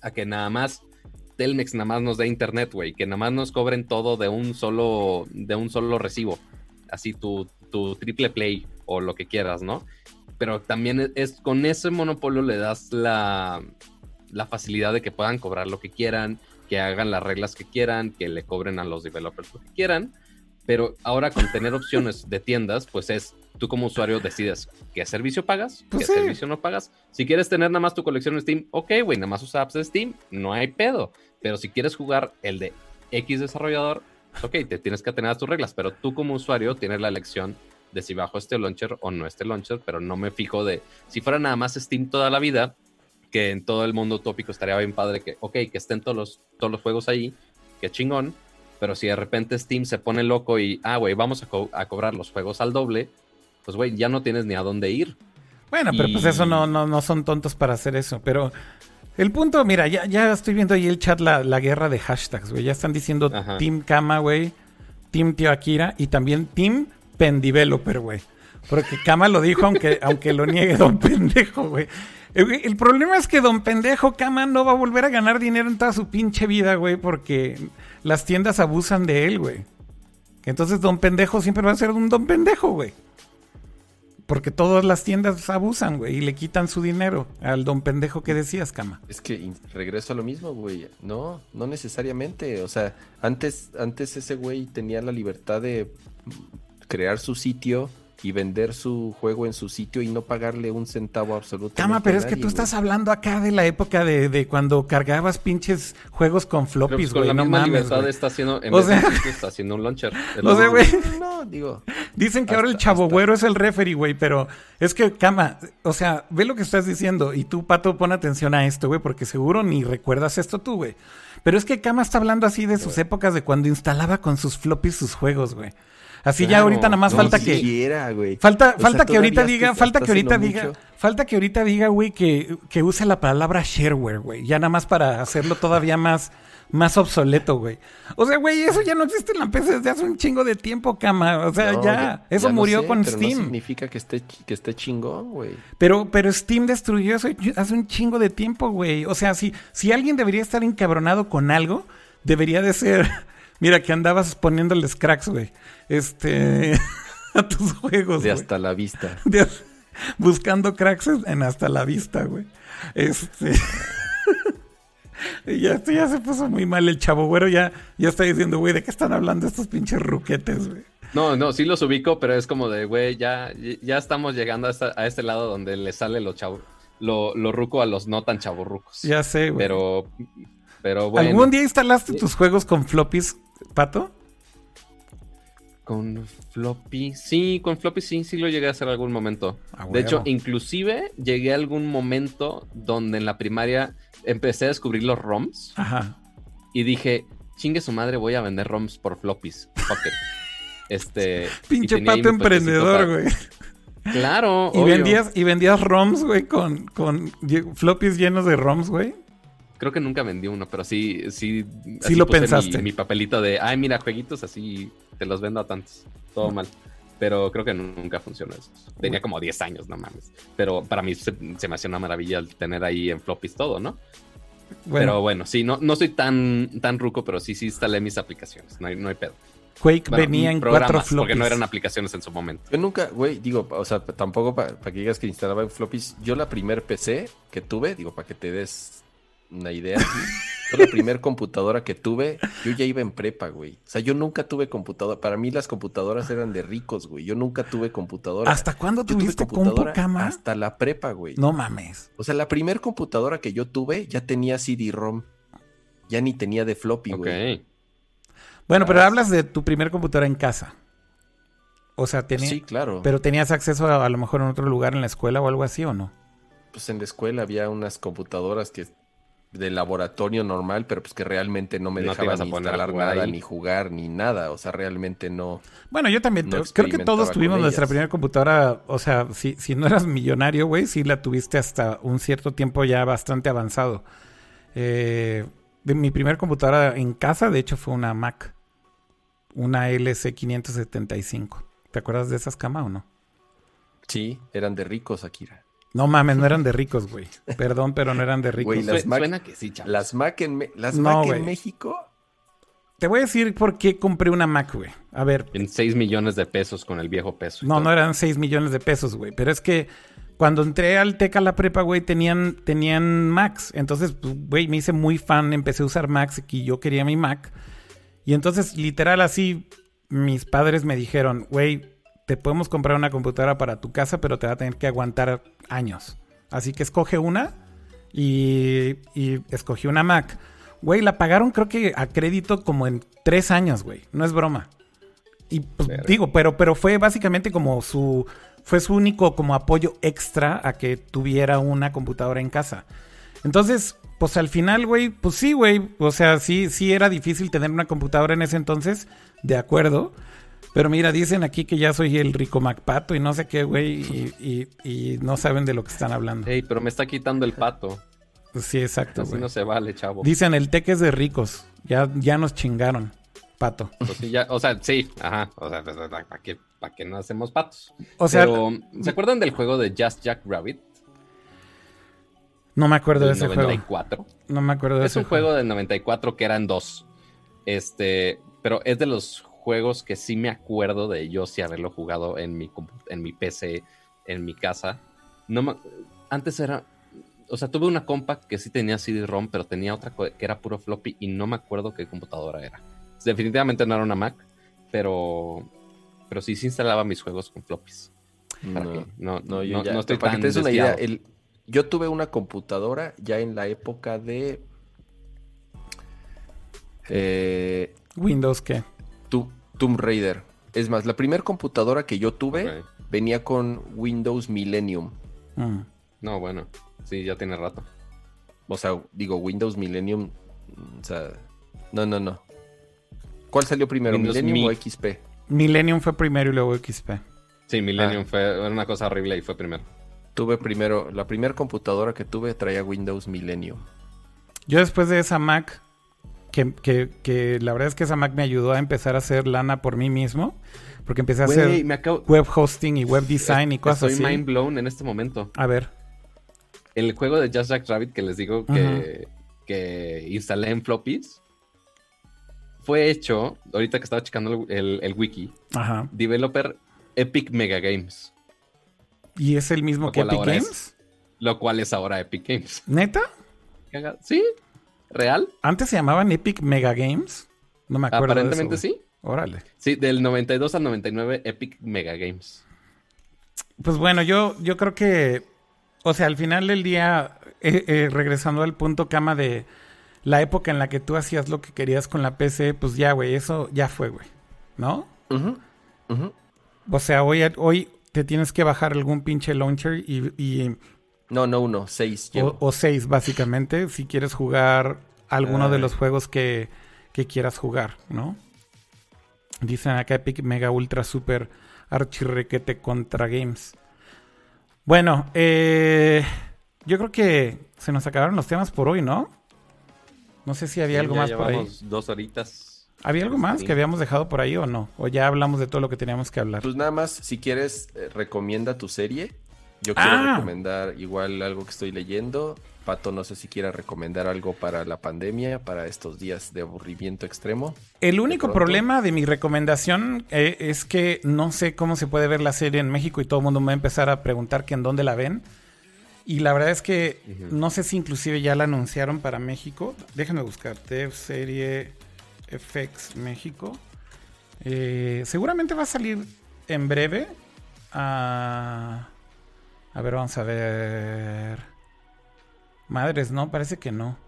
a que nada más Telmex nada más nos dé internet, güey, que nada más nos cobren todo de un solo, de un solo recibo. Así tu, tu triple play o lo que quieras, ¿no? Pero también es con ese monopolio le das la, la facilidad de que puedan cobrar lo que quieran, que hagan las reglas que quieran, que le cobren a los developers lo que quieran. Pero ahora con tener opciones de tiendas, pues es tú como usuario decides qué servicio pagas, Pues qué sí. servicio no pagas. Si quieres tener nada más tu colección en Steam, ok, güey, nada más usa apps de Steam, no hay pedo. Pero si quieres jugar el de X desarrollador, ok, te tienes que atener a tus reglas, pero tú como usuario tienes la elección de si bajo este launcher o no este launcher, pero no me fijo de si fuera nada más Steam toda la vida, que en todo el mundo utópico estaría bien padre que, ok, que estén todos los, todos los juegos ahí, que chingón, pero si de repente Steam se pone loco y, ah, güey, vamos a, co- a cobrar los juegos al doble, pues, güey, ya no tienes ni a dónde ir. Bueno, pero pues eso no, no, no son tontos para hacer eso. Pero el punto, mira, ya, ya estoy viendo ahí el chat la, la guerra de hashtags, güey. Ya están diciendo Ajá. Team Kama, güey. Team Tío Akira y también Team Pendeveloper, güey. Porque Kama lo dijo aunque, aunque lo niegue Don Pendejo, güey. Eh, El problema es que Don Pendejo Kama no va a volver a ganar dinero en toda su pinche vida, güey, porque las tiendas abusan de él, güey. Entonces Don Pendejo siempre va a ser un Don Pendejo, güey. Porque todas las tiendas abusan, güey, y le quitan su dinero al don pendejo que decías, Cama. Es que regreso a lo mismo, güey. No, no necesariamente. O sea, antes, antes ese güey tenía la libertad de crear su sitio y vender su juego en su sitio y no pagarle un centavo absolutamente. Cama, pero es que tú güey. estás hablando acá de la época de, de cuando cargabas pinches juegos con floppies, con güey. la No misma mames, libertad güey. está haciendo, en O sea- está haciendo un launcher. O sea, güey. No, digo. Dicen que ahora el chavo hasta- güero es el referee, güey, pero es que, Cama, o sea, ve lo que estás diciendo y tú, Pato, pon atención a esto, güey, porque seguro ni recuerdas esto tú, güey. Pero es que Cama está hablando así de sus épocas de cuando instalaba con sus floppies sus juegos, güey. Así ya ahorita nada más no, falta que... Falta, O falta sea, que ahorita diga, falta que ahorita diga, mucho. falta que ahorita diga, güey, que, que use la palabra shareware, güey. Ya nada más para hacerlo todavía más, más obsoleto, güey. O sea, güey, eso ya no existe en la PC desde hace un chingo de tiempo, cama. O sea, No, ya, eso ya murió sé, con pero Steam. No significa que esté, que esté chingón, güey. Pero, pero Steam destruyó eso hace un chingo de tiempo, güey. O sea, si, si alguien debería estar encabronado con algo, debería de ser. Mira, que andabas poniéndoles cracks, güey. Este. a tus juegos, De hasta la vista. De- buscando cracks en hasta la vista, güey. Este. y ya, esto ya se puso muy mal el chavo, güero. Ya, ya está diciendo, güey, ¿de qué están hablando estos pinches ruquetes, güey? No, no, sí los ubico, pero es como de, güey, ya, ya estamos llegando a, esta- a este lado donde le sale lo chavo, lo, lo ruco a los no tan chavorrucos. Ya sé, güey. Pero, pero bueno. ¿Algún día instalaste tus juegos con floppies, Pato? Con floppy, sí, con floppy sí, sí lo llegué a hacer algún momento. A de hecho, inclusive llegué a algún momento donde en la primaria empecé a descubrir los ROMs Ajá. y dije, chingue su madre, voy a vender ROMs por floppies. Fuck it. Este. Pinche pato emprendedor, güey. Claro. Y obvio. vendías, y vendías ROMs, güey, con, con floppies llenos de ROMs, güey. Creo que nunca vendí uno, pero sí, sí. Sí lo pensaste. Mi, mi papelito de, ay, mira, jueguitos así, te los vendo a tantos. Todo mal. Pero creo que nunca funcionó eso. Tenía como 10 años, no mames. Pero para mí se, se me hacía una maravilla el tener ahí en floppies todo, ¿no? Bueno, Pero bueno, sí, no, no soy tan, tan ruco, pero sí, sí instalé mis aplicaciones. No hay, no hay pedo. Quake Bueno, venía en cuatro floppies. Porque no eran aplicaciones en su momento. Yo nunca, güey, digo, o sea, tampoco para que digas que instalaba en floppies. Yo la primer PC que tuve, digo, para que te des una idea, yo la primer computadora que tuve, yo ya iba en prepa, güey. O sea, yo nunca tuve computadora. Para mí las computadoras eran de ricos, güey. Yo nunca tuve computadora. ¿Hasta cuándo Yo tuve tuviste compu, cama? hasta la prepa, güey. No mames. O sea, la primer computadora que yo tuve ya tenía CD-ROM. Ya ni tenía de floppy, Ok. güey. Bueno, pero hablas de tu primer computadora en casa. O sea, tenía, Sí, claro. pero tenías acceso a, a lo mejor en otro lugar en la escuela o algo así o no? Pues en la escuela había unas computadoras que de laboratorio normal, pero pues que realmente no me No te dejaban ibas a ni poner a instalar jugar nada, ahí. ni jugar, ni nada. O sea, realmente no. Bueno, yo también. No creo que todos tuvimos nuestra primera computadora. O sea, si, si no eras millonario, güey, sí la tuviste hasta un cierto tiempo ya bastante avanzado. Eh, de mi primer computadora en casa, de hecho, fue una Mac. Una LC575. ¿Te acuerdas de esas camas o no? Sí, eran de ricos, Akira. No mames, no eran de ricos, güey. Perdón, pero no eran de ricos. Güey, las Mac- Suena que sí, chavos. Las Mac en, Me- las No, Mac güey. en México. Te voy a decir por qué compré una Mac, güey. A ver, En 6 millones de pesos con el viejo peso. No, todo. no eran 6 millones de pesos, güey. Pero es que cuando entré al TEC a la prepa, güey, tenían, tenían Macs. Entonces, pues, güey, me hice muy fan, empecé a usar Macs y yo quería mi Mac. Y entonces, literal, así, mis padres me dijeron, güey, te podemos comprar una computadora para tu casa, pero te va a tener que aguantar años. Así que escoge una y, y escogí una Mac. Güey, la pagaron creo que a crédito como en tres años, güey. No es broma. Y pues, digo, pero, pero fue básicamente como su. Fue su único como apoyo extra a que tuviera una computadora en casa. Entonces, pues al final, güey, pues sí, güey. O sea, sí, sí era difícil tener una computadora en ese entonces, de acuerdo. Pero mira, dicen aquí que ya soy el rico Macpato y no sé qué, güey, y, y- y no saben de lo que están hablando. Ey, pero me está quitando el pato. Sí, exacto, Así güey. no se vale, chavo. Dicen el teque es de ricos. Ya, ya nos chingaron, pato. Pues sí, ya, o sea, sí, ajá. O sea, ¿para qué, pa' qué no hacemos patos? O sea, Pero, ¿se acuerdan del juego de Just Jack Rabbit? no me acuerdo de ese juego. 94. No me acuerdo de Es ese un juego del 94 que eran dos. Este, pero es de los juegos que sí me acuerdo de yo sí haberlo jugado en mi, compu- en mi PC, en mi casa. No me- antes era, o sea, tuve una compa que sí tenía CD-ROM, pero tenía otra que era puro floppy y no me acuerdo qué computadora era. Definitivamente no era una Mac, pero, pero sí se instalaba mis juegos con floppies. ¿Para No. qué? No, No, yo no- ya. no estoy para que tan te des una idea, desviado. el- yo tuve una computadora ya en la época de. eh, Windows, ¿qué? Tu- Tomb Raider. Es más, la primera computadora que yo tuve venía con Windows Millennium. Mm. No, bueno, sí, ya tiene rato. O sea, digo, Windows Millennium. O sea, no, no, no. ¿Cuál salió primero, Windows Millennium o XP? Millennium fue primero y luego XP. Sí, Millennium Ah. fue era una cosa horrible y fue primero. Tuve primero, la primera computadora que tuve traía Windows Millennium. Yo después de esa Mac, que, que- que la verdad es que esa Mac me ayudó a empezar a hacer lana por mí mismo, porque empecé a hacer me acabo... web hosting y web design y cosas Estoy así. mind blown en este momento. A ver, El juego de Just Jack Rabbit que les digo que, que instalé en floppies fue hecho, ahorita que estaba checando el, el- el wiki, ajá. developer Epic Mega Games, ¿Y es el mismo que Epic es- Games? lo cual es ahora Epic Games. ¿Neta? ¿Sí? ¿Real? ¿Antes se llamaban Epic Mega Games? No me acuerdo. de eso, Aparentemente sí. Órale. Sí, del 92 al 99 Epic Mega Games. Pues bueno, yo, yo creo que, o sea, al final del día, eh, eh, regresando al punto cama de la época en la que tú hacías lo que querías con la PC, pues ya, güey, eso ya fue, güey. ¿No? Ujú, ujú. O sea, hoy, hoy te tienes que bajar algún pinche launcher y, y- No, no uno, seis o, llevo. o seis, básicamente, si quieres jugar alguno de los juegos que, que quieras jugar, ¿no? Dicen acá Epic Mega Ultra Super Archirrequete contra Games. Bueno, eh, yo creo que se nos acabaron los temas por hoy, ¿no? No sé si había Sí, algo más por ahí. dos horitas. ¿Había algo más que habíamos dejado por ahí o no? ¿O ya hablamos de todo lo que teníamos que hablar? Pues nada más, si quieres, eh, recomienda tu serie. Yo quiero Ah. recomendar igual algo que estoy leyendo. Pato, no sé si quiera recomendar algo para la pandemia, para estos días de aburrimiento extremo. El único problema de mi recomendación eh, es que no sé cómo se puede ver la serie en México y todo el mundo me va a empezar a preguntar que en dónde la ven. Y la verdad es que no sé si inclusive ya la anunciaron para México. Déjenme buscar. Dev Serie FX México. Eh, seguramente va a salir en breve. Ah, a ver, vamos a ver. Madres, no, parece que no.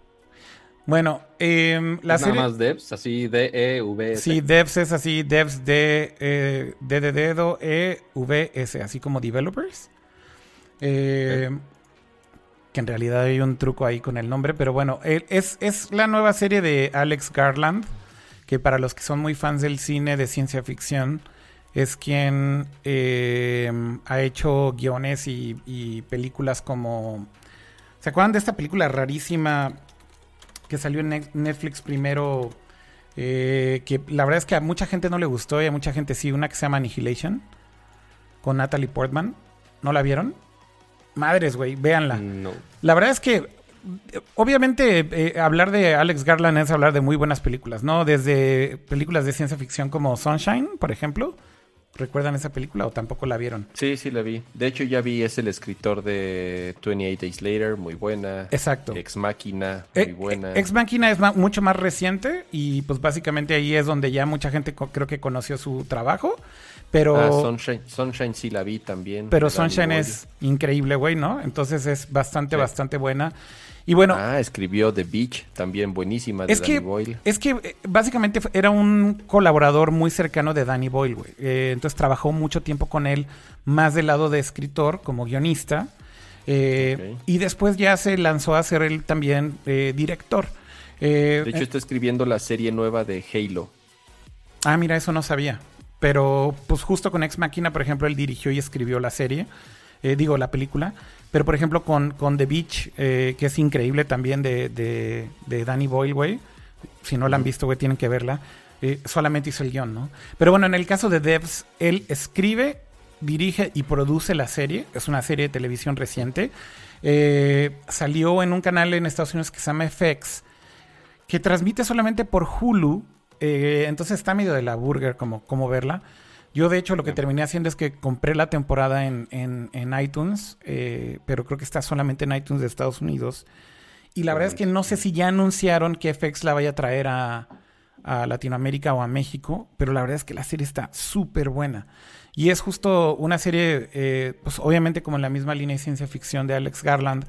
Bueno, em, la ¿Es serie... Nada más devs, así D-E-V. Sí, devs es así, devs de eh, D de dedo, E, V, S, así como developers. Eh, Que en realidad hay un truco ahí con el nombre, pero bueno, es, es la nueva serie de Alex Garland, que para los que son muy fans del cine de ciencia ficción, es quien eh, ha hecho guiones y, y películas como... ¿Se acuerdan de esta película rarísima que salió en Net- Netflix primero? eh, que la verdad es que a mucha gente no le gustó y a mucha gente sí, una que se llama Annihilation, con Natalie Portman. ¿No la vieron? Madres, güey, véanla. No. La verdad es que, obviamente, eh, hablar de Alex Garland es hablar de muy buenas películas, ¿no? Desde películas de ciencia ficción como Sunshine, por ejemplo. ¿Recuerdan esa película o tampoco la vieron? Sí, sí la vi. De hecho, ya vi, es el escritor de 28 Days Later, muy buena. Exacto. Ex Máquina, muy Eh, buena. Ex Machina es mucho más reciente y pues básicamente ahí es donde ya mucha gente creo que conoció su trabajo, pero Ah, Sunshine, Sunshine sí la vi también. pero Sunshine es increíble, güey, ¿no? Entonces es bastante Sí. bastante buena. Y bueno, Ah, escribió The Beach, también buenísima, de es Danny que Boyle. es que eh, básicamente era un colaborador muy cercano de Danny Boyle, güey. Eh, entonces trabajó mucho tiempo con él, más del lado de escritor como guionista. Eh. Y después ya se lanzó a ser él también eh, director. De hecho, está escribiendo la serie nueva de Halo. Ah, mira, eso no sabía. Pero, pues justo con Ex Machina, por ejemplo, él dirigió y escribió la serie. Eh, digo, la película. Pero, por ejemplo, con, con The Beach, eh, que es increíble también de, de, de Danny Boyle, güey. Si no la han visto, güey, tienen que verla. Eh, solamente hizo el guion, ¿no? Pero bueno, en el caso de Devs, él escribe, dirige y produce la serie. Es una serie de televisión reciente. Eh, salió en un canal en Estados Unidos que se llama FX que transmite solamente por Hulu. entonces está medio de la burger como, como verla. Yo de hecho lo que terminé haciendo es que compré la temporada en, en- en iTunes, eh, pero creo que está solamente en iTunes de Estados Unidos. Y la verdad es que no sé si ya anunciaron que FX la vaya a traer a, a Latinoamérica o a México, pero la verdad es que la serie está súper buena. Y es justo una serie, eh, pues obviamente como en la misma línea de ciencia ficción de Alex Garland,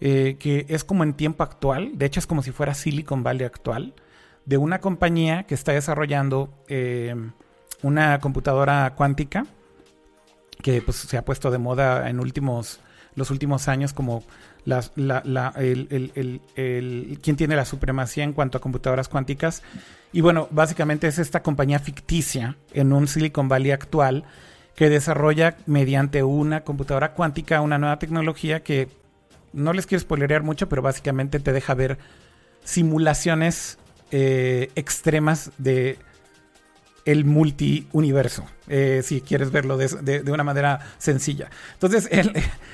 eh, que es como en tiempo actual, de hecho es como si fuera Silicon Valley actual, de una compañía que está desarrollando eh, una computadora cuántica que pues se ha puesto de moda en últimos los últimos años como la, la- el, el- el- quién tiene la supremacía en cuanto a computadoras cuánticas. Y bueno básicamente es esta compañía ficticia en un Silicon Valley actual que desarrolla mediante una computadora cuántica una nueva tecnología que no les quiero spoilerear mucho pero básicamente te deja ver simulaciones eh, extremas de el multiuniverso, eh, si quieres verlo de, de- una manera sencilla. Entonces,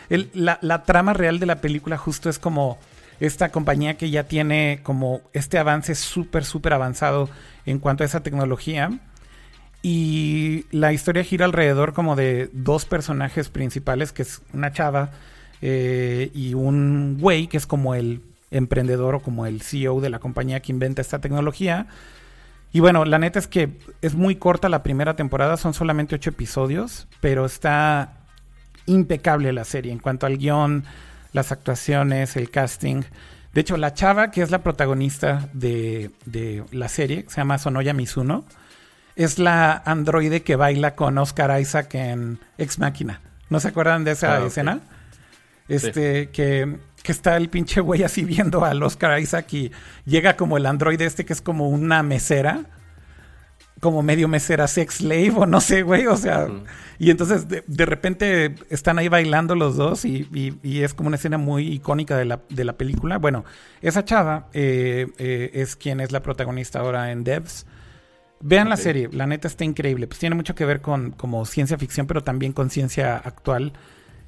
la, la trama real de la película justo es como esta compañía que ya tiene como este avance súper, súper avanzado en cuanto a esa tecnología. Y la historia gira alrededor como de dos personajes principales, que es una chava eh, y un güey, que es como el emprendedor o como el CEO de la compañía que inventa esta tecnología. Y bueno, la neta es que es muy corta la primera temporada, son solamente ocho episodios, pero está impecable la serie en cuanto al guion, las actuaciones, el casting. De hecho, la chava que es la protagonista de, de la serie, que se llama Sonoya Mizuno, es la androide que baila con Oscar Isaac en Ex Máquina. ¿No se acuerdan de esa Ah, escena? Este, que, que está el pinche güey así viendo al Oscar Isaac y llega como el androide este que es como una mesera. Como medio mesera sex slave o no sé, güey. O sea, y entonces de, de repente están ahí bailando los dos y, y- y es como una escena muy icónica de la, de la película. Bueno, esa chava eh, eh, es quien es la protagonista ahora en Devs. Vean la serie, la neta está increíble. Pues tiene mucho que ver con como ciencia ficción, pero también con ciencia actual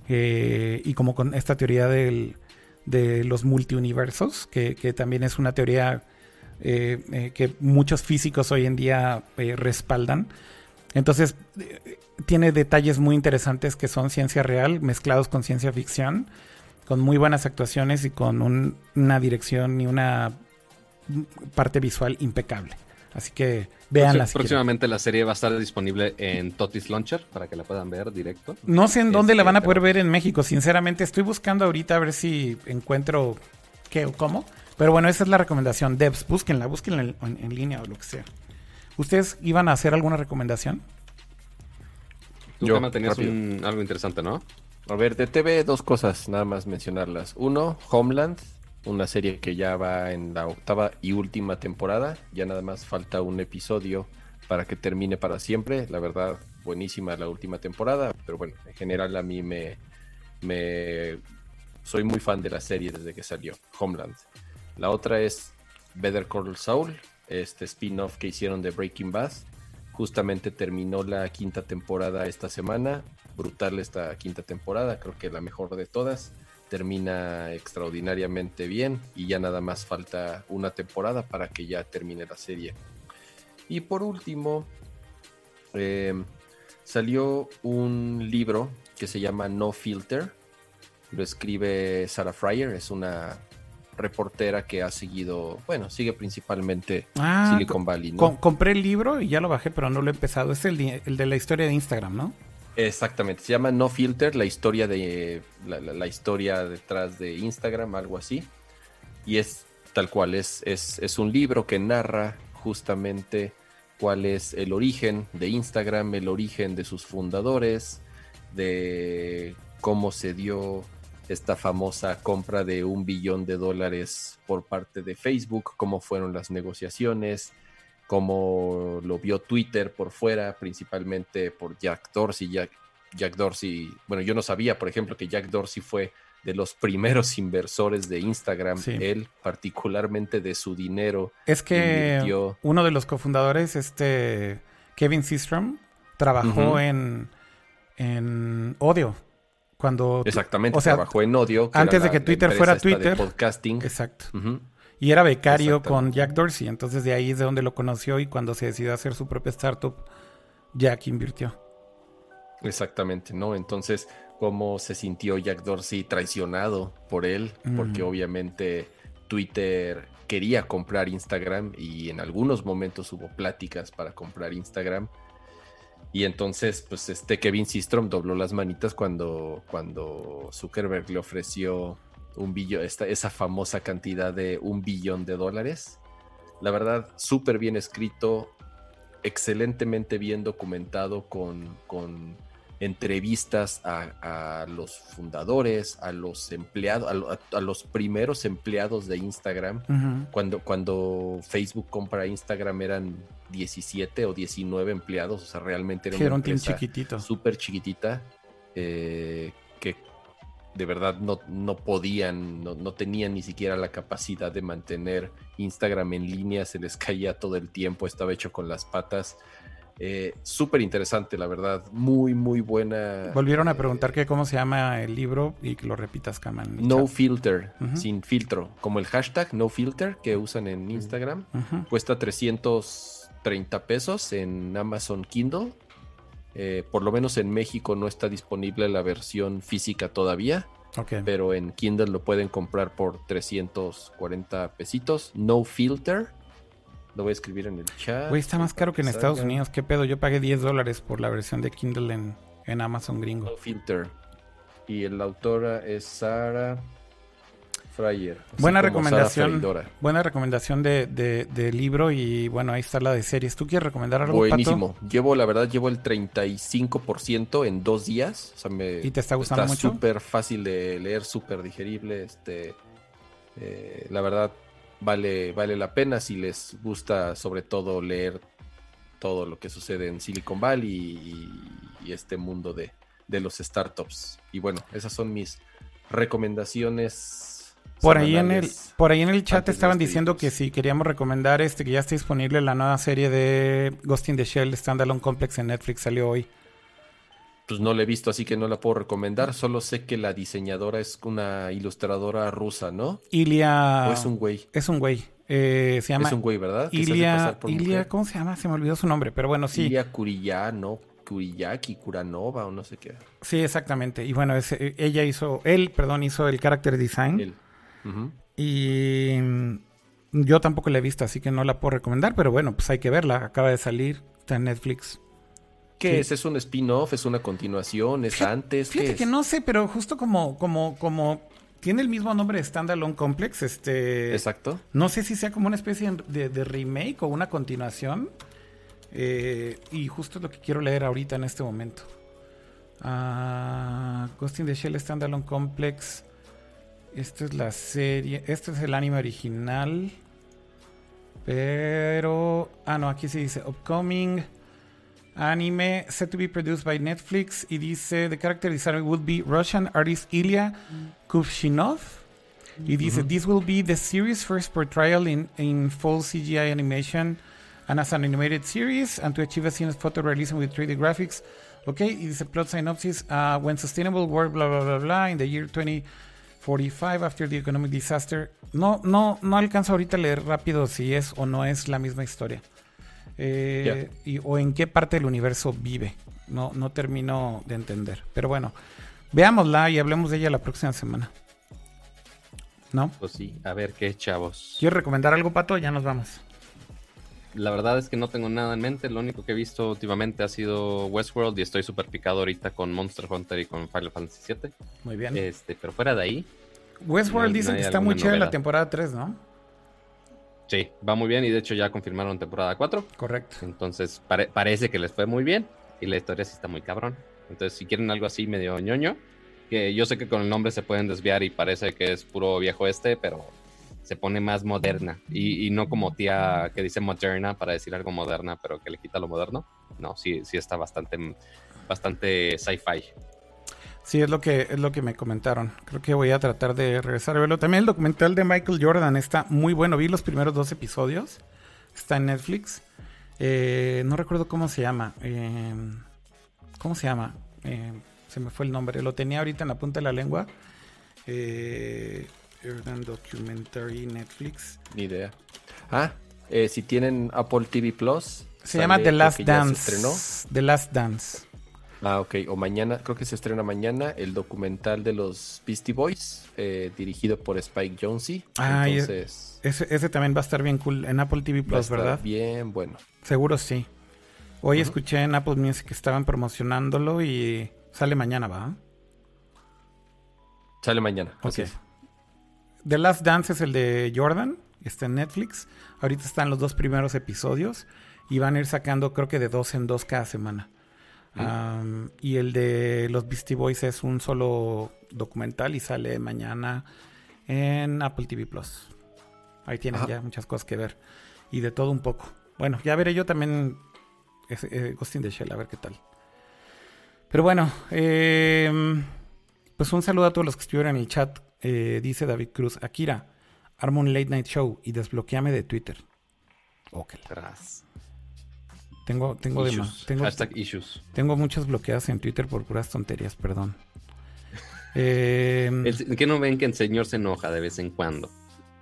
eh, y como con esta teoría del- de los multiuniversos, que, que también es una teoría eh, eh, que muchos físicos hoy en día eh, respaldan. Entonces, tiene detalles muy interesantes que son ciencia real mezclados con ciencia ficción, con muy buenas actuaciones y con un- una dirección y una parte visual impecable. Así que véanla. Próxim- si quieren. Próximamente la serie va a estar disponible en Totis Launcher para que la puedan ver directo. No sé en dónde la Este, van a pero- poder ver en México. Sinceramente, estoy buscando ahorita a ver si encuentro qué o cómo. Pero bueno, esa es la recomendación. Devs, búsquenla, búsquenla en, en- en línea o lo que sea. ¿Ustedes iban a hacer alguna recomendación? Tú, Yo, Gama, tenías un- algo interesante, ¿no? A ver, de TV dos cosas, nada más mencionarlas. Uno, Homeland, una serie que ya va en la octava y última temporada. Ya nada más falta un episodio para que termine para siempre. La verdad, buenísima la última temporada. Pero bueno, en general a mí me, me soy muy fan de la serie desde que salió, Homeland. La otra es Better Call Saul, este spin-off que hicieron de Breaking Bad. Justamente terminó la quinta temporada esta semana. Brutal esta quinta temporada, creo que la mejor de todas. Termina extraordinariamente bien y ya nada más falta una temporada para que ya termine la serie. Y por último, eh, salió un libro que se llama No Filter. Lo escribe Sarah Fryer, es una reportera que ha seguido, bueno, sigue principalmente Ah, Silicon Valley, ¿no? Com- compré el libro y ya lo bajé, pero no lo he empezado. Es el de la historia de Instagram, ¿no? Exactamente, se llama No Filter, la historia de la, historia detrás de Instagram, algo así. Y es tal cual, es, es, es un libro que narra justamente cuál es el origen de Instagram, el origen de sus fundadores, de cómo se dio esta famosa compra de un billón de dólares por parte de Facebook, cómo fueron las negociaciones, cómo lo vio Twitter por fuera, principalmente por Jack Dorsey. Jack, Jack Dorsey, bueno, yo no sabía, por ejemplo, que Jack Dorsey fue de los primeros inversores de Instagram, Sí. él particularmente de su dinero. Es que Invirtió. uno de los cofundadores, este Kevin Systrom, trabajó en, en Odio. Cuando Exactamente, o sea, trabajó en Odio. antes de que Twitter fuera de Twitter. podcasting. Exacto. Y era becario con. Jack Dorsey. Entonces de ahí es de donde lo conoció y cuando se decidió hacer su propia startup, Jack invirtió. Exactamente, ¿no? Entonces, ¿cómo se sintió Jack Dorsey traicionado por él? Porque obviamente Twitter quería comprar Instagram y en algunos momentos hubo pláticas para comprar Instagram. Y entonces, pues este Kevin Systrom dobló las manitas cuando, cuando Zuckerberg le ofreció un billón, esta, esa famosa cantidad de un billón de dólares. La verdad, súper bien escrito, excelentemente bien documentado con, con entrevistas a, a los fundadores, a los empleados, a, lo- a- a los primeros empleados de Instagram. Cuando, cuando Facebook compra Instagram eran 17 o 19 empleados, o sea, realmente era Sí, una era un team chiquitito. súper chiquitita eh, de verdad no, no podían, no, no tenían ni siquiera la capacidad de mantener Instagram en línea, se les caía todo el tiempo, estaba hecho con las patas. Eh, súper interesante, la verdad, muy, muy buena. Volvieron a eh, preguntar que cómo se llama el libro y que lo repitas, Kaman. No chat. filter, sin filtro, como el hashtag no filter que usan en Instagram. Cuesta 330 pesos en Amazon Kindle. Eh, por lo menos en México no está disponible la versión física todavía, pero en Kindle lo pueden comprar por 340 pesitos. No filter. Lo voy a escribir en el chat. Güey, está más caro que en Estados. Unidos. ¿Qué pedo? Yo pagué 10 dólares por la versión de Kindle en, en Amazon gringo. No filter. Y la autora es Sara Fryer. Buena recomendación. Buena recomendación de, de- de libro y bueno, ahí está la de series. ¿Tú quieres recomendar algo, Buenísimo. Llevo, la verdad, llevo el 35% en dos días. O sea, me, ¿Y te está gustando está mucho? súper fácil de leer, súper digerible. Este, eh, la verdad, vale, vale la pena si les gusta, sobre todo, leer todo lo que sucede en Silicon Valley y, y este mundo de, de los startups. Y bueno, esas son mis recomendaciones. Por ahí en el, por ahí en el chat estaban diciendo que si queríamos recomendar este, que ya está disponible la nueva serie de Ghost in the Shell Standalone Complex en Netflix, salió hoy. Pues no la he visto, así que no la puedo recomendar. Solo sé que la diseñadora es una ilustradora rusa, ¿no? Ilia. ¿O es un güey? Es un güey. Eh, se llama Es un güey, ¿verdad? Se Ilia. mujer. ¿cómo se llama? Se me olvidó su nombre, pero bueno, sí. Ilia Kurilla, ¿no? Kuriyaki, Kuranova o no sé qué. Sí, exactamente. Y bueno, es- eh, ella hizo, él, perdón, hizo el character design. Él. Y mm, yo tampoco la he visto, así que no la puedo recomendar, pero bueno, pues hay que verla. Acaba de salir, está en Netflix. ¿Qué es? ¿Es un spin-off? ¿Es una continuación? ¿Es antes? ¿Qué Fíjate es? que no sé, pero justo como, como, como tiene el mismo nombre de Standalone Complex. Este, Exacto. No sé si sea como una especie de, de remake o una continuación. Eh, y justo es lo que quiero leer ahorita en este momento. Uh, Ghost in the Shell Standalone Complex. Esta es la serie. Este es el anime original. Pero. Ah, no, aquí sí dice Upcoming anime set to be produced by Netflix. Y dice: The character designer would be Russian artist Ilya Kuvshinov. Y dice: This will be the series' first portrayal in, in full CGI animation and as an animated series. And to achieve a seamless photorealism with 3D graphics. Ok, y dice plot synopsis: uh, When sustainable world, blah, blah, blah, blah, in the year 2045, after the economic disaster. No, no, no alcanzo ahorita a leer rápido si es o no es la misma historia. Eh, y, o en qué parte del universo vive. No, no termino de entender. Pero bueno, veámosla y hablemos de ella la próxima semana. ¿No? Pues sí, a ver qué chavos. ¿Quieres recomendar algo, Pato? Ya nos vamos. La verdad es que no tengo nada en mente. Lo único que he visto últimamente ha sido Westworld y estoy súper picado ahorita con Monster Hunter y con Final Fantasy VII. Muy bien. Este, pero fuera de ahí. Westworld no- dicen no que está muy chévere la temporada 3, ¿no? Sí, va muy bien y de hecho ya confirmaron temporada 4. Correcto. Entonces pare- parece que les fue muy bien y la historia sí está muy cabrón. Entonces si quieren algo así medio ñoño, que yo sé que con el nombre se pueden desviar y parece que es puro viejo este, pero se pone más moderna y, no como tía que dice moderna para decir algo moderna, pero que le quita lo moderno. No, sí, sí está bastante, bastante sci-fi. Sí, es lo que es lo que me comentaron. Creo que voy a tratar de regresar a verlo. También el documental de Michael Jordan está muy bueno. Vi los primeros dos episodios. Está en Netflix. Eh, no recuerdo cómo se llama. Eh, ¿Cómo se llama? Eh, se me fue el nombre. Lo tenía ahorita en la punta de la lengua. Eh, Jordan Documentary Netflix. Ni idea. Ah, eh, si tienen Apple TV Plus. Se llama The Last se Dance. estrenó. The Last Dance. Ah, ok. O mañana, creo que se estrena mañana el documental de los Beastie Boys, eh, dirigido por Spike Jonze. Ah, Entonces, Ese, ese también va a estar bien cool en Apple TV va a Plus, estar ¿verdad? bien bueno. Seguro sí. Hoy escuché en Apple Music que estaban promocionándolo y sale mañana, ¿va? Sale mañana. así Ok. es. The Last Dance es el de Jordan, está en Netflix. Ahorita están los dos primeros episodios y van a ir sacando creo que de dos en dos cada semana. Y el de los Beastie Boys es un solo documental y sale mañana en Apple TV Plus. Ahí tienen Ajá. ya muchas cosas que ver. Y de todo un poco. Bueno, ya veré yo también eh, Ghost in the Shell, a ver qué tal. Pero bueno, eh, pues un saludo a todos los que estuvieron en el chat. Eh, dice David Cruz, Akira, arma un late night show y desbloqueame de Twitter. Ok. Tras. Tengo, tengo, Issues. Tengo, Hashtag issues. tengo muchas bloqueadas en Twitter por puras tonterías, perdón. Eh, ¿Qué no ven que el señor se enoja de vez en cuando?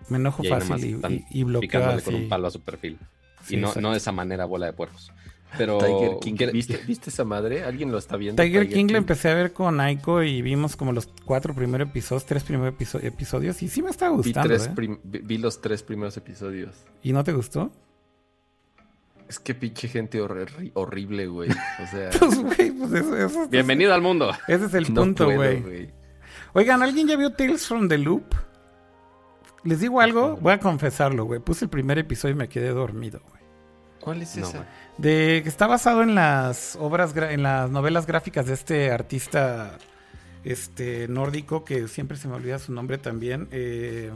me enojo Y fácil y, y, y bloqueo con un palo a su perfil. Sí, y no, no de esa manera, bola de puercos. Pero. Tiger King, ¿quiere- ¿viste, ¿viste esa madre? ¿Alguien lo está viendo? Tiger King lo empecé a ver con Aiko y vimos como los cuatro primeros episodios, tres primeros episo- episodios y sí me Vi, gustando. tres ¿eh? prim- vi- los tres primeros episodios. ¿Y no te gustó? Es que pinche gente horri- horrible, güey. O sea, Pues, güey, pues eso, eso- Bienvenido al mundo. ese es el no punto, puedo, güey. Oigan, ¿alguien ya vio Tales from the Loop? Les digo algo, voy a confesarlo, güey. Puse el primer episodio y me quedé dormido, güey. ¿Cuál es No, esa? De que está basado en las obras, en las novelas gráficas de este artista este nórdico que siempre se me olvida su nombre también. eh,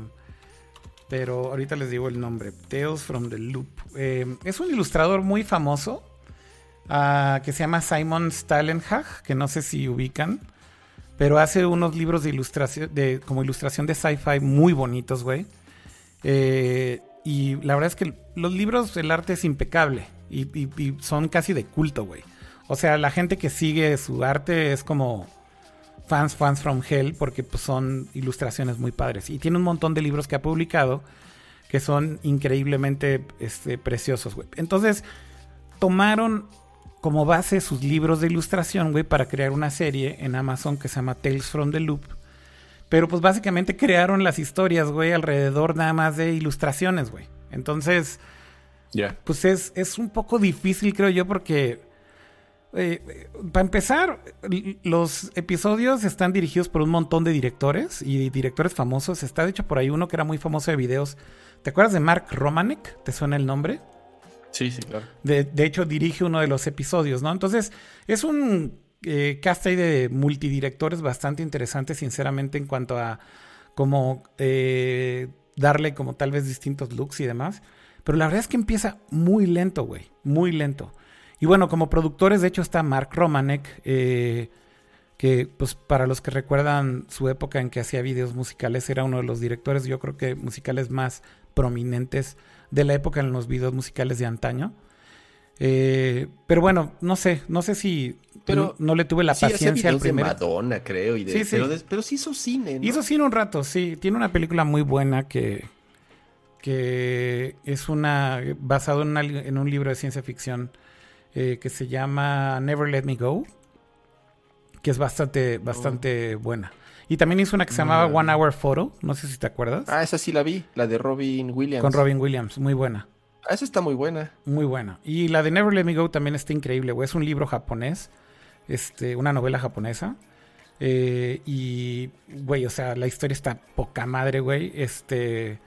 pero ahorita les digo el nombre. Tales from the Loop. Eh, es un ilustrador muy famoso ah, que se llama Simon Stalenhag, que no sé si ubican. Pero hace unos libros de ilustración, de, como ilustración de sci-fi muy bonitos, güey. Eh, y la verdad es que los libros, el arte es impecable. Y, son casi de culto, güey. O sea, la gente que sigue su arte es como fans, fans from hell, porque pues, son ilustraciones muy padres. Y tiene un montón de libros que ha publicado que son increíblemente este, preciosos, güey. Entonces, tomaron como base sus libros de ilustración, güey, para crear una serie en Amazon que se llama Tales from the Loop. Pero pues básicamente crearon las historias, güey, alrededor nada más de ilustraciones, güey. Entonces, Ya. pues es, es un poco difícil, creo yo, porque eh, para empezar, los episodios están dirigidos por un montón de directores y directores famosos. Está de hecho por ahí uno que era muy famoso de videos. ¿Te acuerdas de Mark Romanek? ¿Te suena el nombre? Sí, sí, claro. De, de hecho, dirige uno de los episodios, ¿no? Entonces, es un eh, cast ahí de multidirectores bastante interesante, sinceramente, en cuanto a cómo eh, darle como tal vez distintos looks y demás. Pero la verdad es que empieza muy lento, güey. Muy lento. Y bueno, como productores, de hecho, está Mark Romanek, eh, que pues para los que recuerdan su época en que hacía videos musicales, era uno de los directores, yo creo que musicales más prominentes de la época en los videos musicales de antaño. Eh, pero bueno, no sé, no sé si Pero no, no le tuve la sí, paciencia al de primero. Madonna, creo, y de, Sí, sí. Pero, de- pero sí hizo cine, ¿no? Hizo cine un rato, sí. Tiene una película muy buena que, que es una basado en, una li- en un libro de ciencia ficción eh, que se llama Never Let Me Go, que es bastante, bastante buena. Y también hizo una que se llamaba. One Hour Photo, no sé si te acuerdas, Ah, esa sí la vi, la de Robin Williams. con Robin Williams, muy buena. Esa está muy buena. Muy buena. Y la de Never Let Me Go también está increíble, güey. Es un libro japonés, este, una novela japonesa. Eh, y, güey, o sea, la historia está poca madre, güey. Este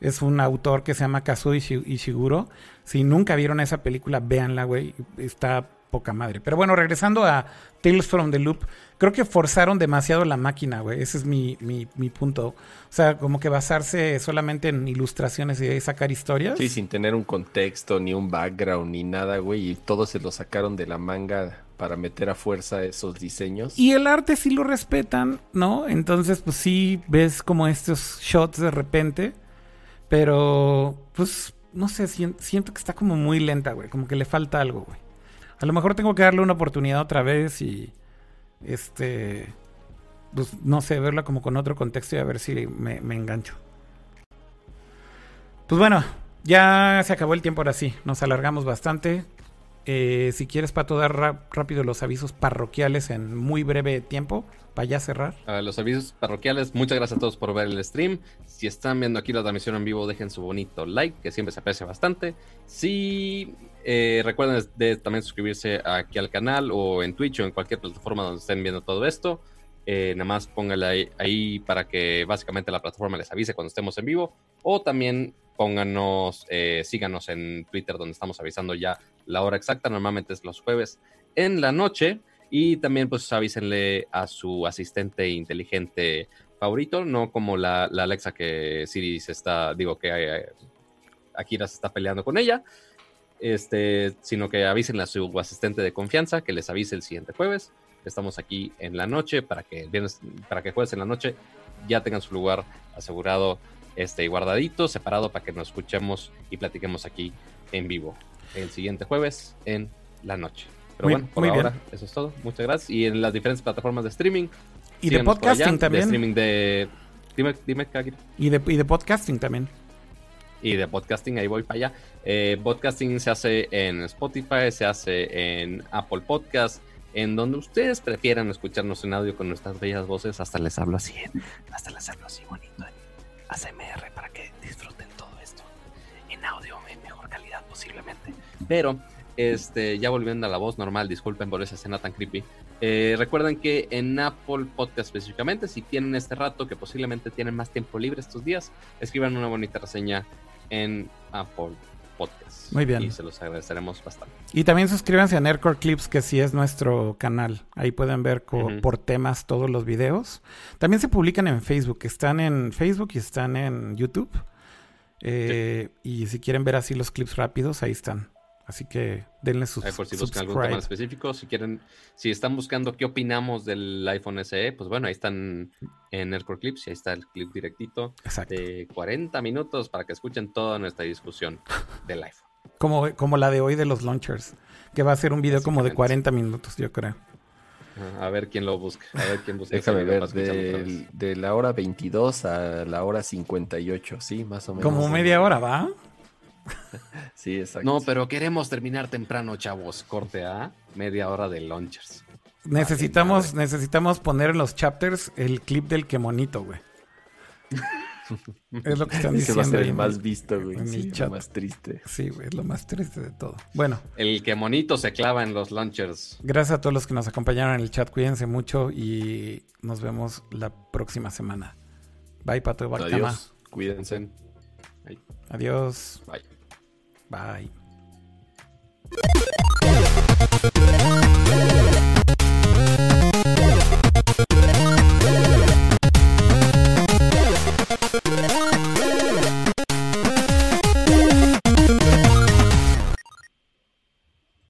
es un autor que se llama Kazuo Ishi- Ishiguro. Si nunca vieron esa película, véanla, güey. Está poca madre. Pero bueno, regresando a Tales from the Loop, creo que forzaron demasiado la máquina, güey. Ese es mi, mi, mi punto. O sea, como que basarse solamente en ilustraciones y sacar historias. Sí, sin tener un contexto, ni un background, ni nada, güey. Y todos se lo sacaron de la manga para meter a fuerza esos diseños. Y el arte sí lo respetan, ¿no? Entonces, pues sí ves como estos shots de repente. Pero, pues, no sé, sien- siento que está como muy lenta, güey. Como que le falta algo, güey. A lo mejor tengo que darle una oportunidad otra vez y, este, pues, no sé, verla como con otro contexto y a ver si me, me engancho. Pues bueno, ya se acabó el tiempo ahora sí. Nos alargamos bastante. Eh, si quieres, Pato, dar rápido los avisos parroquiales en muy breve tiempo para ya cerrar. Los avisos parroquiales, muchas gracias a todos por ver el stream. Si están viendo aquí la transmisión en vivo, dejen su bonito like, que siempre se aprecia bastante. Si eh, recuerden de también suscribirse aquí al canal o en Twitch o en cualquier plataforma donde estén viendo todo esto. Eh, nada más pónganle ahí para que básicamente la plataforma les avise cuando estemos en vivo. O también pónganos, eh, síganos en Twitter donde estamos avisando ya la hora exacta. Normalmente es los jueves en la noche. Y también pues avísenle a su asistente inteligente favorito, no como la, Alexa que Siri se está, digo que eh, Akira se está peleando con ella, este, sino que avísenle a su asistente de confianza que les avise el siguiente jueves. Estamos aquí en la noche para que viernes, para que jueves en la noche ya tengan su lugar asegurado este, guardadito, separado para que nos escuchemos y platiquemos aquí en vivo el siguiente jueves en la noche. Pero Muy- bueno, por muy bien. ahora eso es todo. Muchas gracias. Y en las diferentes plataformas de streaming. Y de podcasting allá, también. De streaming de. Dime, dime. Y de, y de podcasting también. Y de podcasting, ahí voy para allá. Eh, podcasting se hace en Spotify, se hace en Apple Podcast, en donde ustedes prefieran escucharnos en audio con nuestras bellas voces. Hasta les hablo así, hasta les hablo así bonito en ASMR para que disfruten todo esto en audio en mejor calidad posiblemente. Pero, este, ya volviendo a la voz normal, disculpen por esa escena tan creepy. Eh, recuerden que en Apple Podcast específicamente, si tienen este rato, que posiblemente tienen más tiempo libre estos días, escriban una bonita reseña en Apple Podcast. Muy bien. Y se los agradeceremos bastante. Y también suscríbanse a Nerdcore Clips, que sí es nuestro canal. Ahí pueden ver por temas todos los videos. También se publican en Facebook. Están en Facebook y están en YouTube. Eh, Y si quieren ver así los clips rápidos, ahí están. Así que denle sus Ahí por si buscan algún tema específico, si quieren, si están buscando qué opinamos del iPhone SE, pues bueno, ahí están en Aircore Clips y ahí está el clip directito Exacto. de 40 minutos para que escuchen toda nuestra discusión del iPhone. Como, como la de hoy de los launchers. Que va a ser un video como de Básicamente. 40 minutos, yo creo. A ver quién lo busca, a ver quién busca. Déjame ver, vez. de, la hora 22 a la hora 58, sí, más o menos. Como media hora, ¿va? Sí, exacto. No, pero queremos terminar temprano, chavos. Corte a media hora de launchers. Necesitamos, necesitamos poner en los chapters el clip del que monito, güey. Es lo que están Ese va a diciendo. ser el más el- visto, güey. Sí, chat. lo más triste. Sí, güey, es lo más triste de todo. Bueno, El que monito se clava en los launchers. gracias a todos los que nos acompañaron en el chat. Cuídense mucho y nos vemos la próxima semana. Bye, Pato de Bactama. Adiós. Cuídense. Adiós. Bye. Bye.